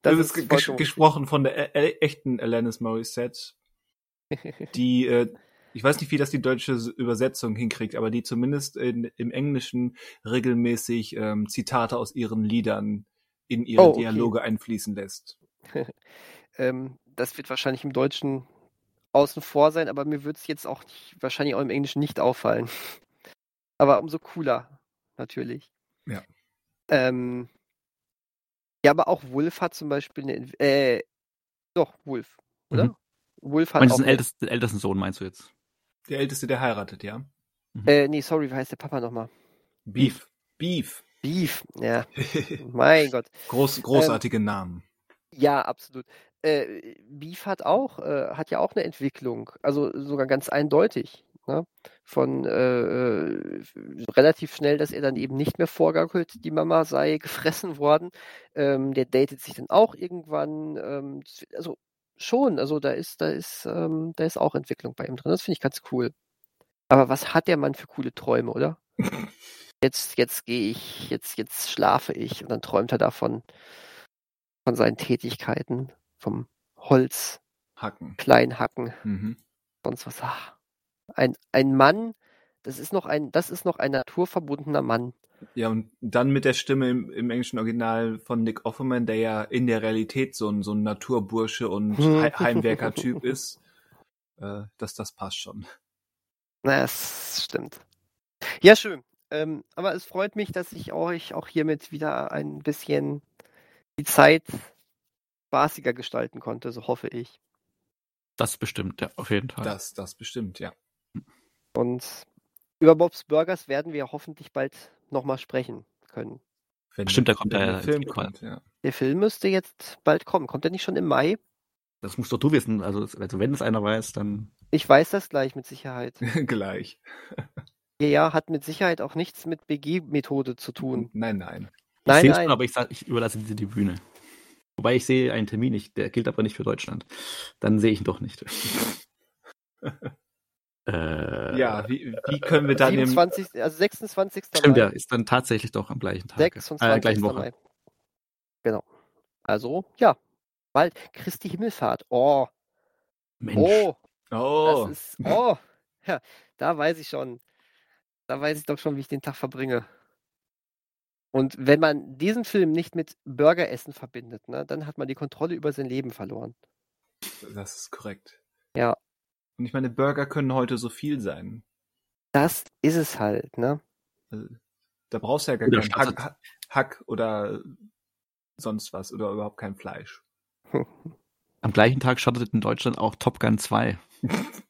Das ist ge- ist ges gesprochen von der e e echten Alanis Morissette, [laughs] die, äh, ich weiß nicht, wie das die deutsche Übersetzung hinkriegt, aber die zumindest in, im Englischen regelmäßig ähm, Zitate aus ihren Liedern in ihre Oh, okay. Dialoge einfließen lässt. [laughs] ähm, das wird wahrscheinlich im Deutschen außen vor sein, aber mir wird es jetzt auch nicht, wahrscheinlich auch im Englischen nicht auffallen. [laughs] Aber umso cooler, natürlich. Ja. Ähm, ja, aber auch Wolf hat zum Beispiel eine, äh, doch, Wolf, oder? Mhm. Wolf hat Meinst auch du den ältesten, den ältesten Sohn, meinst du jetzt? Der Älteste, der heiratet, ja? äh, nee, sorry, wie heißt der Papa nochmal? Beef. Beef. Beef, ja, [laughs] mein Gott. Groß, großartige Namen. Ja, absolut. Äh, Beef hat auch, äh, hat ja auch eine Entwicklung, also sogar ganz eindeutig. Ne? Von äh, äh, relativ schnell, dass er dann eben nicht mehr vorgaukelt, die Mama sei gefressen worden. Ähm, der datet sich dann auch irgendwann. Ähm, also schon, also da ist, da ist, ähm, da ist auch Entwicklung bei ihm drin. Das finde ich ganz cool. Aber was hat der Mann für coole Träume, oder? [laughs] Jetzt, jetzt gehe ich, jetzt, jetzt schlafe ich und dann träumt er davon, von seinen Tätigkeiten, vom Holz, Hacken. Kleinhacken, Mhm. sonst was. Ach, ein, ein Mann, das ist noch ein, das ist noch ein naturverbundener Mann. Ja, und dann mit der Stimme im, im englischen Original von Nick Offerman, der ja in der Realität so ein, so ein Naturbursche und. [laughs] Hei- Heimwerker-Typ ist. Äh, das, das passt schon. Na, das stimmt. Ja, schön. Ähm, aber es freut mich, dass ich euch auch hiermit wieder ein bisschen die Zeit spaßiger gestalten konnte, so hoffe ich. Das bestimmt, ja, auf jeden Fall. Das, das bestimmt, ja. Und über Bob's Burgers werden wir hoffentlich bald nochmal sprechen können. Wenn, Stimmt, da kommt der- der Film der- kommt, ja. Der Film müsste jetzt bald kommen. Kommt er nicht schon im Mai? Das musst doch du wissen. Also, also wenn es einer weiß, dann. Ich weiß das gleich mit Sicherheit. [laughs] Gleich. Ja, hat mit Sicherheit auch nichts mit BG-Methode zu tun. Nein, nein. Ich Nein, sehe es nein. schon, aber ich, sag, ich überlasse dir die Bühne. Wobei ich sehe einen Termin nicht, der gilt aber nicht für Deutschland. Dann sehe ich ihn doch nicht. [laughs] äh, Ja, wie, wie können wir dann im, 27, also 26. Stimmt, Mai. ja, ist dann tatsächlich doch am gleichen Tag. 26. Äh, gleichen Woche. Mai. Genau. Also, ja. Bald Christi Himmelfahrt. Oh, Mensch. oh, Oh, das ist, oh. Ja, da weiß ich schon. Da weiß ich doch schon, wie ich den Tag verbringe. Und wenn man diesen Film nicht mit Burgeressen verbindet, ne, dann hat man die Kontrolle über sein Leben verloren. das ist korrekt. Ja. Und ich meine, Burger können heute so viel sein. Das ist es halt, ne? Also, Da brauchst du ja gar Oder keinen startet- Hack, Hack oder sonst was oder überhaupt kein Fleisch. [laughs] Am gleichen Tag startet in Deutschland auch Top Gun 2. [laughs]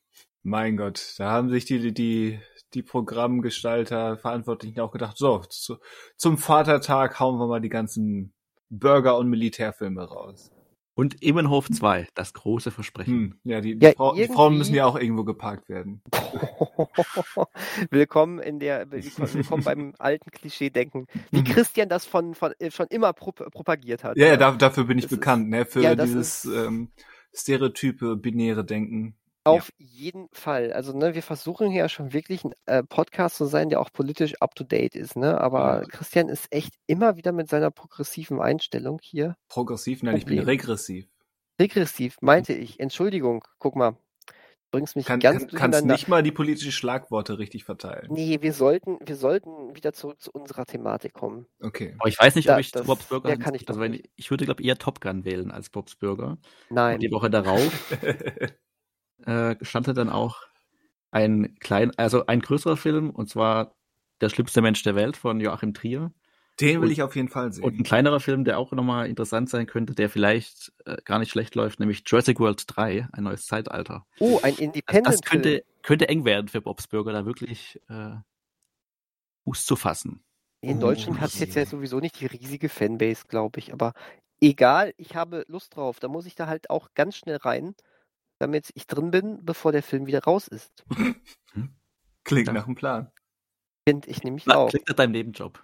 Mein Gott, da haben sich die, die, die Programmgestalter, Verantwortlichen auch gedacht, so, zu, zum Vatertag hauen wir mal die ganzen Burger- und Militärfilme raus. Und Immenhof 2, das große Versprechen. Hm, ja, die, die, Ja, Frau, die Frauen irgendwie- müssen ja auch irgendwo geparkt werden. [laughs] willkommen in der, willkommen beim alten Klischee-Denken, wie Mhm. Christian das von, von schon immer pro, propagiert hat. Ja, ja da, dafür bin ich Das ist- bekannt, ne? Für ja, dieses ist- ähm, stereotype, binäre Denken. Auf jeden Fall. Also, ne, wir versuchen hier schon wirklich ein äh, Podcast zu sein, der auch politisch up to date ist, ne? Aber Ja. Christian ist echt immer wieder mit seiner progressiven Einstellung hier. Progressiv, nein, ich bin Problem. regressiv. Regressiv, meinte ich. Entschuldigung, guck mal. Du bringst mich Kann, ganz kann, kannst nicht mal die politischen Schlagworte richtig verteilen. Nee, wir sollten, wir sollten wieder zurück zu unserer Thematik kommen. Okay. Aber ich weiß nicht, Da- ob ich das- Bob's Burger. ja, kann ich also ich würde, glaube eher Top Gun wählen als Bob's Burger. Nein. Und die Woche darauf [laughs] äh, startet dann auch ein klein, also ein größerer Film, und zwar Der schlimmste Mensch der Welt von Joachim Trier. Den will Und- ich auf jeden Fall sehen. Und ein kleinerer Film, der auch nochmal interessant sein könnte, der vielleicht äh, gar nicht schlecht läuft, nämlich Jurassic World 3, ein neues Zeitalter. Oh, ein Independent. das könnte, könnte eng werden für Bob's Burger, da wirklich äh, Fuß zu fassen. In Oh Deutschland hat es jetzt ja sowieso nicht die riesige Fanbase, glaube ich. Aber egal, ich habe Lust drauf. Da muss ich da halt auch ganz schnell rein, damit ich drin bin, bevor der Film wieder raus ist. Klingt Ja. nach einem Plan. Finde ich nämlich Na, auch. klingt nach deinem Nebenjob.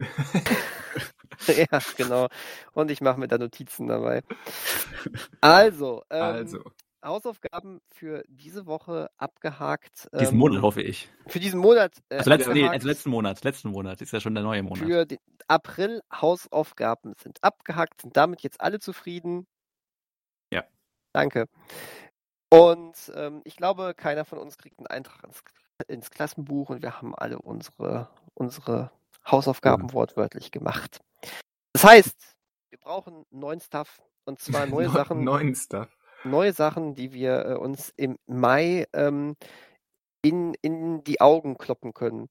[laughs] ja, genau. Und ich mache mir da Notizen dabei. [laughs] Also, ähm, Also, Hausaufgaben für diese Woche abgehakt. Diesen ähm, Monat hoffe ich. Für diesen Monat. Äh, Also, letzten, nee, also letzten Monat. Letzten Monat ist ja schon der neue Monat. Für den April Hausaufgaben sind abgehakt, sind damit jetzt alle zufrieden. Ja. Danke. Und ähm, ich glaube, keiner von uns kriegt einen Eintrag ins, ins Klassenbuch und wir haben alle unsere, unsere Hausaufgaben wortwörtlich gemacht. Das heißt, wir brauchen neuen Stuff und zwar [laughs] neue neu- Sachen, Neuen Stuff. neue Sachen, die wir äh, uns im Mai ähm, in, in die Augen kloppen können.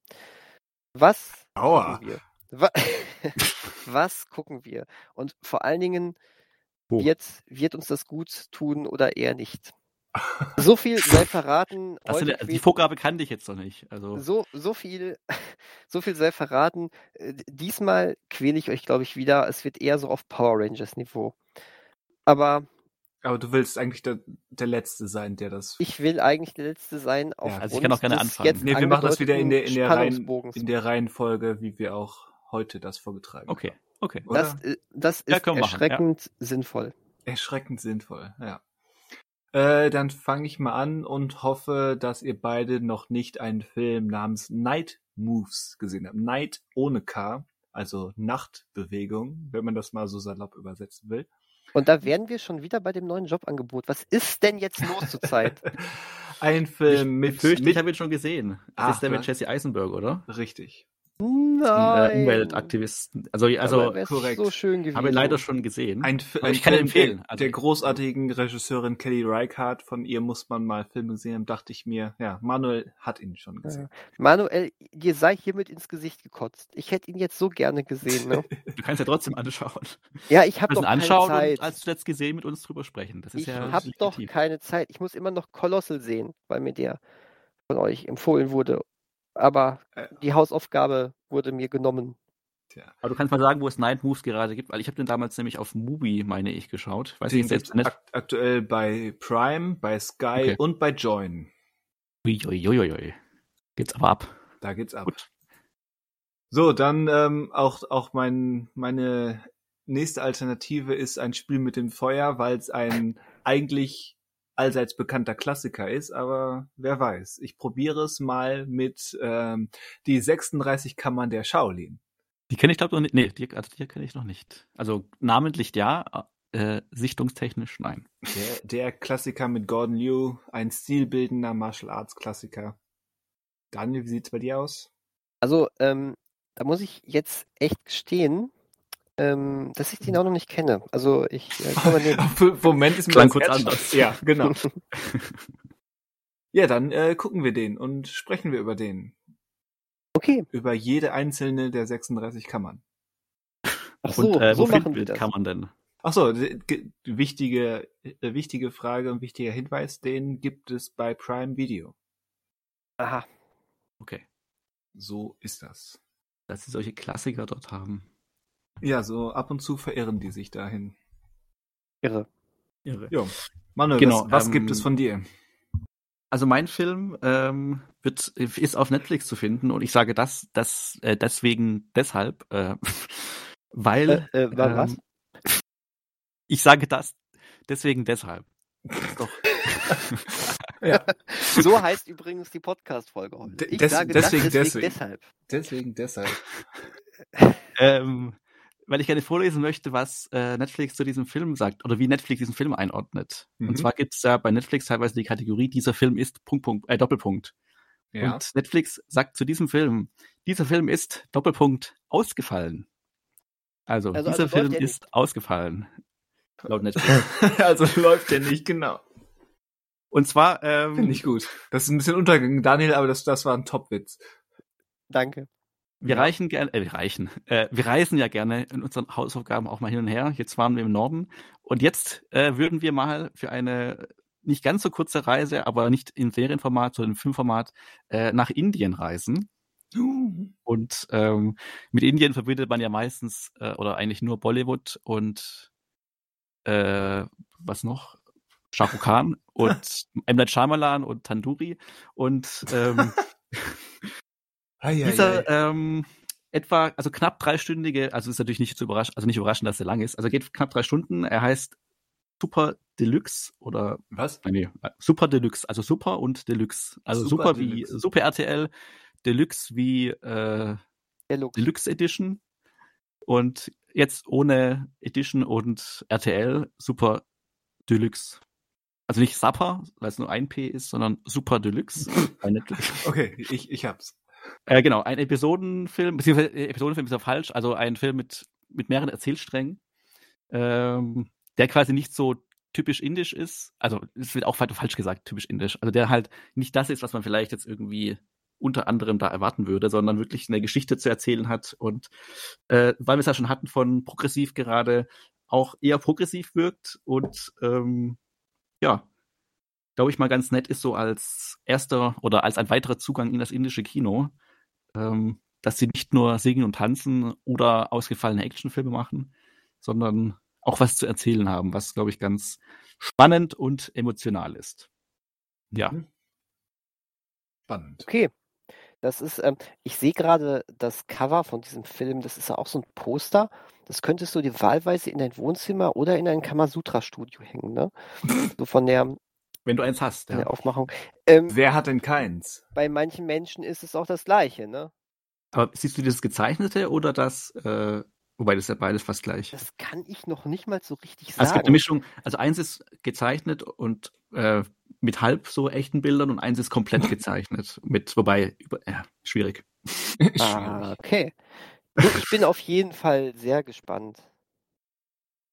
Was Aua. gucken wir? Wa [laughs] Was gucken wir? Und vor allen Dingen, Wo? wird, wird uns das gut tun oder eher nicht? So viel [laughs] sei verraten. Das heute sind, also die Vorgabe kannte ich jetzt noch nicht. Also, so, so viel, [laughs] so viel sei verraten. Äh, Diesmal quäle ich euch, glaube ich, wieder. Es wird eher so auf Power Rangers Niveau. Aber Aber du willst eigentlich der, der Letzte sein, der das. ich will eigentlich der Letzte sein. Ja, also ich kann auch gerne anfangen. jetzt nee, wir machen das wieder in der, in der, Reihen, in der Reihenfolge, wie wir auch heute das vorgetragen okay, haben. okay. Oder? Das, äh, das Ja, ist können wir machen, ja. erschreckend sinnvoll. Erschreckend sinnvoll, ja. Äh, dann fange ich mal an und hoffe, dass ihr beide noch nicht einen Film namens Night Moves gesehen habt. Night ohne K, also Nachtbewegung, wenn man das mal so salopp übersetzen will. Und da wären wir schon wieder bei dem neuen Jobangebot. Was ist denn jetzt los zurzeit? [laughs] Ein Film mit, Fürchte, mit ich habe ihn schon gesehen. Das Ach, ist der mit Jesse Eisenberg, oder? richtig. Äh, Nein. Umweltaktivisten. Also, also korrekt. so schön gewesen. habe ihn leider schon gesehen. Ein, Fi- ein ich kann ihn Film empfehlen. Der, Also- der großartigen Regisseurin Kelly Reichardt, von ihr muss man mal Filme sehen, haben, dachte ich mir, ja, Manuel hat ihn schon gesehen. Manuel, dir sei hiermit ins Gesicht gekotzt. Ich hätte ihn jetzt so gerne gesehen. Ne? [laughs] Du kannst ja trotzdem anschauen. Ja, ich habe Wir doch keine anschauen Zeit. und als zuletzt gesehen mit uns drüber sprechen. Das ist ich ja habe doch keine Zeit. Ich muss immer noch Kolossal sehen, weil mir der von euch empfohlen wurde. Aber Äh. die Hausaufgabe wurde mir genommen. Tja. Aber du kannst mal sagen, wo es Night Moves gerade gibt, weil ich habe den damals nämlich auf Mubi, meine ich, geschaut. Weiß Den ich selbst gibt's nicht. ak aktuell bei Prime, bei Sky Okay. und bei Join. Uiuiuiui. Geht's aber ab. Da geht's ab. Gut. So, dann ähm, auch, auch mein, meine nächste Alternative ist ein Spiel mit dem Feuer, weil es ein [laughs] eigentlich allseits bekannter Klassiker ist, aber wer weiß. Ich probiere es mal mit ähm, die 36 Kammern der Shaolin. Die kenne ich glaube noch nicht. Nee, die, also die kenne ich noch nicht. Also namentlich ja, äh, sichtungstechnisch nein. Der, der Klassiker mit Gordon Liu, ein stilbildender Martial Arts Klassiker. Daniel, wie sieht's bei dir aus? Also, ähm, da muss ich jetzt echt gestehen, ähm, dass ich den auch noch nicht kenne. Also ich äh, komme den. [laughs] Moment ist mir Klang kurz anders. Ja, genau. [laughs] ja, dann äh, gucken wir den und sprechen wir über den. Okay. Über jede einzelne der 36 Kammern. Ach so, und, äh, so wo machen finden wir das. kann man denn? Ach so, wichtige, äh, wichtige Frage und wichtiger Hinweis, den gibt es bei Prime Video. Aha. Okay. So ist das. Dass sie solche Klassiker dort haben. Ja, so ab und zu verirren die sich dahin. Irre. Irre. Ja. Manuel, Genau, was, was ähm, gibt es von dir? Also mein Film ähm, wird, ist auf Netflix zu finden und ich sage das, das äh, deswegen deshalb, äh, [laughs] weil Äh, äh, was? ähm, [laughs] ich sage das deswegen deshalb. Doch. [laughs] Ja, So heißt übrigens die Podcast-Folge heute. Ich des- sage deswegen, das deswegen. deshalb. deswegen, deshalb. ähm, weil ich gerne vorlesen möchte, was äh, Netflix zu diesem Film sagt oder wie Netflix diesen Film einordnet. Mhm. Und zwar gibt es ja bei Netflix teilweise die Kategorie, dieser Film ist Punkt, Punkt, äh, Doppelpunkt. Ja. Und Netflix sagt zu diesem Film, dieser Film ist Doppelpunkt ausgefallen. Also, Also- dieser also Film ist ausgefallen. Laut [laughs] Netflix. also läuft der nicht genau. Und zwar, ähm, Finde ich gut. Das ist ein bisschen untergegangen, Daniel, aber das, das war ein Top-Witz. Danke. Wir Ja. reichen gerne, äh, wir reichen, äh, wir reisen ja gerne in unseren Hausaufgaben auch mal hin und her. Jetzt waren wir im Norden und jetzt äh, würden wir mal für eine nicht ganz so kurze Reise, aber nicht in Serienformat, sondern im Filmformat äh, nach Indien reisen. Und ähm, mit Indien verbindet man ja meistens äh, oder eigentlich nur Bollywood und äh, was noch? Shah Rukh Khan [laughs] und M. Night Shyamalan und Tanduri. Und ähm, [laughs] Ei, dieser ähm, etwa, also knapp dreistündige, also ist natürlich nicht zu überraschen, also nicht überraschend, dass er lang ist. Also geht knapp drei Stunden. Er heißt Super Deluxe oder Was? Nee, Super Deluxe, also Super und Deluxe. Also Super Super, wie Deluxe. Super RTL, Deluxe wie äh, Look. Deluxe Edition und jetzt ohne Edition und RTL Super Deluxe. Also nicht Supper, weil es nur ein P ist, sondern Super Deluxe [laughs] bei Netflix. Okay, ich, ich hab's. Äh, genau, ein Episodenfilm, beziehungsweise äh, Episodenfilm ist ja falsch, also ein Film mit, mit mehreren Erzählsträngen, ähm, der quasi nicht so typisch indisch ist, also es wird auch fa- falsch gesagt, typisch indisch, also der halt nicht das ist, was man vielleicht jetzt irgendwie unter anderem da erwarten würde, sondern wirklich eine Geschichte zu erzählen hat. Und äh, weil wir es ja schon hatten von progressiv gerade, auch eher progressiv wirkt und ähm, ja, glaube ich mal ganz nett ist so als erster oder als ein weiterer Zugang in das indische Kino, ähm, dass sie nicht nur singen und tanzen oder ausgefallene Actionfilme machen, sondern auch was zu erzählen haben, was glaube ich ganz spannend und emotional ist. Ja. Mhm. Spannend. Okay. Das ist, ähm, ich sehe gerade das Cover von diesem Film, das ist ja auch so ein Poster. Das könntest du dir wahlweise in dein Wohnzimmer oder in ein Kamasutra-Studio hängen, ne? [laughs] So von der, Wenn du eins hast, ja. der Aufmachung. Ähm, Wer hat denn keins? bei manchen Menschen ist es auch das Gleiche, ne? Aber siehst du das gezeichnete oder das, äh, wobei das ist ja beides fast gleich. Das kann ich noch nicht mal so richtig Also es gibt eine sagen. Mischung, also eins ist gezeichnet und äh, mit halb so echten Bildern und eins ist komplett [laughs] gezeichnet. Mit, wobei, über, ja, schwierig. [laughs] Ah, okay. Ich bin auf jeden Fall sehr gespannt.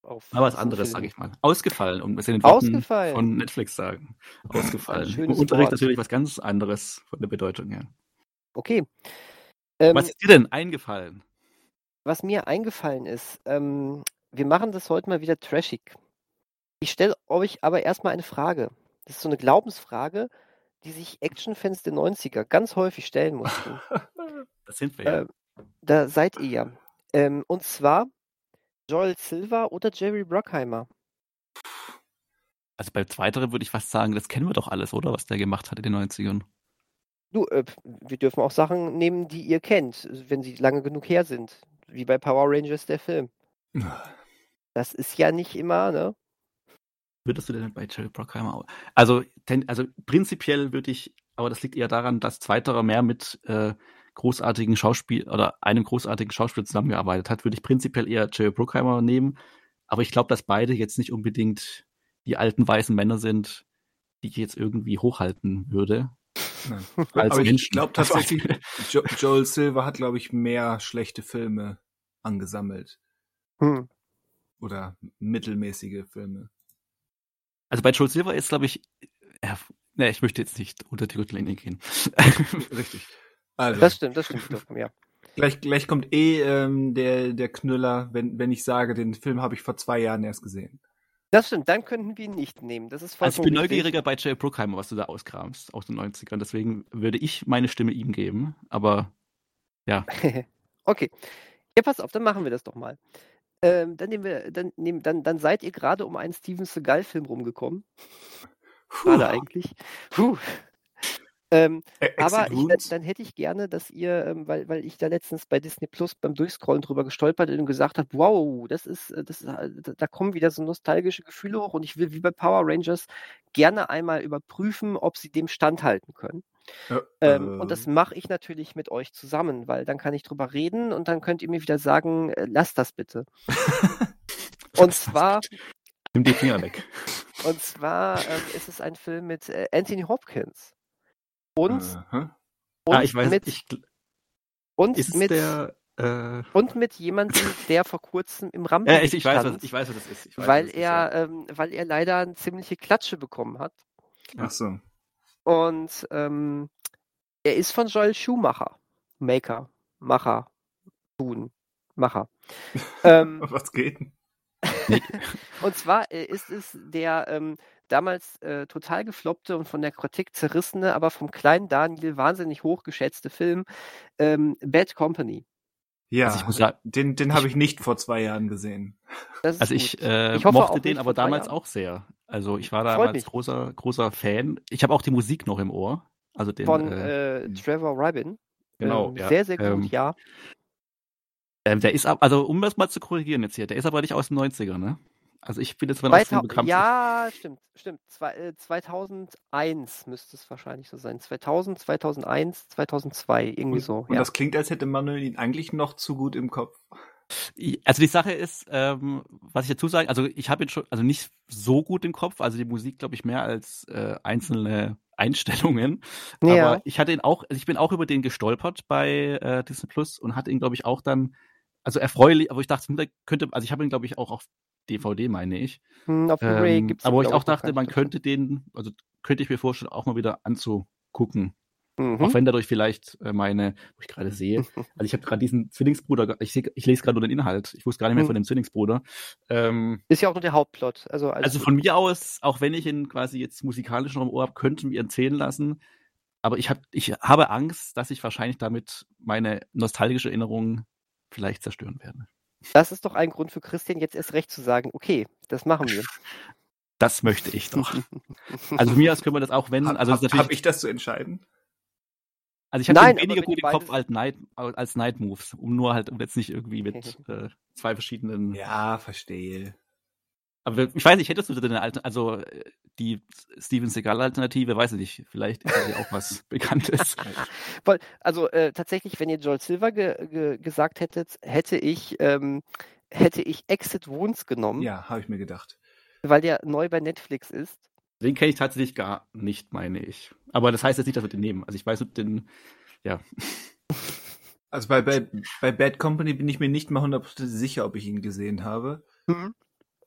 Auf Aber was anderes, sage ich mal. Ausgefallen, um es in den Worten Ausgefallen. von Netflix sagen. Ausgefallen. Schönes Unterricht Wort. natürlich was ganz anderes von der Bedeutung her. Okay. Ähm, was ist dir denn eingefallen? was mir eingefallen ist, ähm, wir machen das heute mal wieder trashig. Ich stelle euch aber erstmal eine Frage. Das ist so eine Glaubensfrage, die sich Actionfans der 90er ganz häufig stellen mussten. [laughs] Das sind wir ja. äh, da seid ihr ja. Ähm, und zwar Joel Silver oder Jerry Bruckheimer. Also bei zweiterem würde ich fast sagen, das kennen wir doch alles, oder? Was der gemacht hat in den 90ern. Du, äh, wir dürfen auch Sachen nehmen, die ihr kennt, wenn sie lange genug her sind. Wie bei Power Rangers der Film. [sighs] Das ist ja nicht immer, ne? Würdest du denn bei Jerry Bruckheimer auch? Also, also prinzipiell würde ich, aber das liegt eher daran, dass zweiterer mehr mit äh, großartigen Schauspiel oder einem großartigen Schauspieler zusammengearbeitet hat, würde ich prinzipiell eher Jerry Bruckheimer nehmen. Aber ich glaube, dass beide jetzt nicht unbedingt die alten weißen Männer sind, die ich jetzt irgendwie hochhalten würde. Nein. [laughs] Aber ich glaube tatsächlich, [laughs] jo Joel Silver hat, glaube ich, mehr schlechte Filme angesammelt. Hm. Oder mittelmäßige Filme. Also bei Joel Silver ist, glaube ich, ja, ne, ich möchte jetzt nicht unter die Gürtellinie gehen. [laughs] Richtig. Also. Das stimmt, das stimmt, ja. Gleich, gleich kommt eh ähm, der, der Knüller, wenn, wenn ich sage, den Film habe ich vor zwei Jahren erst gesehen. Das stimmt, dann könnten wir ihn nicht nehmen. Das ist also ich bin neugieriger bei Jay Bruckheimer, was du da auskramst aus den 90ern. Deswegen würde ich meine Stimme ihm geben. Aber ja. [laughs] okay. Ja, pass auf, dann machen wir das doch mal. Ähm, dann, nehmen wir, dann, nehmen, dann, dann seid ihr gerade um einen Steven Seagal-Film rumgekommen. Gerade eigentlich. Puh. Ähm, aber ich, dann hätte ich gerne, dass ihr, ähm, weil, weil ich da letztens bei Disney Plus beim Durchscrollen drüber gestolpert und gesagt habe, wow, das ist, äh, das ist, äh, da kommen wieder so nostalgische Gefühle hoch und ich will wie bei Power Rangers gerne einmal überprüfen, ob sie dem standhalten können. Ja, ähm, äh, und das mache ich natürlich mit euch zusammen, weil dann kann ich drüber reden und dann könnt ihr mir wieder sagen, äh, lasst das bitte. [laughs] und zwar. Nimm die Finger weg. Und zwar ähm, ist es ein Film mit äh, Anthony Hopkins. Und, uh und ah, ich weiß, mit, ich, und ist mit, der, äh, und mit jemandem, der vor kurzem im Rampen ja, ich, ich weiß, was, ich weiß, was das ist. Weiß, weil, er, ist, ja. ähm, weil er leider eine ziemliche Klatsche bekommen hat. Ach so. Und ähm, er ist von Joel Schumacher. Maker. Macher. Tun. Macher. [laughs] ähm, was geht? [laughs] und zwar äh, ist es der ähm, damals äh, total gefloppte und von der Kritik zerrissene, aber vom kleinen Daniel wahnsinnig hochgeschätzte Film ähm, Bad Company. Ja, also sagen, den, den habe ich nicht vor zwei Jahren gesehen. Also ich, äh, ich mochte den aber damals auch sehr. Also ich war damals großer, großer Fan. Ich habe auch die Musik noch im Ohr. Also den, Von äh, äh Trevor Rabin. Genau. Ähm, ja. Sehr, sehr gut, ähm, ja. Ähm, der ist, also um das mal zu korrigieren jetzt hier, der ist aber nicht aus den 90ern, ne? Also ich bin jetzt von Weiter, bekannt. Ja, stimmt, stimmt. Zwei, äh, 2001 müsste es wahrscheinlich so sein. 2000, 2001, 2002, irgendwie und, so. Und ja. das klingt, als hätte Manuel ihn eigentlich noch zu gut im Kopf. Also die Sache ist, ähm, was ich dazu sagen, also ich habe ihn schon, also nicht so gut im Kopf, also die Musik glaube ich mehr als äh, einzelne Einstellungen. Ja. Aber ich hatte ihn auch, also ich bin auch über den gestolpert bei äh, Disney Plus und hatte ihn glaube ich auch dann, also erfreulich, aber ich dachte, hm, könnte, also ich habe ihn glaube ich auch auf DVD, meine ich. Hm, auf Blu-ray ähm, gibt's Aber ich auch dachte, man könnte den, also könnte ich mir vorstellen, auch mal wieder anzugucken. Mhm. Auch wenn dadurch vielleicht äh, meine, wo ich gerade sehe, [laughs] also ich habe gerade diesen Zwillingsbruder, ich, seh, ich lese gerade nur den Inhalt, ich wusste gar nicht mehr mhm. von dem Zwillingsbruder. Ähm, ist ja auch nur der Hauptplot. Also, also von mir aus, auch wenn ich ihn quasi jetzt musikalisch noch im Ohr habe, könnten wir erzählen lassen. Aber ich, hab, ich habe Angst, dass ich wahrscheinlich damit meine nostalgische Erinnerung vielleicht zerstören werde. Das ist doch ein Grund für Christian, jetzt erst recht zu sagen, okay, das machen wir. [laughs] Das möchte ich doch. [laughs] also mir aus können wir das auch wenden. Also habe hab ich das zu entscheiden? Also ich habe weniger gut im Kopf als Night, als Night Moves, um nur halt, um jetzt nicht irgendwie mit [laughs] äh, zwei verschiedenen. Ja, verstehe. Aber ich weiß nicht, hättest du denn eine Altern also äh, die Steven Seagal-Alternative, weiß ich nicht, vielleicht ist ja auch was [laughs] Bekanntes. also äh, tatsächlich, wenn ihr Joel Silver ge ge gesagt hättet, hätte ich, ähm, hätte ich Exit Wounds genommen. Ja, habe ich mir gedacht. Weil der neu bei Netflix ist. Den kenne ich tatsächlich gar nicht, meine ich. Aber das heißt jetzt nicht, dass wir den nehmen. Also ich weiß den, ja. [laughs] Also bei, bei, bei Bad Company bin ich mir nicht mal 100% sicher, ob ich ihn gesehen habe. Mhm.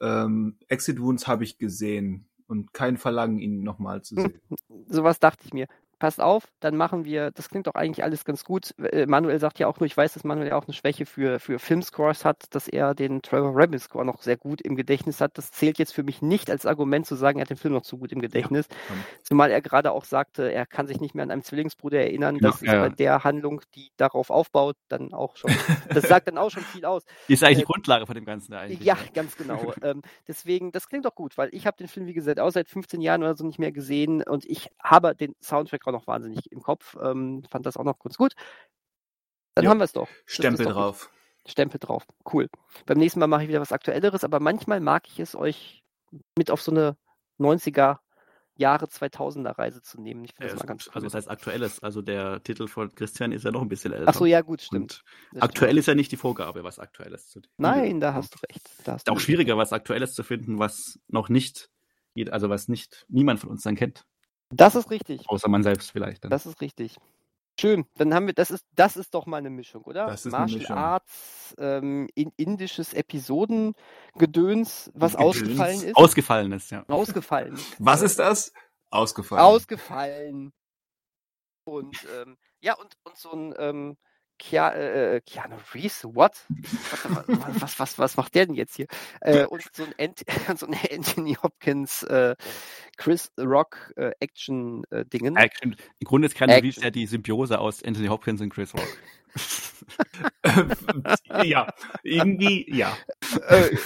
Ähm, Exit Wounds habe ich gesehen und kein Verlangen, ihn nochmal zu sehen. Sowas dachte ich mir passt auf, dann machen wir, das klingt doch eigentlich alles ganz gut. Äh, Manuel sagt ja auch nur, ich weiß, dass Manuel ja auch eine Schwäche für, für Filmscores hat, dass er den Trevor Rabin Score noch sehr gut im Gedächtnis hat. Das zählt jetzt für mich nicht als Argument zu sagen, er hat den Film noch zu gut im Gedächtnis. Ja. Zumal er gerade auch sagte, er kann sich nicht mehr an einen Zwillingsbruder erinnern. Genau, das ist ja. bei der Handlung, die darauf aufbaut, dann auch schon, [laughs] das sagt dann auch schon viel aus. Die ist eigentlich äh, die Grundlage von dem Ganzen eigentlich. Ja, ganz genau. [laughs] ähm, deswegen, das klingt doch gut, weil ich habe den Film, wie gesagt, auch seit 15 Jahren oder so nicht mehr gesehen und ich habe den Soundtrack auch noch wahnsinnig im Kopf. Ähm, fand das auch noch ganz gut. Dann jo. haben wir es doch. Stempel doch drauf. Gut. Stempel drauf. Cool. Beim nächsten Mal mache ich wieder was Aktuelleres, aber manchmal mag ich es euch mit auf so eine 90er Jahre 2000er Reise zu nehmen. Ich finde Ja, das mal ganz gut. cool. Also das heißt aktuelles. Also der Titel von Christian ist ja noch ein bisschen älter. Ach so, ja, gut, stimmt. Aktuell stimmt. ist ja nicht die Vorgabe, was aktuelles zu Nein, da hast du recht. Da hast Ist du auch recht. schwieriger, was aktuelles zu finden, was noch nicht, also was nicht niemand von uns dann kennt, Das ist richtig. außer man selbst vielleicht. Dann. Das ist richtig. Schön. Dann haben wir, das ist, das ist doch mal eine Mischung, oder? Das ist eine Martial Mischung. Arts, ähm, in, indisches Episodengedöns, was Gedöns. ausgefallen ist. Ausgefallen ist, ja. ausgefallen. [laughs] Was ist das? Ausgefallen. Ausgefallen. Und ähm, ja, und, und so ein ähm, Kia, äh, Keanu Reeves, what? Was, [laughs] was, was, was, macht der denn jetzt hier? Äh, und so ein, Ant [laughs] so ein Anthony Hopkins, äh, Chris Rock äh, Action-Dingen. Action. Im Grunde ist Keanu. Reeves ja die Symbiose aus Anthony Hopkins und Chris Rock. [laughs] ja, irgendwie, ja. äh,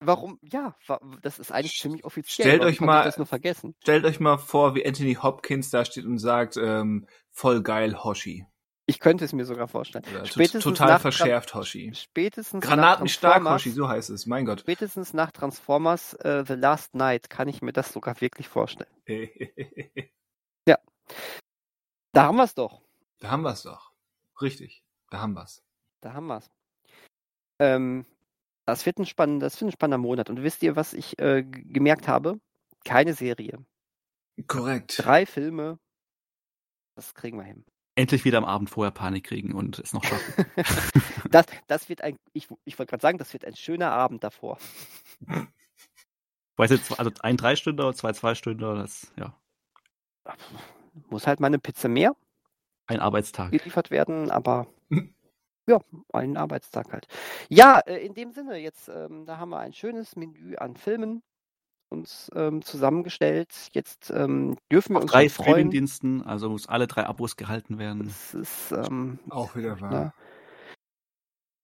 warum? Ja, das ist eigentlich ziemlich offiziell. Stellt euch mal-. Stellt euch mal vor, wie Anthony Hopkins da steht und sagt, ähm, voll geil Hoshi. Ich könnte es mir sogar vorstellen. Oder to- Spätestens total nach verschärft Hoshi. Spätestens Granatenstark Hoshi, so heißt es. Mein Gott. Spätestens nach Transformers äh, The Last Night kann ich mir das sogar wirklich vorstellen. [laughs] Da haben wir es doch. da haben wir es doch. Richtig. Da haben wir es. Da haben wir es. Ähm, das, wird ein spannender, das wird ein spannender Monat. Und wisst ihr, was ich äh, gemerkt habe? Keine Serie. Korrekt. Drei Filme. Das kriegen wir hin. Endlich wieder am Abend vorher Panik kriegen und es noch schaffen. [laughs] Das, das wird ein, ich, ich wollte gerade sagen, das wird ein schöner Abend davor. Weiß jetzt, also ein Dreistünder, zwei Zweistünder, das, ja, Muss halt mal eine Pizza mehr ein Arbeitstag. geliefert werden, aber ja, einen Arbeitstag halt. Ja, äh, in dem Sinne, jetzt, ähm, da haben wir ein schönes Menü an Filmen uns ähm, zusammengestellt. Jetzt ähm, dürfen wir Auf uns drei. Streamingdiensten, also muss alle drei Abos gehalten werden. Es ist, ähm, Auch wieder wahr. na,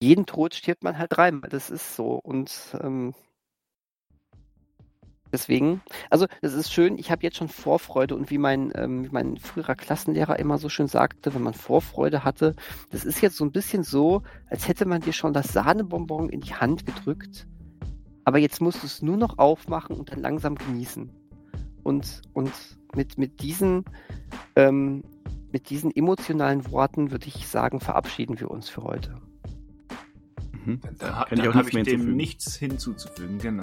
jeden Tod stirbt man halt dreimal. Das ist so. Und ähm, deswegen, also das ist schön, ich habe jetzt schon Vorfreude und wie mein, ähm, wie mein früherer Klassenlehrer immer so schön sagte, wenn man Vorfreude hatte, das ist jetzt so ein bisschen so, als hätte man dir schon das Sahnebonbon in die Hand gedrückt, aber jetzt musst du es nur noch aufmachen und dann langsam genießen. Und, und mit, mit diesen ähm, mit diesen emotionalen Worten würde ich sagen, verabschieden wir uns für heute. Mhm. Da, auch habe nichts ich dem nichts hinzuzufügen, genau.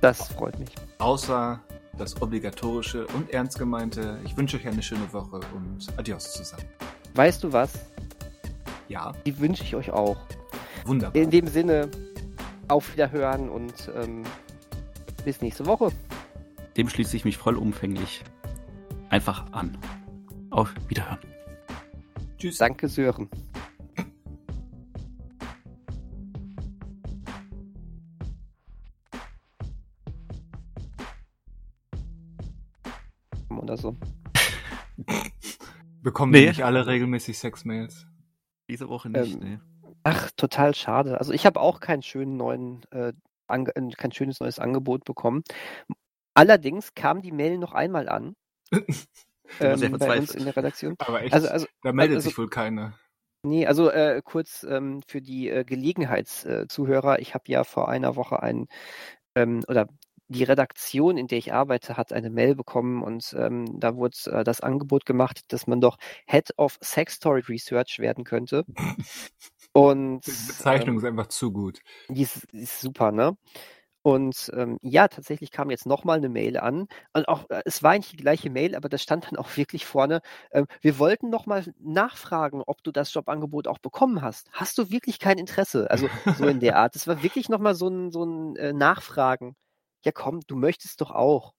Das freut mich. Außer das obligatorische und ernst gemeinte, ich wünsche euch eine schöne Woche und adios zusammen. Weißt du was? Ja, Die wünsche ich euch auch. wunderbar. In dem Sinne, auf Wiederhören und ähm, bis nächste Woche. Dem schließe ich mich vollumfänglich einfach an. Auf Wiederhören. Tschüss. Danke, Sören. Oder so. Bekommen Nee. wir nicht alle regelmäßig Sexmails? Diese Woche nicht, Ähm, nee. Ach, total schade. Also ich habe auch keinen schönen neuen, äh, äh, kein schönes neues Angebot bekommen. Allerdings kam die Mail noch einmal an. [laughs] ähm, bei uns in der Redaktion. Aber echt, Also, also da meldet also- sich wohl keiner. Nee, also äh, kurz ähm, für die äh, Gelegenheitszuhörer. Ich habe ja vor einer Woche ein, ähm, oder die Redaktion, in der ich arbeite, hat eine Mail bekommen und ähm, da wurde äh, das Angebot gemacht, dass man doch Head of Sex Story Research werden könnte. [laughs] Und Die Bezeichnung ähm, ist einfach zu gut. die ist, ist super, ne? Und ähm, ja, tatsächlich kam jetzt nochmal eine Mail an. Und auch, äh, es war eigentlich die gleiche Mail, aber da stand dann auch [laughs] wirklich vorne, ähm, wir wollten nochmal nachfragen, ob du das Jobangebot auch bekommen hast. Hast du wirklich kein Interesse? Also so in der [laughs] Art. Es war wirklich nochmal so ein, so ein äh, Nachfragen. Ja komm, du möchtest doch auch.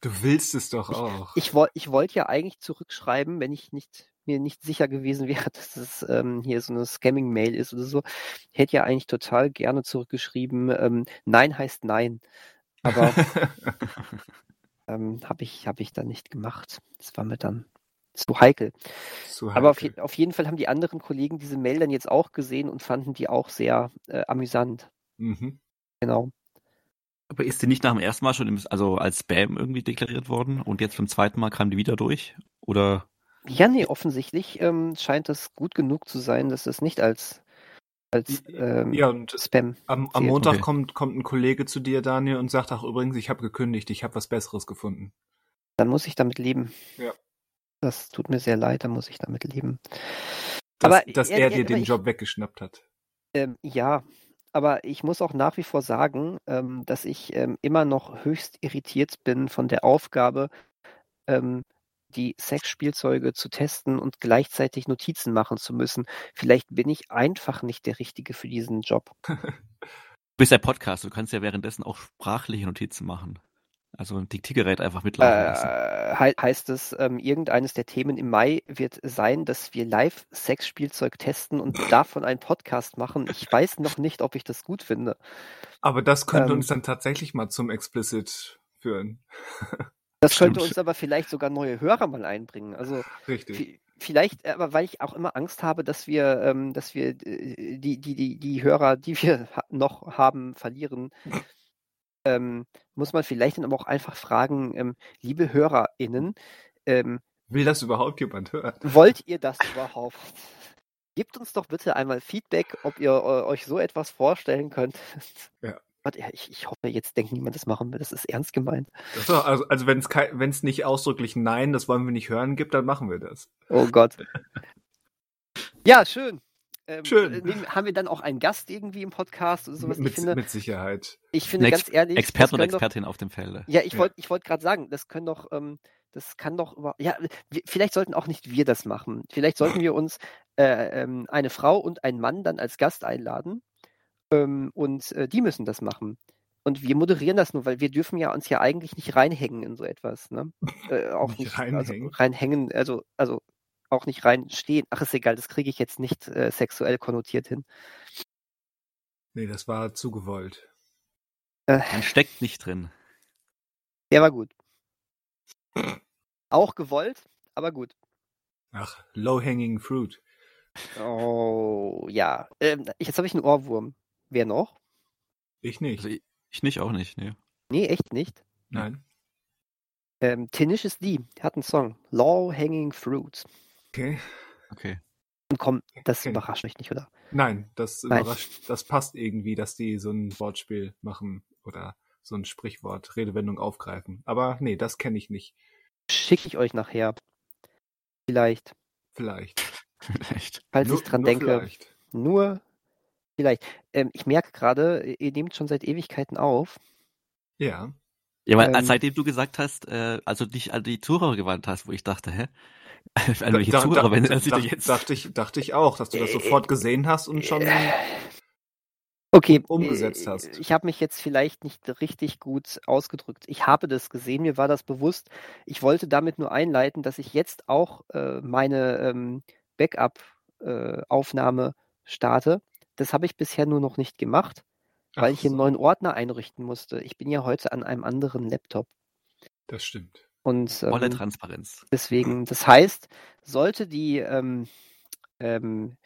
Du willst es doch auch. Ich, woll, ich wollte ja eigentlich zurückschreiben, wenn ich nicht mir nicht sicher gewesen [laughs] wäre, dass es ähm, hier so eine Scamming-Mail ist oder so. Ich hätte ja eigentlich total gerne zurückgeschrieben, ähm, Nein heißt Nein. Aber [laughs] ähm, habe ich, hab ich dann nicht gemacht. Das war mir dann zu heikel. so Aber auf, heikel. je, auf jeden Fall haben die anderen Kollegen diese Mail dann jetzt auch gesehen und fanden die auch sehr äh, amüsant. Mhm. Genau. Aber ist die nicht nach dem ersten Mal schon im, also als Spam irgendwie deklariert worden und jetzt beim zweiten Mal kam die wieder durch? Oder Ja, nee, offensichtlich ähm, scheint das gut genug zu sein, dass es nicht als, als ähm, Ja, und Spam. am, am. Montag Okay. kommt, kommt ein Kollege zu dir, Daniel, und sagt, ach übrigens, ich habe gekündigt, ich habe was Besseres gefunden. dann muss ich damit leben. Ja. Das tut mir sehr leid, dann muss ich damit leben. Dass, Aber dass er- er er- dir den aber ich- Job weggeschnappt hat. Ähm, ja, aber ich muss auch nach wie vor sagen, ähm, dass ich ähm, immer noch höchst irritiert bin von der Aufgabe, ähm, die Sexspielzeuge zu testen und gleichzeitig Notizen machen zu müssen. Vielleicht bin ich einfach nicht der Richtige für diesen Job. Du bist ja Podcast, du kannst ja währenddessen auch sprachliche Notizen machen. Also ein Diktiergerät einfach mitlaufen lassen. Äh, hei- heißt es, ähm, irgendeines der Themen im Mai wird sein, dass wir live Sexspielzeug testen und [laughs] davon einen Podcast machen. Ich weiß noch nicht, ob ich das gut finde. Aber das könnte Ähm. uns dann tatsächlich mal zum Explicit führen. [laughs] Das könnte Stimmt. uns aber vielleicht sogar neue Hörer mal einbringen. Also Richtig. vi- vielleicht, äh, aber weil ich auch immer Angst habe, dass wir, ähm, dass wir äh, die, die, die, die Hörer, die wir [laughs] ha noch haben, verlieren, ähm, muss man vielleicht dann aber auch einfach fragen, ähm, liebe HörerInnen, ähm, Will das überhaupt jemand hören? wollt ihr das [laughs] überhaupt? Gebt uns doch bitte einmal Feedback, ob ihr äh, euch so etwas vorstellen könnt. Ja. Warte, ja, ich, ich hoffe, jetzt denkt niemand, das machen wir. Das ist ernst gemeint. Ist doch- also also wenn es nicht ausdrücklich Nein, das wollen wir nicht hören gibt, dann machen wir das. Oh Gott. Ja, schön. Ähm, Schön. äh, nehmen- haben wir dann auch einen Gast irgendwie im Podcast oder sowas? mit, ich finde, mit Sicherheit. ich finde Eine ganz ehrlich. Experte oder können doch- Expertin auf dem Felde. Ja, ich Ja. wollte ich wollte gerade sagen, das können doch, ähm, das kann doch über, ja, wir, vielleicht sollten auch nicht wir das machen. Vielleicht sollten [laughs] wir uns äh, ähm, eine Frau und einen Mann dann als Gast einladen ähm, und äh, die müssen das machen. Und wir moderieren das nur, weil wir dürfen ja uns ja eigentlich nicht reinhängen in so etwas, ne? Äh, [laughs] auch Nicht nicht, reinhängen? Also reinhängen, also also auch nicht reinstehen. Ach, ist egal, das kriege ich jetzt nicht äh, sexuell konnotiert hin. Nee, das war zu gewollt. Äh, Man steckt nicht drin. der war gut. Auch gewollt, aber gut. Ach, low-hanging fruit. Oh, ja. Ähm, jetzt habe ich einen Ohrwurm. Wer noch? Ich nicht. Also ich, ich nicht, auch nicht. Nee. Nee, echt nicht. Nein. Ähm, Tenacious D hat einen Song. Low Hanging Fruits. Okay. Okay. Und komm, das Okay. überrascht mich nicht, oder? Nein, das Nein. überrascht. Das passt irgendwie, dass die so ein Wortspiel machen oder so ein Sprichwort, Redewendung aufgreifen. Aber nee, das kenne ich nicht. Schicke ich euch nachher. Vielleicht. Vielleicht. [laughs] Vielleicht. Falls Nur- ich dran nur denke. Vielleicht. Nur vielleicht. Ähm, ich merke gerade, ihr nehmt schon seit Ewigkeiten auf. Ja. Ja, weil Ähm. seitdem du gesagt hast, äh, also dich an die Zuhörer gewandt hast, wo ich dachte, hä? [laughs] An welche Da- da- Zuhörer da- sich da- denn jetzt? Dachte ich, dachte ich auch, dass du das Äh, sofort gesehen hast und schon. Äh, Okay, umgesetzt äh, hast. Ich habe mich jetzt vielleicht nicht richtig gut ausgedrückt. Ich habe das gesehen, mir war das bewusst. Ich wollte damit nur einleiten, dass ich jetzt auch äh, meine ähm, Backup-Aufnahme starte. Das habe ich bisher nur noch nicht gemacht, weil Ach ich einen so, neuen Ordner einrichten musste. Ich bin ja heute an einem anderen Laptop. Das stimmt. Und Volle ähm, Transparenz. Deswegen, das heißt, sollte die ähm, ähm,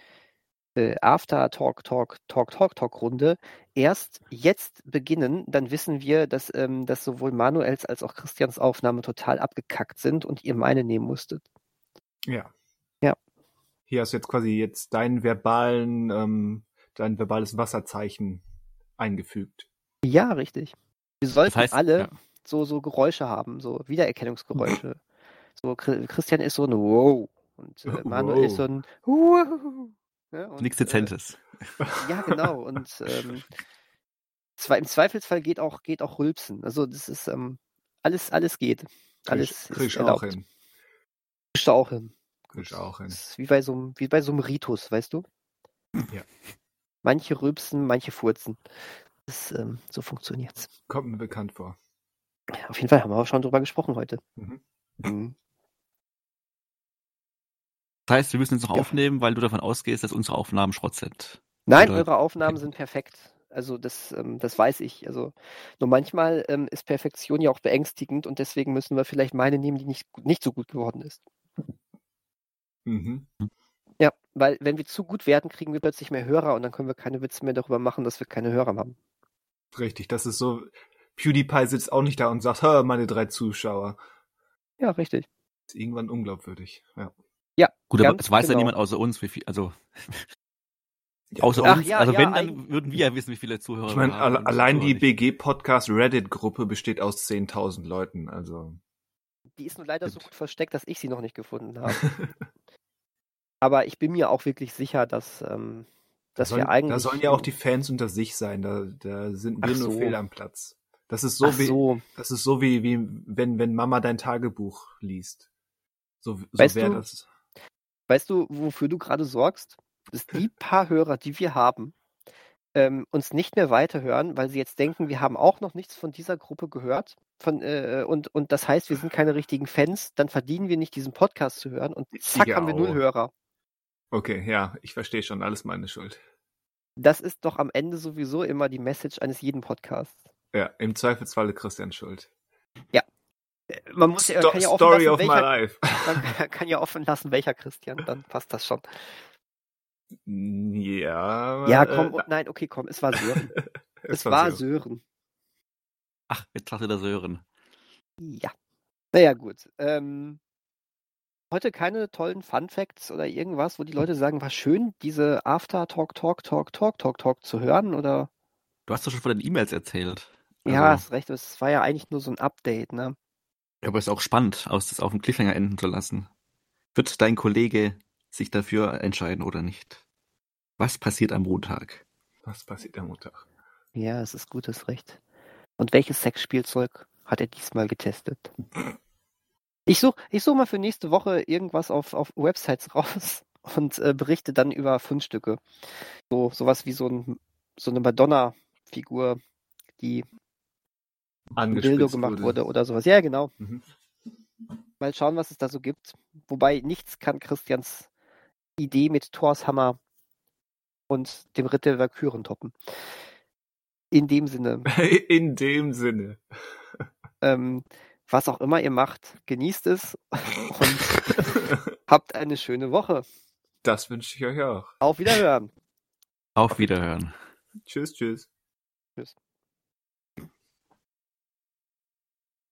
äh, After Talk, Talk, Talk, Talk, Talk Runde erst jetzt beginnen, dann wissen wir, dass, ähm, dass sowohl Manuels als auch Christians Aufnahme total abgekackt sind und ihr meine nehmen musstet. Ja. Ja. Hier hast du jetzt quasi jetzt deinen verbalen, ähm, dein verbales Wasserzeichen eingefügt. Ja, richtig. Wir sollten heißt, alle ja. so, so Geräusche haben, so Wiedererkennungsgeräusche. [laughs] so Chri- Christian ist so ein Wow und äh, [laughs] Manuel ist so ein Wow. Ja, und, Nichts äh, Dezentes. [laughs] Ja, genau. Und ähm, zwar im Zweifelsfall geht auch, geht auch Rülpsen. Also das ist ähm, alles, alles geht. Alles Krieg ist auch erlaubt. hin. Kriegst du auch hin. Krieg ich auch hin. Das ist wie bei so einem, wie bei so einem Ritus, weißt du? Ja. Manche rülpsen, manche furzen. Das, ähm, so funktioniert's. Kommt mir bekannt vor. Ja, auf jeden Fall haben wir auch schon drüber gesprochen heute. Mhm. Mhm. Das heißt, wir müssen jetzt noch Ja. aufnehmen, weil du davon ausgehst, dass unsere Aufnahmen Schrott sind. Nein, Oder- eure Aufnahmen sind perfekt. Also das, ähm, das weiß ich. Also nur manchmal ähm, ist Perfektion ja auch beängstigend und deswegen müssen wir vielleicht meine nehmen, die nicht, nicht so gut geworden ist. Mhm. Ja, weil wenn wir zu gut werden, kriegen wir plötzlich mehr Hörer und dann können wir keine Witze mehr darüber machen, dass wir keine Hörer haben. Richtig, das ist so. PewDiePie sitzt auch nicht da und sagt, hör, meine drei Zuschauer. Ja, richtig. Ist irgendwann unglaubwürdig. Ja. Gut, aber es weiß ja genau. niemand außer uns, wie viel, also [laughs] Ja, außer Ach uns. ja, also ja, wenn, dann würden wir ja wissen, wie viele Zuhörer Ich meine, wir alle, allein die Zuhörer nicht. BG-Podcast Reddit-Gruppe besteht aus 10.000 Leuten. Also Die ist nur leider so gut versteckt, dass ich sie noch nicht gefunden [laughs] habe. Aber ich bin mir auch wirklich sicher, dass, ähm, dass sollen, wir eigentlich. da sollen ja auch die Fans unter sich sein. Da, da sind wir Ach nur so. fehl am Platz. Das ist so Ach wie, so. das ist so wie, wie wenn, wenn Mama dein Tagebuch liest. So, so Weißt wäre du- das. Weißt du, wofür du gerade sorgst? Dass die [laughs] paar Hörer, die wir haben, ähm, uns nicht mehr weiterhören, weil sie jetzt denken, wir haben auch noch nichts von dieser Gruppe gehört. Von, äh, und, und das heißt, wir sind keine richtigen Fans, dann verdienen wir nicht, diesen Podcast zu hören und zack, haben wir null. Hörer. Okay, ja, ich verstehe schon, alles meine Schuld. Das ist doch am Ende sowieso immer die Message eines jeden Podcasts. Ja, im Zweifelsfalle Christian Schuld. Äh, Man muss ja, Sto kann ja offen Story lassen, of my welcher, life. [laughs] man [laughs] kann- ja offen lassen, welcher Christian, dann passt das schon. Ja. Ja, äh, komm, oh, nein, okay, komm, es war Sören. [laughs] es war so. Sören. Ach, jetzt sagt der Sören. Ja. Naja, gut. Ähm, heute keine tollen Fun Facts oder irgendwas, wo die Leute sagen, war schön, diese After Talk, Talk, Talk, Talk, Talk, Talk zu hören oder? Du hast doch schon von den E-Mails erzählt. Ja, Also, hast recht, es war ja eigentlich nur so ein Update, ne? ja, aber es ist auch spannend, aus das auf dem Cliffhanger enden zu lassen. Wird dein Kollege sich dafür entscheiden oder nicht? Was passiert am Montag? Was passiert am Montag? Ja, es ist gutes Recht. Und welches Sexspielzeug hat er diesmal getestet? [laughs] Ich suche ich such mal für nächste Woche irgendwas auf, auf Websites [laughs] raus und äh, berichte dann über Fundstücke. So sowas wie so, ein, so eine Madonna-Figur, die Dildo gemacht wurde oder sowas. Ja, genau. Mhm. Mal schauen, was es da so gibt. Wobei nichts kann Christians Idee mit Thors Hammer und dem Ritt der Valkyren toppen. In dem Sinne, [laughs] In dem Sinne. ähm, was auch immer ihr macht, genießt es [laughs] und habt eine schöne Woche. Das wünsche ich euch auch. Auf Wiederhören. Auf Wiederhören. Tschüss, tschüss. Tschüss.